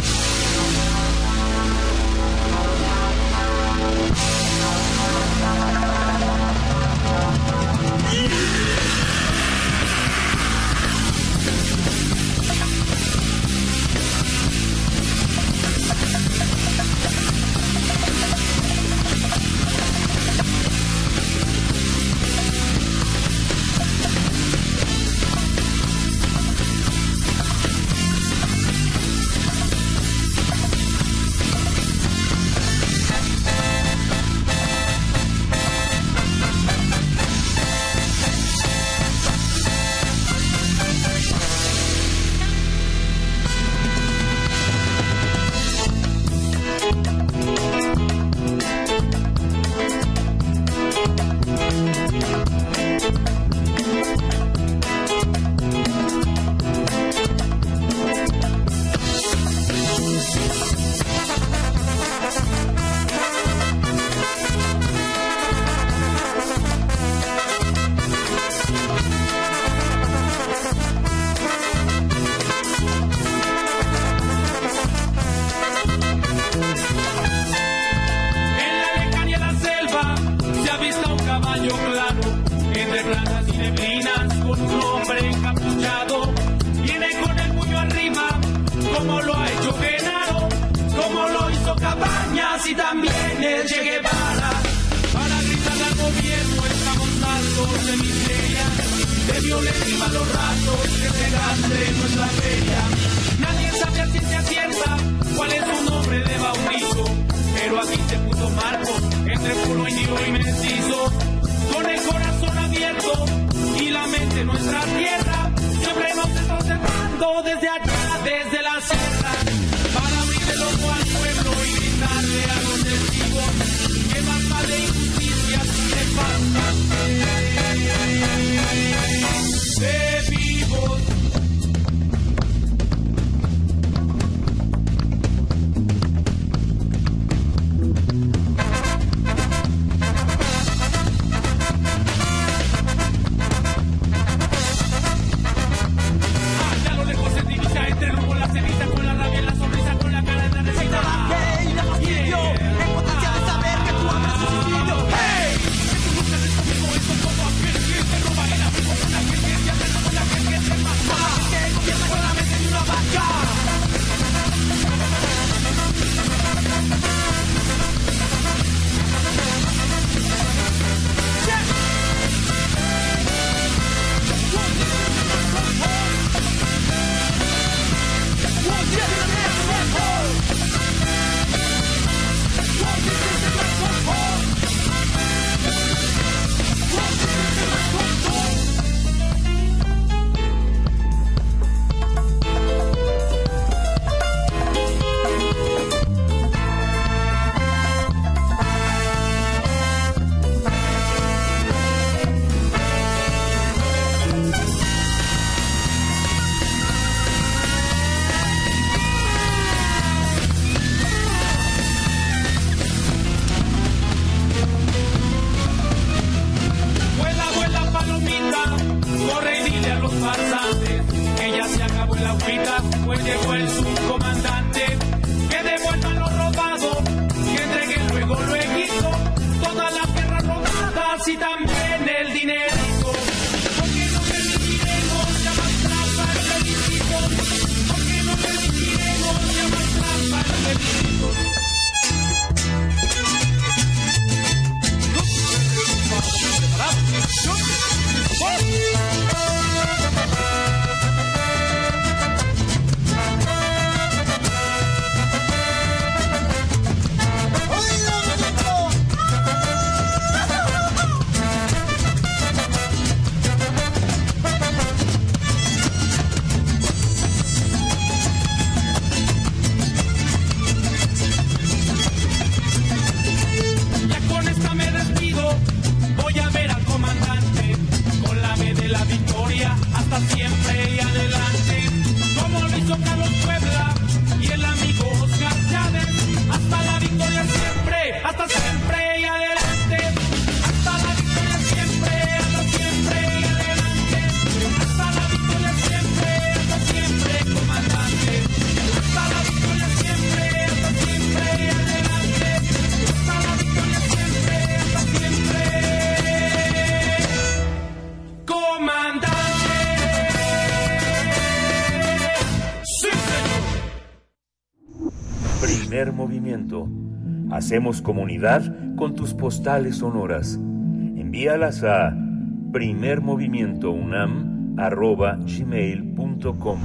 Hacemos comunidad con tus postales sonoras. Envíalas a primermovimientounam.gmail.com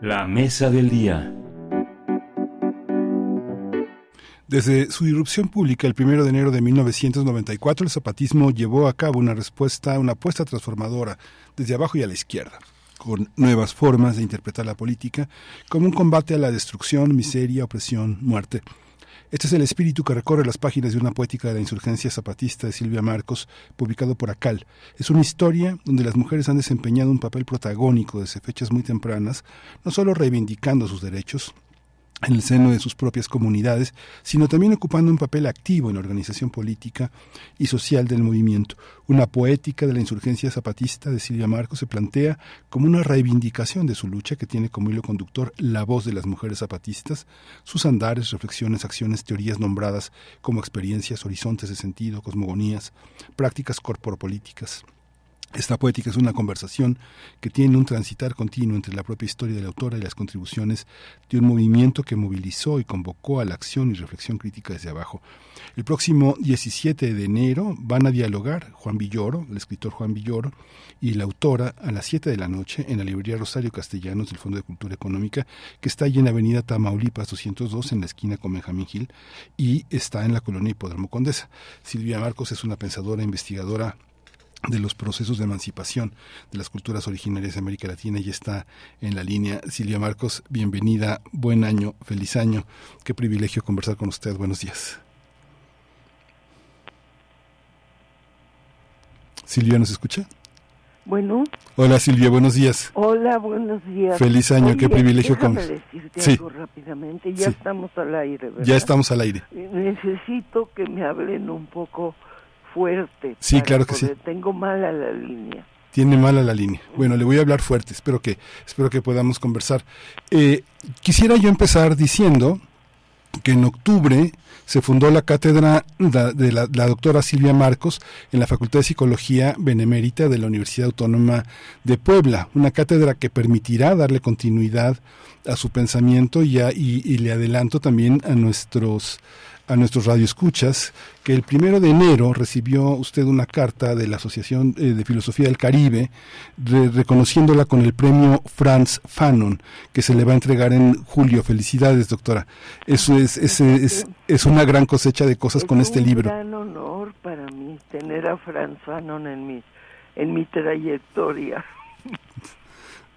La mesa del día. Desde su irrupción pública el 1 de enero de 1994, el zapatismo llevó a cabo una respuesta, una apuesta transformadora desde abajo y a la izquierda, con nuevas formas de interpretar la política como un combate a la destrucción, miseria, opresión, muerte. Este es el espíritu que recorre las páginas de una poética de la insurgencia zapatista de Silvia Marcos, publicado por ACAL. Es una historia donde las mujeres han desempeñado un papel protagónico desde fechas muy tempranas, no solo reivindicando sus derechos, en el seno de sus propias comunidades, sino también ocupando un papel activo en la organización política y social del movimiento. Una poética de la insurgencia zapatista de Silvia Marcos se plantea como una reivindicación de su lucha que tiene como hilo conductor la voz de las mujeres zapatistas, sus andares, reflexiones, acciones, teorías nombradas como experiencias, horizontes de sentido, cosmogonías, prácticas corporopolíticas. Esta poética es una conversación que tiene un transitar continuo entre la propia historia de la autora y las contribuciones de un movimiento que movilizó y convocó a la acción y reflexión crítica desde abajo. El próximo 17 de enero van a dialogar Juan Villoro, el escritor Juan Villoro, y la autora a las 7 de la noche en la librería Rosario Castellanos del Fondo de Cultura Económica, que está allí en Avenida Tamaulipas 202, en la esquina con Benjamín Gil, y está en la colonia Hipódromo Condesa. Silvia Marcos es una pensadora, investigadora, de los procesos de emancipación de las culturas originarias de América Latina y está en la línea. Silvia Marcos, bienvenida, buen año, feliz año. Qué privilegio conversar con usted. Buenos días. Silvia, ¿nos escucha? Bueno. Hola Silvia, buenos días. Hola, buenos días. Feliz año, Oye, qué privilegio con- decirte Sí. algo rápidamente. Ya Sí. estamos al aire, ¿verdad? Ya estamos al aire. Necesito que me hablen un poco fuerte. Sí, claro que sí. Tengo mala la línea. Tiene mala la línea. Bueno, le voy a hablar fuerte. Espero que, espero que podamos conversar. Eh, quisiera yo empezar diciendo que en octubre se fundó la cátedra de la, la doctora Silvia Marcos en la Facultad de Psicología Benemérita de la Universidad Autónoma de Puebla, una cátedra que permitirá darle continuidad a su pensamiento y, a- y- y le adelanto también a nuestros a nuestros radioescuchas que el primero de enero recibió usted una carta de la Asociación eh, de Filosofía del Caribe re- reconociéndola con el premio Franz Fanon que se le va a entregar en julio. Felicidades, doctora. Eso es, es, es, es una gran cosecha de cosas con este un libro. gran honor para mí tener a Franz Fanon en mi, en mi trayectoria.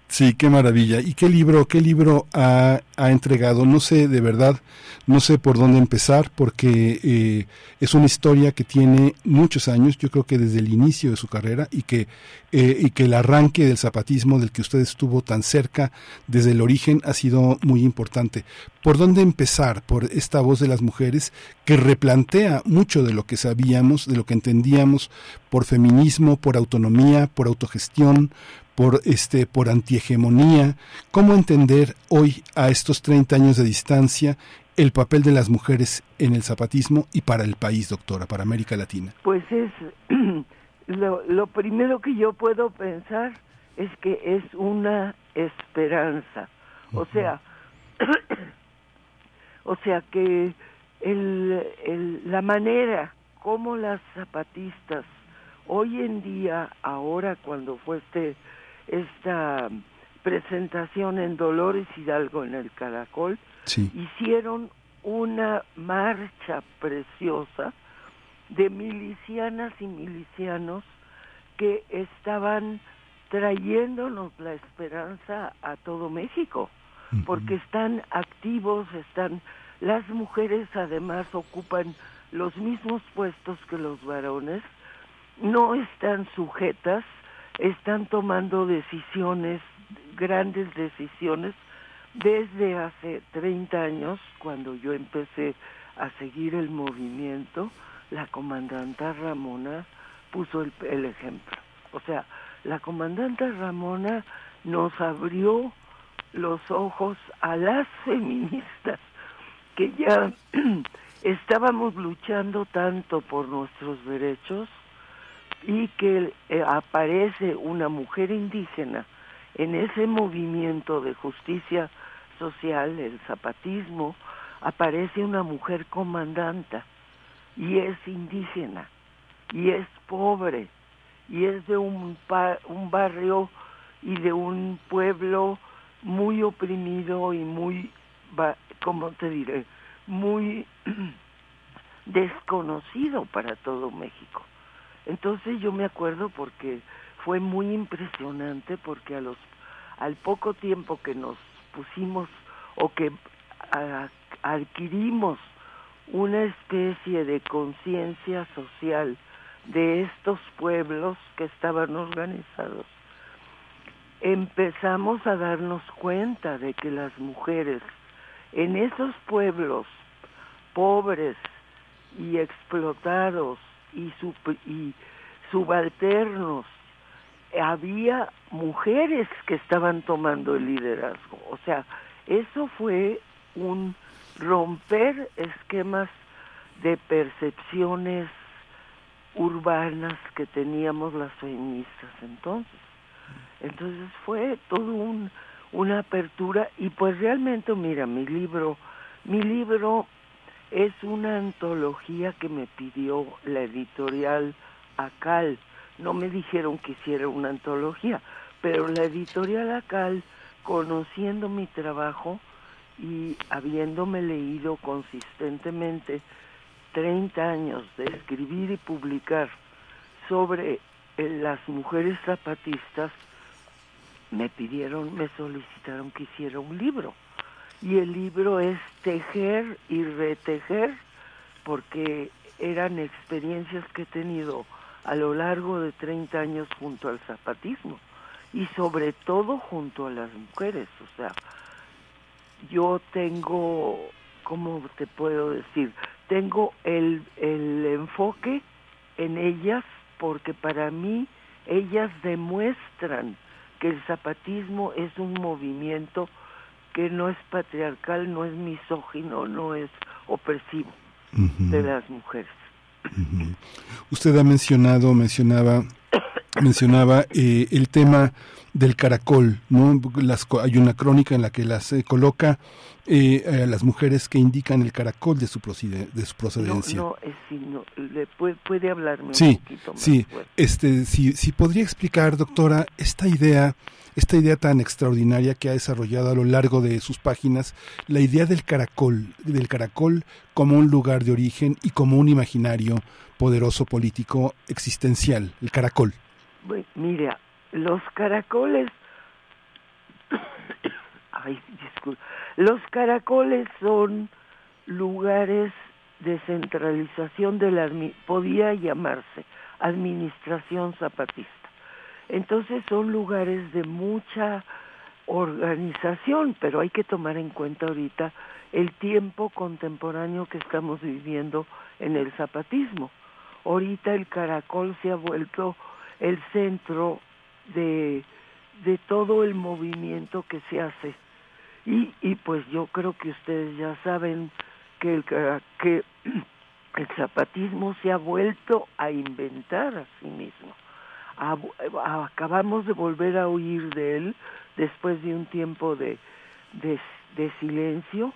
Sí, qué maravilla. ¿Y qué libro, qué libro ha, ha entregado? No sé, de verdad, no sé por dónde empezar, porque eh, es una historia que tiene muchos años, yo creo que desde el inicio de su carrera, y que, eh, y que el arranque del zapatismo del que usted estuvo tan cerca desde el origen ha sido muy importante. ¿Por dónde empezar? Por esta voz de las mujeres que replantea mucho de lo que sabíamos, de lo que entendíamos por feminismo, por autonomía, por autogestión, por este por antihegemonía, cómo entender hoy a estos 30 años de distancia el papel de las mujeres en el zapatismo y para el país, doctora, para América Latina. Pues es lo, lo primero que yo puedo pensar es que es una esperanza. O sea, o sea que el, el- la manera como las zapatistas hoy en día, ahora cuando fue este, esta presentación en Dolores Hidalgo en el Caracol, Sí. hicieron una marcha preciosa de milicianas y milicianos que estaban trayéndonos la esperanza a todo México, porque están activos, están las mujeres además ocupan los mismos puestos que los varones, no están sujetas, están tomando decisiones, grandes decisiones, desde hace 30 años, cuando yo empecé a seguir el movimiento, la comandanta Ramona puso el, ejemplo. O sea, la comandante Ramona nos abrió los ojos a las feministas que ya estábamos luchando tanto por nuestros derechos y que eh, aparece una mujer indígena en ese movimiento de justicia social, el zapatismo, aparece una mujer comandanta y es indígena y es pobre y es de un, un barrio y de un pueblo muy oprimido y muy, ¿cómo te diré? Muy desconocido para todo México. Entonces yo me acuerdo porque fue muy impresionante porque al poco tiempo que nos pusimos o que adquirimos una especie de conciencia social de estos pueblos que estaban organizados, empezamos a darnos cuenta de que las mujeres en esos pueblos pobres y explotados y, y subalternos, había mujeres que estaban tomando el liderazgo. O sea, eso fue un romper esquemas de percepciones urbanas que teníamos las feministas entonces. Entonces fue todo un, una apertura y pues realmente, mira, mi libro, mi libro es una antología que me pidió la editorial Acal. No me dijeron que hiciera una antología, pero la editorial Acal, conociendo mi trabajo y habiéndome leído consistentemente 30 años de escribir y publicar sobre eh, las mujeres zapatistas, me pidieron, me solicitaron que hiciera un libro. Y el libro es Tejer y Retejer, porque eran experiencias que he tenido a lo largo de 30 años junto al zapatismo y sobre todo junto a las mujeres. O sea, yo tengo, ¿cómo te puedo decir? Tengo el, el enfoque en ellas porque para mí ellas demuestran que el zapatismo es un movimiento que no es patriarcal, no es misógino, no es opresivo de las mujeres. Usted ha mencionado, mencionaba, mencionaba eh, el tema del caracol, ¿no? Las, hay una crónica en la que las eh, coloca eh, a las mujeres que indican el caracol de su, de su procedencia. No, no, le puede, puede hablarme sí, un poquito más Sí, este, si, si podría explicar, doctora, esta idea, esta idea tan extraordinaria que ha desarrollado a lo largo de sus páginas, la idea del caracol, del caracol como un lugar de origen y como un imaginario poderoso político existencial, el caracol. mira, los caracoles, ay, disculpa, los caracoles son lugares de centralización de la, podía llamarse administración zapatista. Entonces son lugares de mucha organización, pero hay que tomar en cuenta ahorita el tiempo contemporáneo que estamos viviendo en el zapatismo. Ahorita el caracol se ha vuelto el centro de, de todo el movimiento que se hace. Y, y pues yo creo que ustedes ya saben que el, que el zapatismo se ha vuelto a inventar a sí mismo. Acabamos de volver a oír de él después de un tiempo de, de, silencio,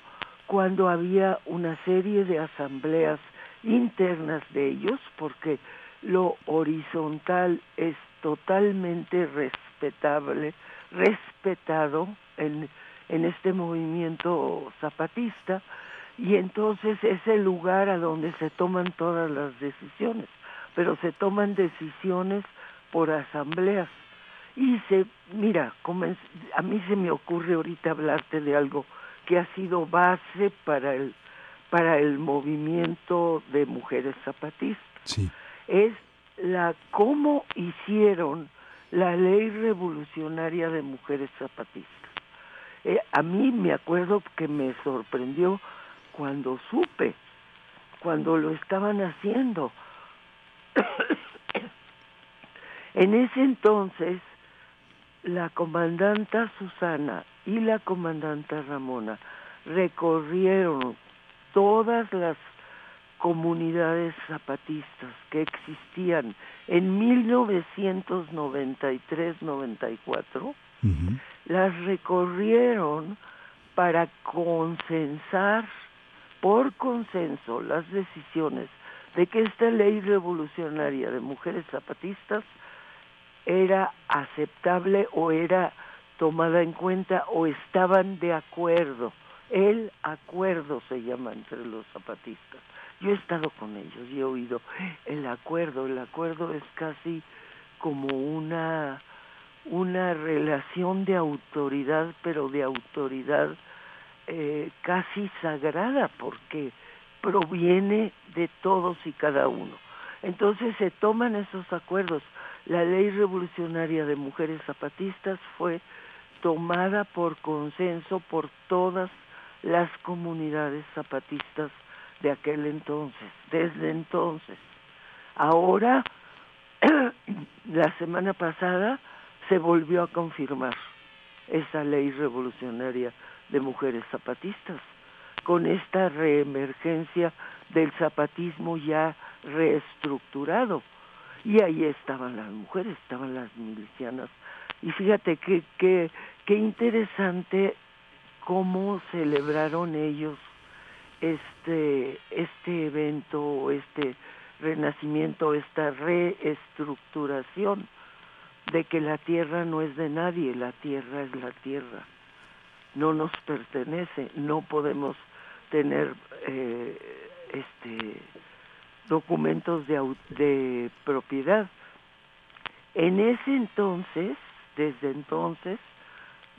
cuando había una serie de asambleas internas de ellos, porque lo horizontal es totalmente respetable, respetado en, en este movimiento zapatista y entonces es el lugar a donde se toman todas las decisiones, pero se toman decisiones por asambleas. Y se, mira, a mí se me ocurre ahorita hablarte de algo que ha sido base para el, para el movimiento de mujeres zapatistas. Sí. Es la cómo hicieron la ley revolucionaria de mujeres zapatistas. Eh, a mí me acuerdo que me sorprendió cuando supe, cuando lo estaban haciendo. en ese entonces, la comandanta Susana y la comandanta Ramona recorrieron todas las comunidades zapatistas que existían en 1993-94 las recorrieron para consensar por consenso las decisiones de que esta ley revolucionaria de mujeres zapatistas era aceptable o era tomada en cuenta o estaban de acuerdo. El acuerdo se llama entre los zapatistas. Yo he estado con ellos y he oído el acuerdo. El acuerdo es casi como una una relación de autoridad, pero de autoridad eh, casi sagrada, porque proviene de todos y cada uno. Entonces se toman esos acuerdos. La ley revolucionaria de mujeres zapatistas fue tomada por consenso por todas las comunidades zapatistas de aquel entonces, desde entonces. Ahora, la semana pasada, se volvió a confirmar esa ley revolucionaria de mujeres zapatistas, con esta reemergencia del zapatismo ya reestructurado. Y ahí estaban las mujeres, estaban las milicianas. Y fíjate que, que, qué interesante cómo celebraron ellos este, este evento, este renacimiento, esta reestructuración de que la tierra no es de nadie, la tierra es la tierra, no nos pertenece, no podemos tener eh, este documentos de, propiedad. En ese entonces, desde entonces,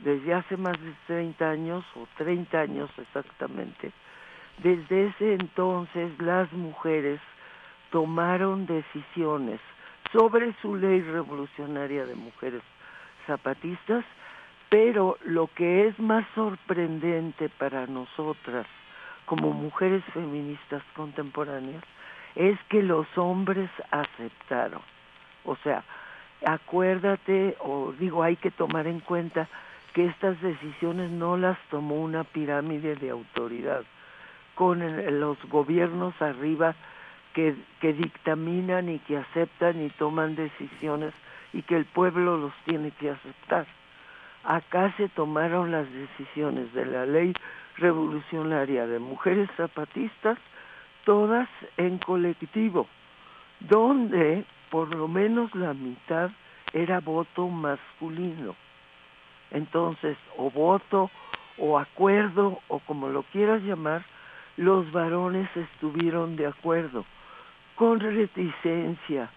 desde hace más de 30 años o 30 años exactamente, desde ese entonces las mujeres tomaron decisiones sobre su ley revolucionaria de mujeres zapatistas, pero lo que es más sorprendente para nosotras como mujeres feministas contemporáneas es que los hombres aceptaron. O sea, acuérdate, o digo, hay que tomar en cuenta que estas decisiones no las tomó una pirámide de autoridad, con los gobiernos arriba que, que dictaminan y que aceptan y toman decisiones y que el pueblo los tiene que aceptar. Acá se tomaron las decisiones de la ley revolucionaria de mujeres zapatistas, todas en colectivo, donde por lo menos la mitad era voto masculino. Entonces, o voto, o acuerdo, o como lo quieras llamar, los varones estuvieron de acuerdo con reticencia,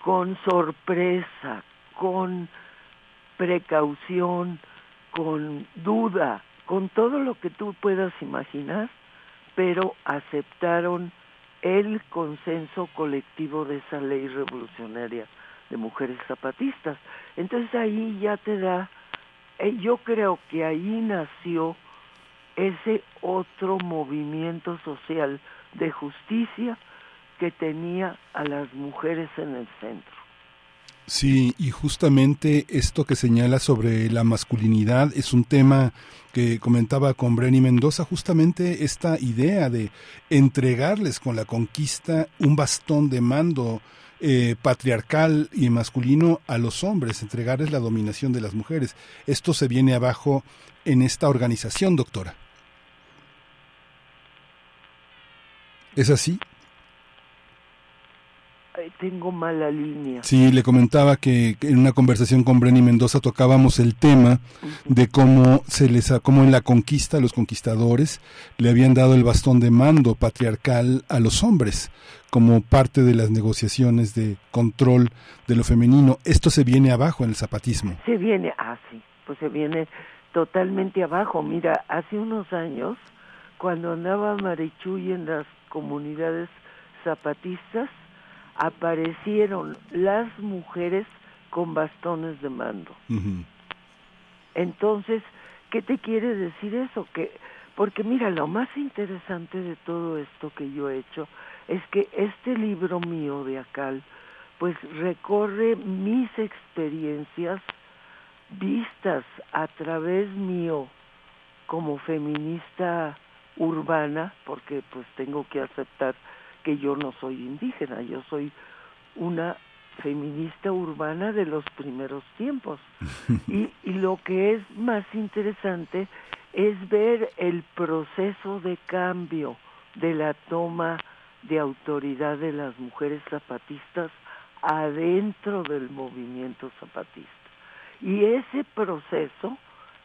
con sorpresa, con precaución, con duda, con todo lo que tú puedas imaginar, pero aceptaron el consenso colectivo de esa ley revolucionaria de mujeres zapatistas. Entonces ahí ya te da, eh, yo creo que ahí nació ese otro movimiento social de justicia que tenía a las mujeres en el centro. Sí, y justamente esto que señala sobre la masculinidad es un tema que comentaba con Brenny Mendoza, justamente esta idea de entregarles con la conquista un bastón de mando eh, patriarcal y masculino a los hombres, entregarles la dominación de las mujeres. Esto se viene abajo en esta organización, doctora. ¿Es así? Tengo mala línea. Sí, le comentaba que, en una conversación con Brenny Mendoza tocábamos el tema de cómo se les cómo en la conquista los conquistadores le habían dado el bastón de mando patriarcal a los hombres como parte de las negociaciones de control de lo femenino. Esto se viene abajo en el zapatismo. Se viene, ah, sí, pues se viene totalmente abajo. Mira, hace unos años, cuando andaba Marichuy en las comunidades zapatistas, aparecieron las mujeres con bastones de mando. Entonces, ¿qué te quiere decir eso? Que porque mira, lo más interesante de todo esto que yo he hecho es que este libro mío de Acal pues recorre mis experiencias vistas a través mío como feminista urbana, porque pues tengo que aceptar que yo no soy indígena, yo soy una feminista urbana de los primeros tiempos. y, y lo que es más interesante es ver el proceso de cambio de la toma de autoridad de las mujeres zapatistas adentro del movimiento zapatista. Y ese proceso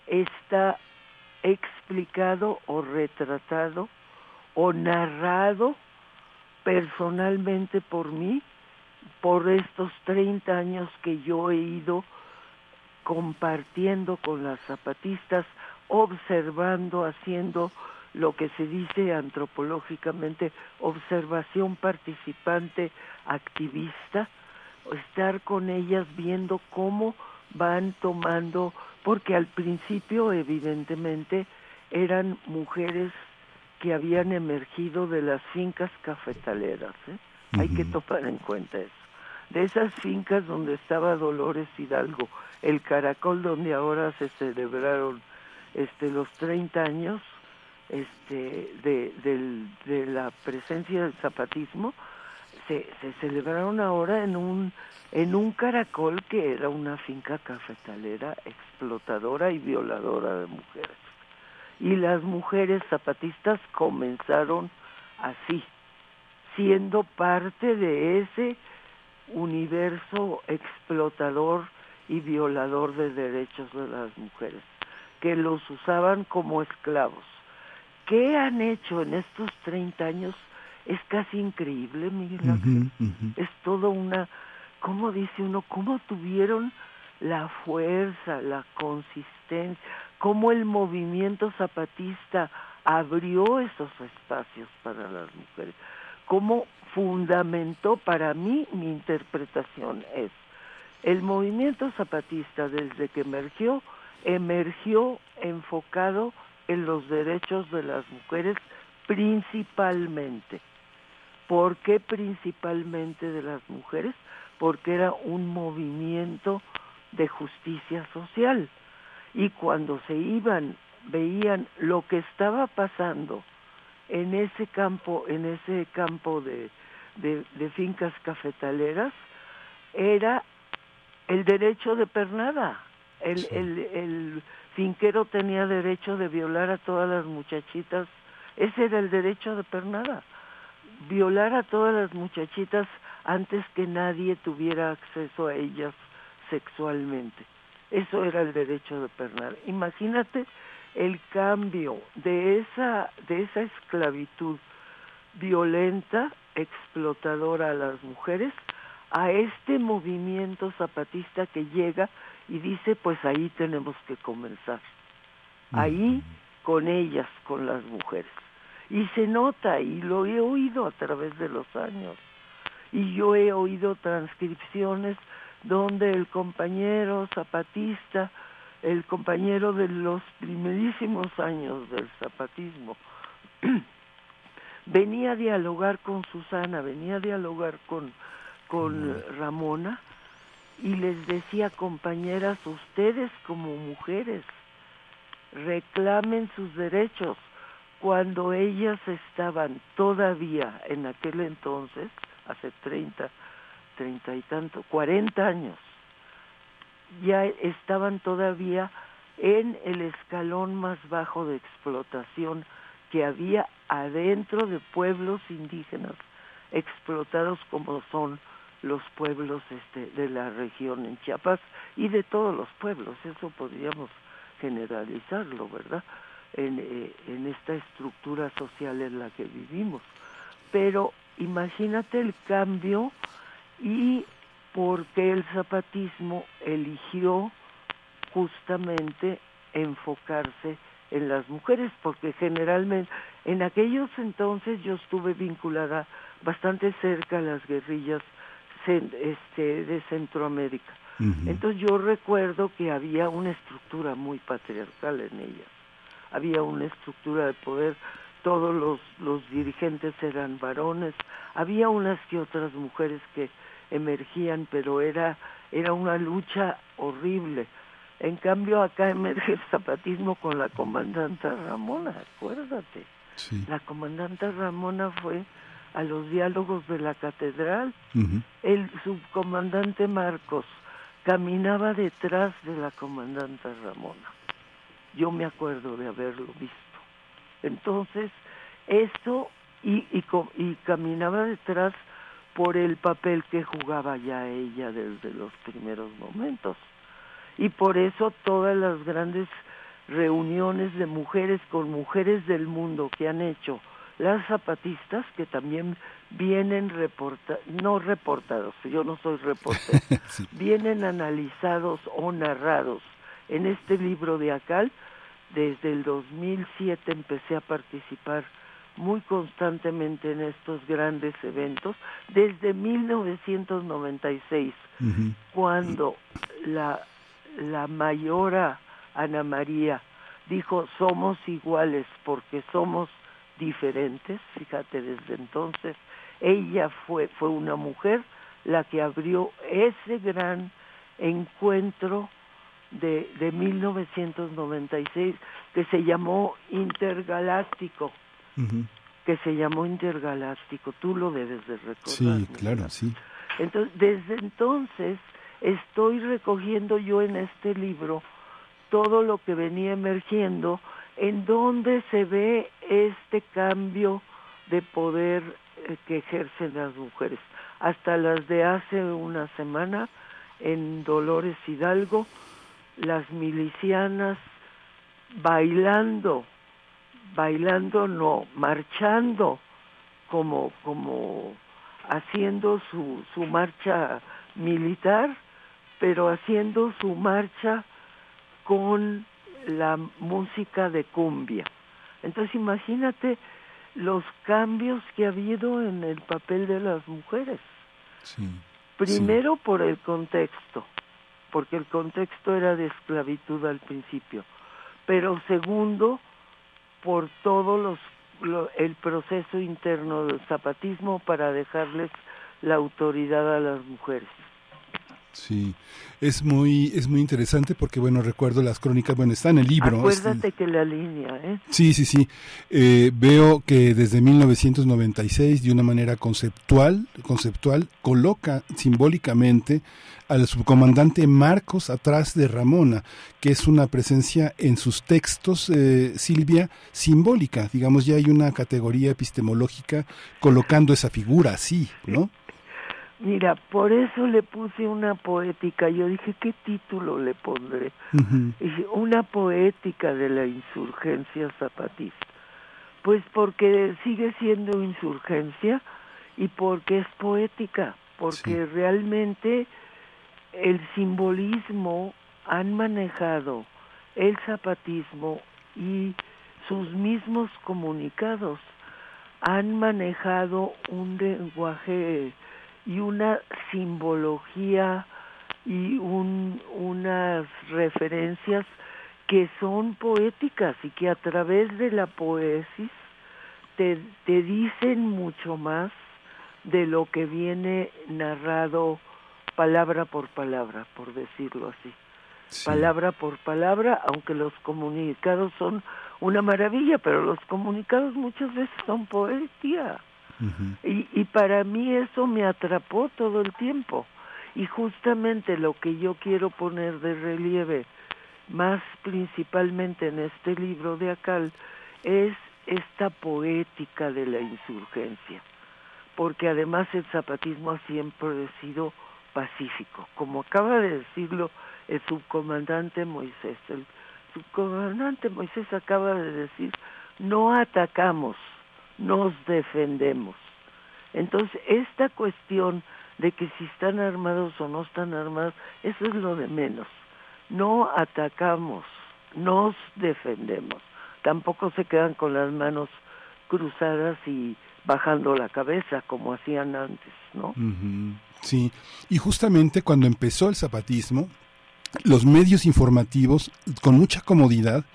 está explicado o retratado o narrado personalmente por mí por estos 30 años que yo he ido compartiendo con las zapatistas, observando, haciendo lo que se dice antropológicamente observación participante activista, estar con ellas viendo cómo van tomando, porque al principio evidentemente eran mujeres que habían emergido de las fincas cafetaleras, ¿eh? hay que tomar en cuenta eso. De esas fincas donde estaba Dolores Hidalgo, el caracol donde ahora se celebraron este los 30 años este de, la presencia del zapatismo, se, se celebraron ahora en un en un caracol que era una finca cafetalera explotadora y violadora de mujeres. Y las mujeres zapatistas comenzaron así, siendo parte de ese universo explotador y violador de derechos de las mujeres, que los usaban como esclavos. ¿Qué han hecho en estos 30 años? Es casi increíble, Miguel Ángel. Es todo una, ¿cómo dice uno? ¿Cómo tuvieron la fuerza, la consistencia? ¿Cómo el movimiento zapatista abrió esos espacios para las mujeres? ¿Cómo fundamentó para mí mi interpretación es el movimiento zapatista desde que emergió emergió enfocado en los derechos de las mujeres principalmente. ¿Por qué principalmente de las mujeres? Porque era un movimiento de justicia social. Y cuando se iban, veían lo que estaba pasando en ese campo, en ese campo de, de, de fincas cafetaleras, era el derecho de pernada. El, el, el finquero tenía derecho de violar a todas las muchachitas, ese era el derecho de pernada, violar a todas las muchachitas antes que nadie tuviera acceso a ellas sexualmente. Eso era el derecho de pernada. Imagínate el cambio de esa, de esa esclavitud violenta, explotadora a las mujeres, a este movimiento zapatista que llega y dice, pues ahí tenemos que comenzar. Ahí con ellas, con las mujeres. Y se nota, y lo he oído a través de los años. Y yo he oído transcripciones donde el compañero zapatista, el compañero de los primerísimos años del zapatismo, venía a dialogar con Susana, venía a dialogar con, con Ramona y les decía, compañeras, ustedes como mujeres, reclamen sus derechos cuando ellas estaban todavía en aquel entonces, hace 30, 30 y tanto, 40 años, ya estaban todavía en el escalón más bajo de explotación que había adentro de pueblos indígenas explotados como son los pueblos este, de la región en Chiapas y de todos los pueblos, eso podríamos generalizarlo, ¿verdad? En, eh, en esta estructura social en la que vivimos. Pero imagínate el cambio y por qué el zapatismo eligió justamente enfocarse en las mujeres, porque generalmente en aquellos entonces yo estuve vinculada bastante cerca a las guerrillas este, de Centroamérica. Entonces yo recuerdo que había una estructura muy patriarcal en ellas, había una estructura de poder, todos los, los dirigentes eran varones, había unas que otras mujeres que emergían, pero era, era una lucha horrible. En cambio acá emerge el zapatismo con la comandante Ramona, acuérdate. La comandante Ramona fue a los diálogos de la catedral, el subcomandante Marcos caminaba detrás de la comandante Ramona. Yo me acuerdo de haberlo visto. Entonces, eso, y, y, y caminaba detrás por el papel que jugaba ya ella desde los primeros momentos. Y por eso todas las grandes reuniones de mujeres con mujeres del mundo que han hecho las zapatistas, que también vienen reportados, no reportados, yo no soy reportero, vienen analizados o narrados en este libro de Acal. Desde el 2007 empecé a participar muy constantemente en estos grandes eventos, desde 1996, cuando la, la mayora Ana María dijo somos iguales porque somos diferentes, fíjate desde entonces, ella fue, fue una mujer la que abrió ese gran encuentro de, de 1996 que se llamó Intergaláctico, Que se llamó Intergaláctico, tú lo debes de recordar. Sí, claro, sí. Entonces, desde entonces estoy recogiendo yo en este libro todo lo que venía emergiendo, en donde se ve este cambio de poder eh, que ejercen las mujeres. Hasta las de hace una semana en Dolores Hidalgo, las milicianas bailando, bailando no, marchando como como haciendo su, su marcha militar, pero haciendo su marcha con la música de cumbia. Entonces imagínate los cambios que ha habido en el papel de las mujeres. Primero por el contexto, porque el contexto era de esclavitud al principio, pero segundo por todo los, lo- el proceso interno del zapatismo para dejarles la autoridad a las mujeres. Sí, es muy, es muy interesante porque, bueno, recuerdo las crónicas, bueno, está en el libro. Acuérdate que la línea, ¿eh? Sí, sí, sí. Eh, veo que desde 1996, de una manera conceptual, conceptual, coloca simbólicamente al subcomandante Marcos atrás de Ramona, que es una presencia en sus textos, eh, Silvia, simbólica. Digamos, ya hay una categoría epistemológica colocando esa figura así, ¿no? Mira, por eso le puse una poética. Yo dije, ¿qué título le pondré? Dije, una poética de la insurgencia zapatista. Pues porque sigue siendo insurgencia y porque es poética, porque realmente el simbolismo han manejado el zapatismo y sus mismos comunicados han manejado un lenguaje y una simbología y un, unas referencias que son poéticas y que a través de la poesis te, te dicen mucho más de lo que viene narrado palabra por palabra, por decirlo así. Palabra por palabra, aunque los comunicados son una maravilla, pero los comunicados muchas veces son poesía. Y, y para mí eso me atrapó todo el tiempo. Y justamente lo que yo quiero poner de relieve, más principalmente en este libro de Acal, es esta poética de la insurgencia. Porque además el zapatismo ha siempre sido pacífico, como acaba de decirlo el subcomandante Moisés. El subcomandante Moisés acaba de decir, no atacamos, nos defendemos. Entonces, esta cuestión de que si están armados o no están armados, eso es lo de menos. No atacamos, nos defendemos. Tampoco se quedan con las manos cruzadas y bajando la cabeza como hacían antes, ¿no? Sí, y justamente cuando empezó el zapatismo, los medios informativos, con mucha comodidad,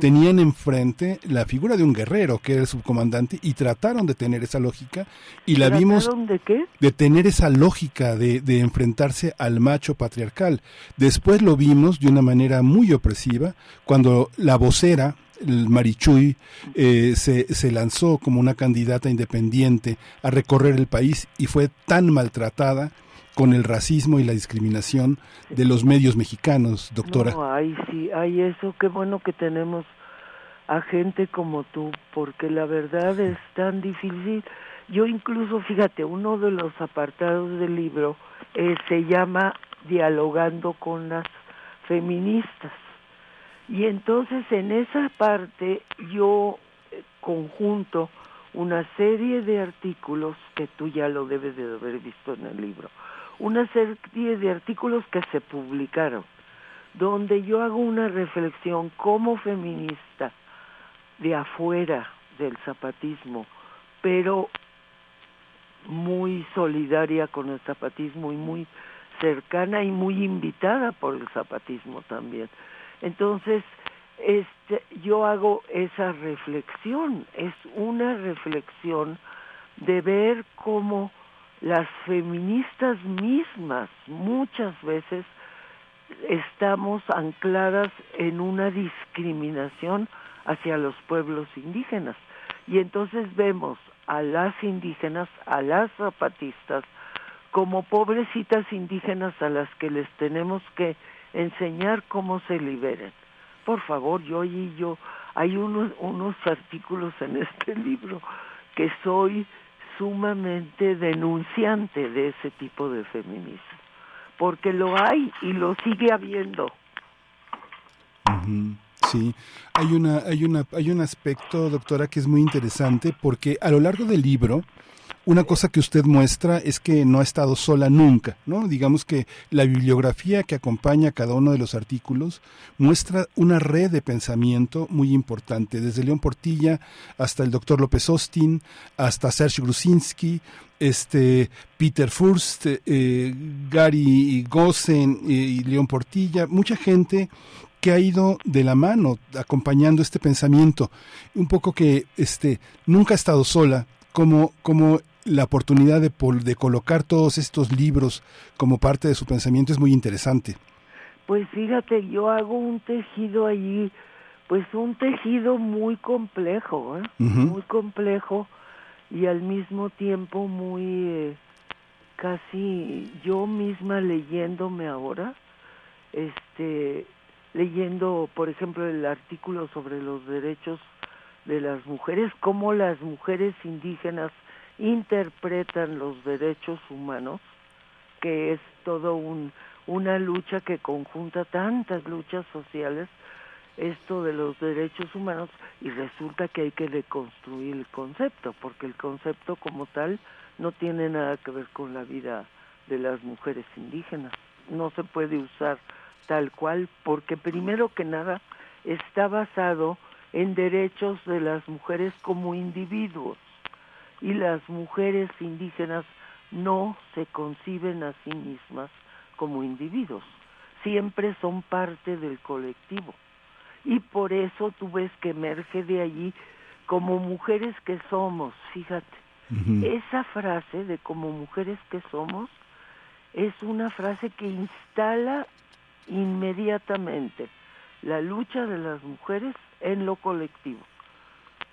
tenían enfrente la figura de un guerrero, que era el subcomandante, y trataron de tener esa lógica, y la vimos ¿Trataron de qué? de tener esa lógica de, de enfrentarse al macho patriarcal. Después lo vimos de una manera muy opresiva, cuando la vocera el Marichuy eh, se, se lanzó como una candidata independiente a recorrer el país y fue tan maltratada con el racismo y la discriminación de los medios mexicanos, doctora. No, ay, sí, ay, eso, qué bueno que tenemos a gente como tú, porque la verdad es tan difícil. Yo incluso, fíjate, uno de los apartados del libro eh, se llama Dialogando con las feministas. Y entonces en esa parte yo eh, conjunto una serie de artículos que tú ya lo debes de haber visto en el libro, una serie de artículos que se publicaron, donde yo hago una reflexión como feminista de afuera del zapatismo, pero muy solidaria con el zapatismo y muy cercana y muy invitada por el zapatismo también. Entonces, este, yo hago esa reflexión, es una reflexión de ver cómo las feministas mismas muchas veces estamos ancladas en una discriminación hacia los pueblos indígenas. Y entonces vemos a las indígenas, a las zapatistas, como pobrecitas indígenas a las que les tenemos que enseñar cómo se liberen. Por favor, yo y yo, hay unos, unos artículos en este libro que soy sumamente denunciante de ese tipo de feminismo, porque lo hay y lo sigue habiendo. Sí, hay una, hay una, hay un aspecto, doctora, que es muy interesante porque a lo largo del libro una cosa que usted muestra es que no ha estado sola nunca, ¿no? Digamos que la bibliografía que acompaña cada uno de los artículos muestra una red de pensamiento muy importante, desde León Portilla hasta el doctor López Austin, hasta Serge Grusinski, este Peter Furst, eh, Gary Gossen eh, y León Portilla, mucha gente que ha ido de la mano acompañando este pensamiento, un poco que este nunca ha estado sola, como, como la oportunidad de, de colocar todos estos libros como parte de su pensamiento es muy interesante. Pues fíjate, yo hago un tejido allí, pues un tejido muy complejo, ¿eh? muy complejo y al mismo tiempo muy eh, casi yo misma leyéndome ahora, este, leyendo, por ejemplo, el artículo sobre los derechos de las mujeres, cómo las mujeres indígenas interpretan los derechos humanos, que es todo un, una lucha que conjunta tantas luchas sociales, esto de los derechos humanos, y resulta que hay que deconstruir el concepto, porque el concepto como tal no tiene nada que ver con la vida de las mujeres indígenas. No se puede usar tal cual, porque primero que nada está basado en derechos de las mujeres como individuos y las mujeres indígenas no se conciben a sí mismas como individuos, siempre son parte del colectivo. Y por eso tú ves que emerge de allí como mujeres que somos, fíjate. Esa frase de como mujeres que somos es una frase que instala inmediatamente la lucha de las mujeres en lo colectivo.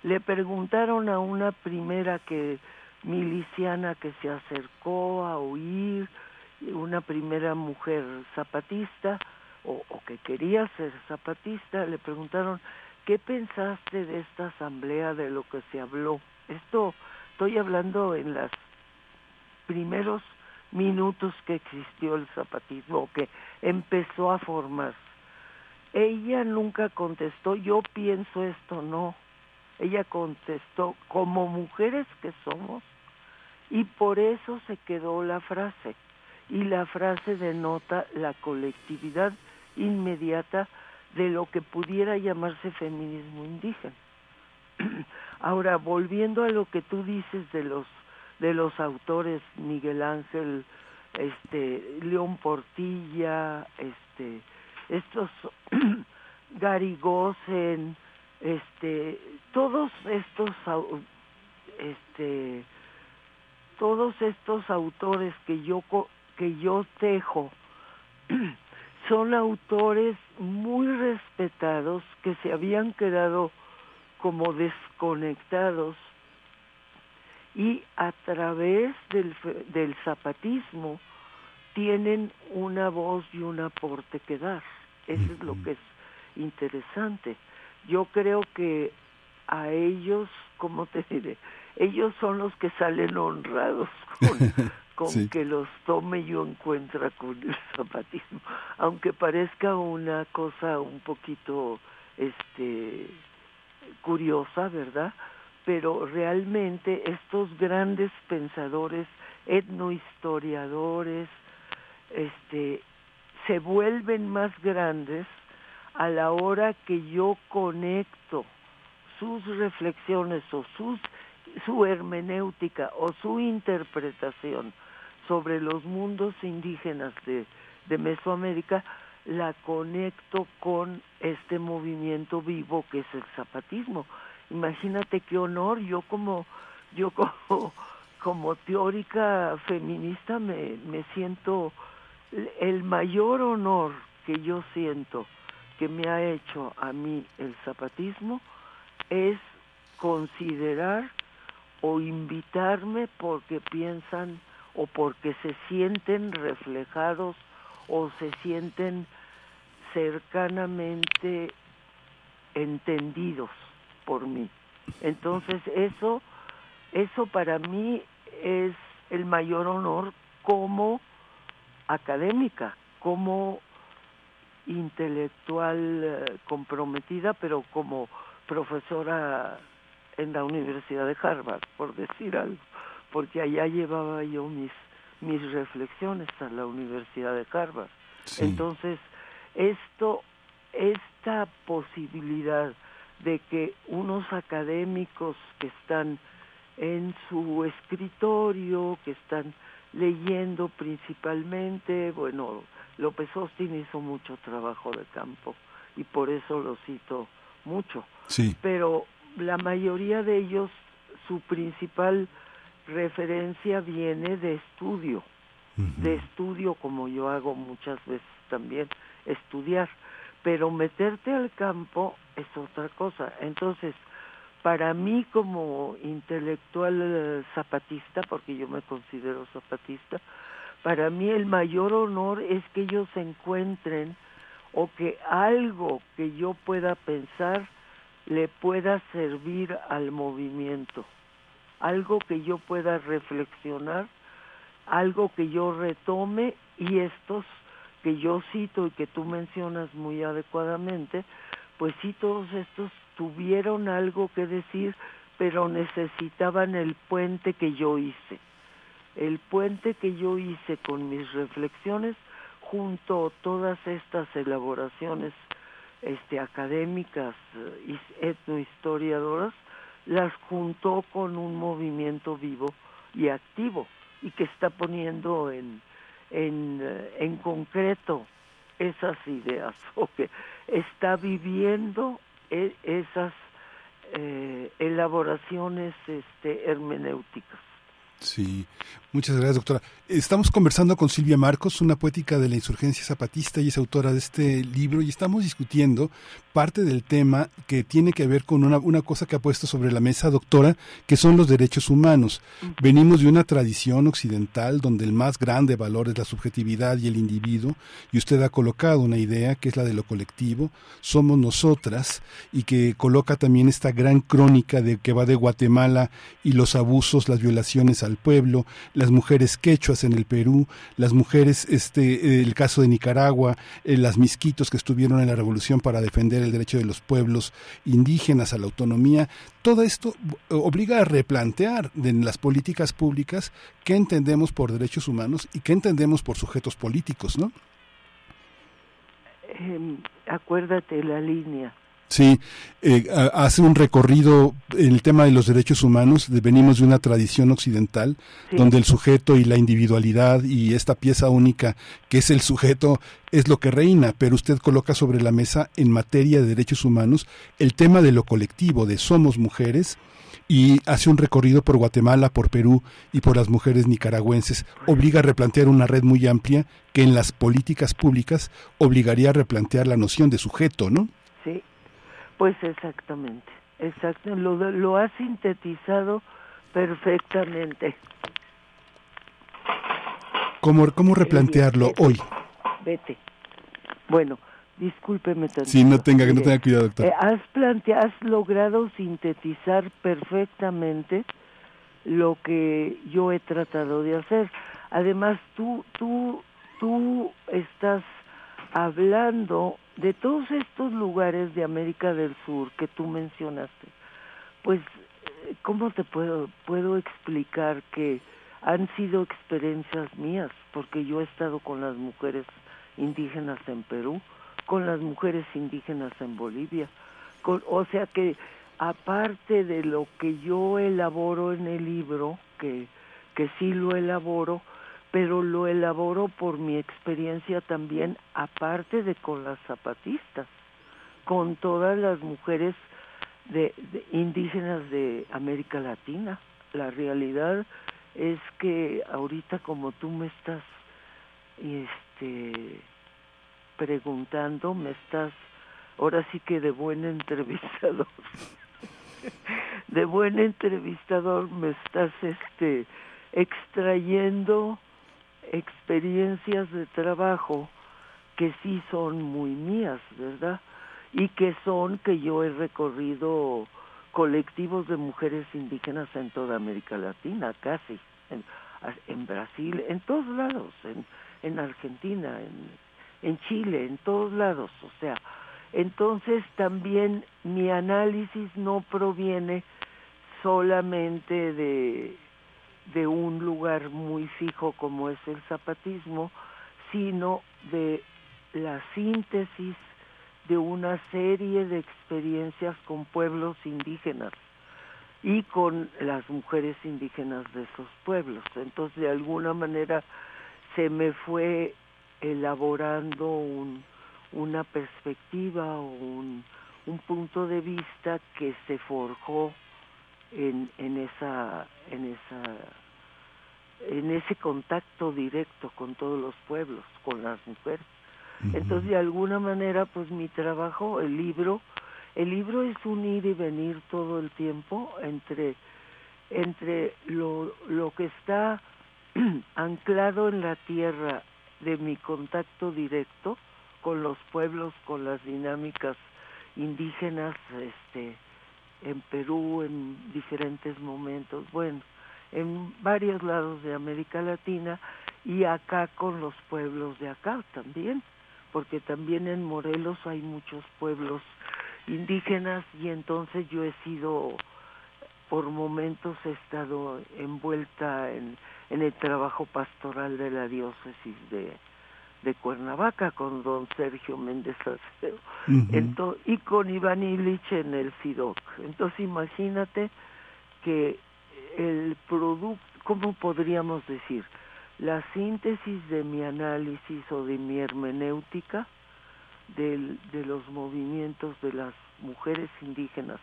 Le preguntaron a una primera que miliciana que se acercó a oír, una primera mujer zapatista o, o que quería ser zapatista, le preguntaron, ¿qué pensaste de esta asamblea, de lo que se habló? Esto estoy hablando en los primeros minutos que existió el zapatismo, que empezó a formarse. Ella nunca contestó, yo pienso esto, no. Ella contestó, como mujeres que somos, y por eso se quedó la frase. Y la frase denota la colectividad inmediata de lo que pudiera llamarse feminismo indígena. Ahora, volviendo a lo que tú dices de los de los autores Miguel Ángel, este León Portilla, este estos Gary Gossen, este todos estos este todos estos autores que yo que yo tejo son autores muy respetados que se habían quedado como desconectados y a través del, del zapatismo tienen una voz y un aporte que dar. Eso es lo que es interesante. Yo creo que a ellos, ¿cómo te diré? Ellos son los que salen honrados con, que los tome yo encuentra con el zapatismo, aunque parezca una cosa un poquito este curiosa, ¿verdad? Pero realmente estos grandes pensadores, etnohistoriadores, este se vuelven más grandes a la hora que yo conecto sus reflexiones o sus, su hermenéutica o su interpretación sobre los mundos indígenas de, de Mesoamérica, la conecto con este movimiento vivo que es el zapatismo. Imagínate qué honor, yo como, yo como, como teórica feminista me, me siento el mayor honor que yo siento que me ha hecho a mí el zapatismo es considerar o invitarme porque piensan o porque se sienten reflejados o se sienten cercanamente entendidos por mí. Entonces eso eso para mí es el mayor honor como académica, como intelectual eh, comprometida, pero como profesora en la Universidad de Harvard, por decir algo, porque allá llevaba yo mis mis reflexiones a la Universidad de Harvard. Entonces, esto esta posibilidad de que unos académicos que están en su escritorio, que están leyendo principalmente, bueno, López Austin hizo mucho trabajo de campo y por eso lo cito mucho. Sí. Pero la mayoría de ellos, su principal referencia viene de estudio, de estudio como yo hago muchas veces también, estudiar, pero meterte al campo es otra cosa. Entonces, para mí como intelectual eh, zapatista, porque yo me considero zapatista, para mí el mayor honor es que ellos encuentren o que algo que yo pueda pensar le pueda servir al movimiento, algo que yo pueda reflexionar, algo que yo retome y estos que yo cito y que tú mencionas muy adecuadamente, pues sí todos estos tuvieron algo que decir, pero necesitaban el puente que yo hice. El puente que yo hice con mis reflexiones junto a todas estas elaboraciones este, académicas y eh, etnohistoriadoras, las juntó con un movimiento vivo y activo y que está poniendo en, en, eh, en concreto esas ideas o que está viviendo e, esas eh, elaboraciones este, hermenéuticas. Sí, muchas gracias, doctora. Estamos conversando con Silvia Marcos, una poética de la insurgencia zapatista y es autora de este libro, y estamos discutiendo parte del tema que tiene que ver con una, una cosa que ha puesto sobre la mesa, doctora, que son los derechos humanos. Venimos de una tradición occidental donde el más grande valor es la subjetividad y el individuo, y usted ha colocado una idea que es la de lo colectivo, somos nosotras, y que coloca también esta gran crónica de que va de Guatemala y los abusos, las violaciones al pueblo, las mujeres quechuas en el Perú, las mujeres, este, el caso de Nicaragua, eh, las misquitos que estuvieron en la revolución para defender el derecho de los pueblos indígenas a la autonomía, todo esto obliga a replantear en las políticas públicas qué entendemos por derechos humanos y qué entendemos por sujetos políticos, ¿no? Em, acuérdate la línea, Sí, eh, hace un recorrido en el tema de los derechos humanos. venimos de una tradición occidental donde el sujeto y la individualidad y esta pieza única que es el sujeto es lo que reina, pero usted coloca sobre la mesa en materia de derechos humanos el tema de lo colectivo, de somos mujeres, y hace un recorrido por Guatemala, por Perú y por las mujeres nicaragüenses. Obliga a replantear una red muy amplia que en las políticas públicas obligaría a replantear la noción de sujeto, ¿no? Pues exactamente, exacto, lo, lo ha sintetizado perfectamente. ¿Cómo, cómo replantearlo hoy? Vete. Bueno, discúlpeme tanto. Sí, no tenga, no tenga cuidado, doctor. Eh, has, planteado, has logrado sintetizar perfectamente lo que yo he tratado de hacer. Además, tú, tú, tú estás hablando de todos estos lugares de América del Sur que tú mencionaste, pues, ¿cómo te puedo, puedo explicar que han sido experiencias mías? Porque yo he estado con las mujeres indígenas en Perú, con las mujeres indígenas en Bolivia, con, o sea que aparte de lo que yo elaboro en el libro, que, que sí lo elaboro, pero lo elaboro por mi experiencia también, aparte de con las zapatistas, con todas las mujeres de, indígenas de América Latina. La realidad es que ahorita como tú me estás este preguntando, me estás ahora sí que de buen entrevistador. de buen entrevistador me estás este extrayendo experiencias de trabajo que sí son muy mías, ¿verdad? Y que son que yo he recorrido colectivos de mujeres indígenas en toda América Latina, casi, en, Brasil, en todos lados, en, en Argentina, en, en Chile, en todos lados, o sea, entonces también mi análisis no proviene solamente de de un lugar muy fijo como es el zapatismo, sino de la síntesis de una serie de experiencias con pueblos indígenas y con las mujeres indígenas de esos pueblos. Entonces, de alguna manera, se me fue elaborando un, una perspectiva o un punto de vista que se forjó en, en esa en esa en ese contacto directo con todos los pueblos, con las mujeres. Entonces, de alguna manera, pues mi trabajo, el libro, el libro es un ir y venir todo el tiempo entre, entre lo, lo que está anclado en la tierra de mi contacto directo con los pueblos, con las dinámicas indígenas, este, en Perú en diferentes momentos, bueno, en varios lados de América Latina y acá con los pueblos de acá también, porque también en Morelos hay muchos pueblos indígenas y entonces yo he sido, por momentos he estado envuelta en, en el trabajo pastoral de la diócesis de, de Cuernavaca con don Sergio Méndez Acero y con Iván Illich en el FIDOC. Entonces imagínate que el producto, ¿cómo podríamos decir? La síntesis de mi análisis o de mi hermenéutica de los movimientos de las mujeres indígenas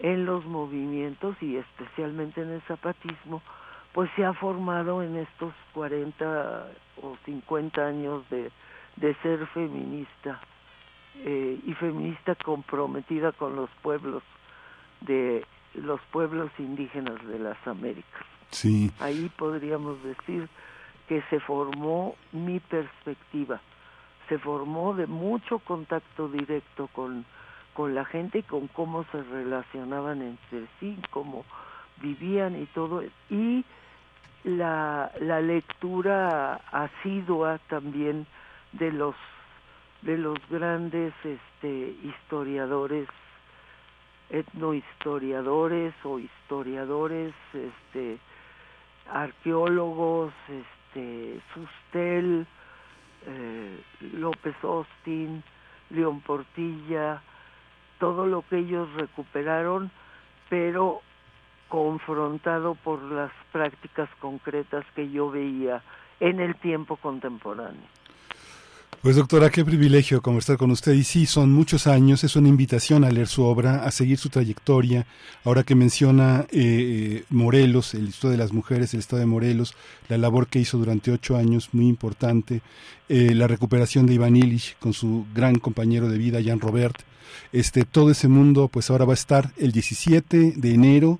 en los movimientos y especialmente en el zapatismo, pues se ha formado en estos 40 o 50 años de, de ser feminista eh, y feminista comprometida con los pueblos de los pueblos indígenas de las Américas. Sí. Ahí podríamos decir que se formó mi perspectiva, se formó de mucho contacto directo con, con la gente y con cómo se relacionaban entre sí, cómo vivían y todo, y la, la lectura asidua también de los de los grandes este historiadores etnohistoriadores o historiadores este arqueólogos este Sustel eh, López Austin León Portilla todo lo que ellos recuperaron, pero confrontado por las prácticas concretas que yo veía en el tiempo contemporáneo. Pues doctora, qué privilegio conversar con usted. Y sí, son muchos años, es una invitación a leer su obra, a seguir su trayectoria. Ahora que menciona eh, Morelos, el Estado de las Mujeres, el Estado de Morelos, la labor que hizo durante ocho años, muy importante. Eh, la recuperación de Iván Illich con su gran compañero de vida, Jan Robert. Este, todo ese mundo, pues ahora va a estar el 17 de enero,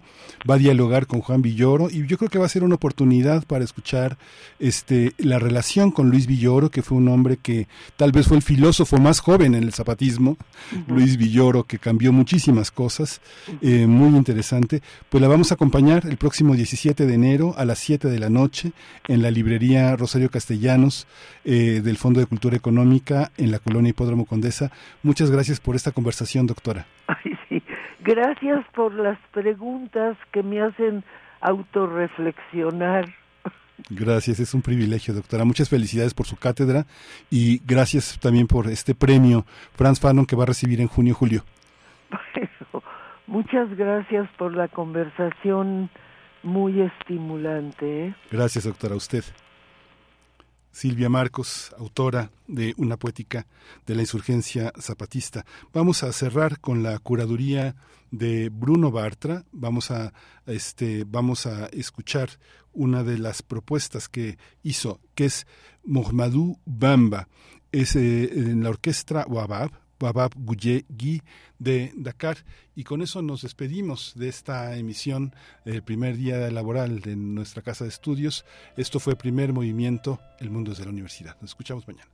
va a dialogar con Juan Villoro y yo creo que va a ser una oportunidad para escuchar este, la relación con Luis Villoro, que fue un hombre que tal vez fue el filósofo más joven en el zapatismo, Luis Villoro, que cambió muchísimas cosas, eh, muy interesante. Pues la vamos a acompañar el próximo 17 de enero a las 7 de la noche en la librería Rosario Castellanos eh, del Fondo de Cultura Económica en la colonia Hipódromo Condesa. Muchas gracias por esta conversación, doctora. Ay, sí. Gracias por las preguntas que me hacen autorreflexionar. Gracias, es un privilegio, doctora. Muchas felicidades por su cátedra y gracias también por este premio Franz Fanon que va a recibir en junio-julio. Bueno, muchas gracias por la conversación muy estimulante. ¿eh? Gracias, doctora, a usted. Silvia Marcos, autora de Una poética de la insurgencia zapatista. Vamos a cerrar con la curaduría de Bruno Bartra. Vamos a este vamos a escuchar una de las propuestas que hizo, que es Mohamedou Bamba. Es eh, en la orquesta Wabab, Wabab Guye Gui de Dakar. Y con eso nos despedimos de esta emisión, el primer día laboral de nuestra casa de estudios. Esto fue Primer Movimiento, El Mundo desde la Universidad. Nos escuchamos mañana.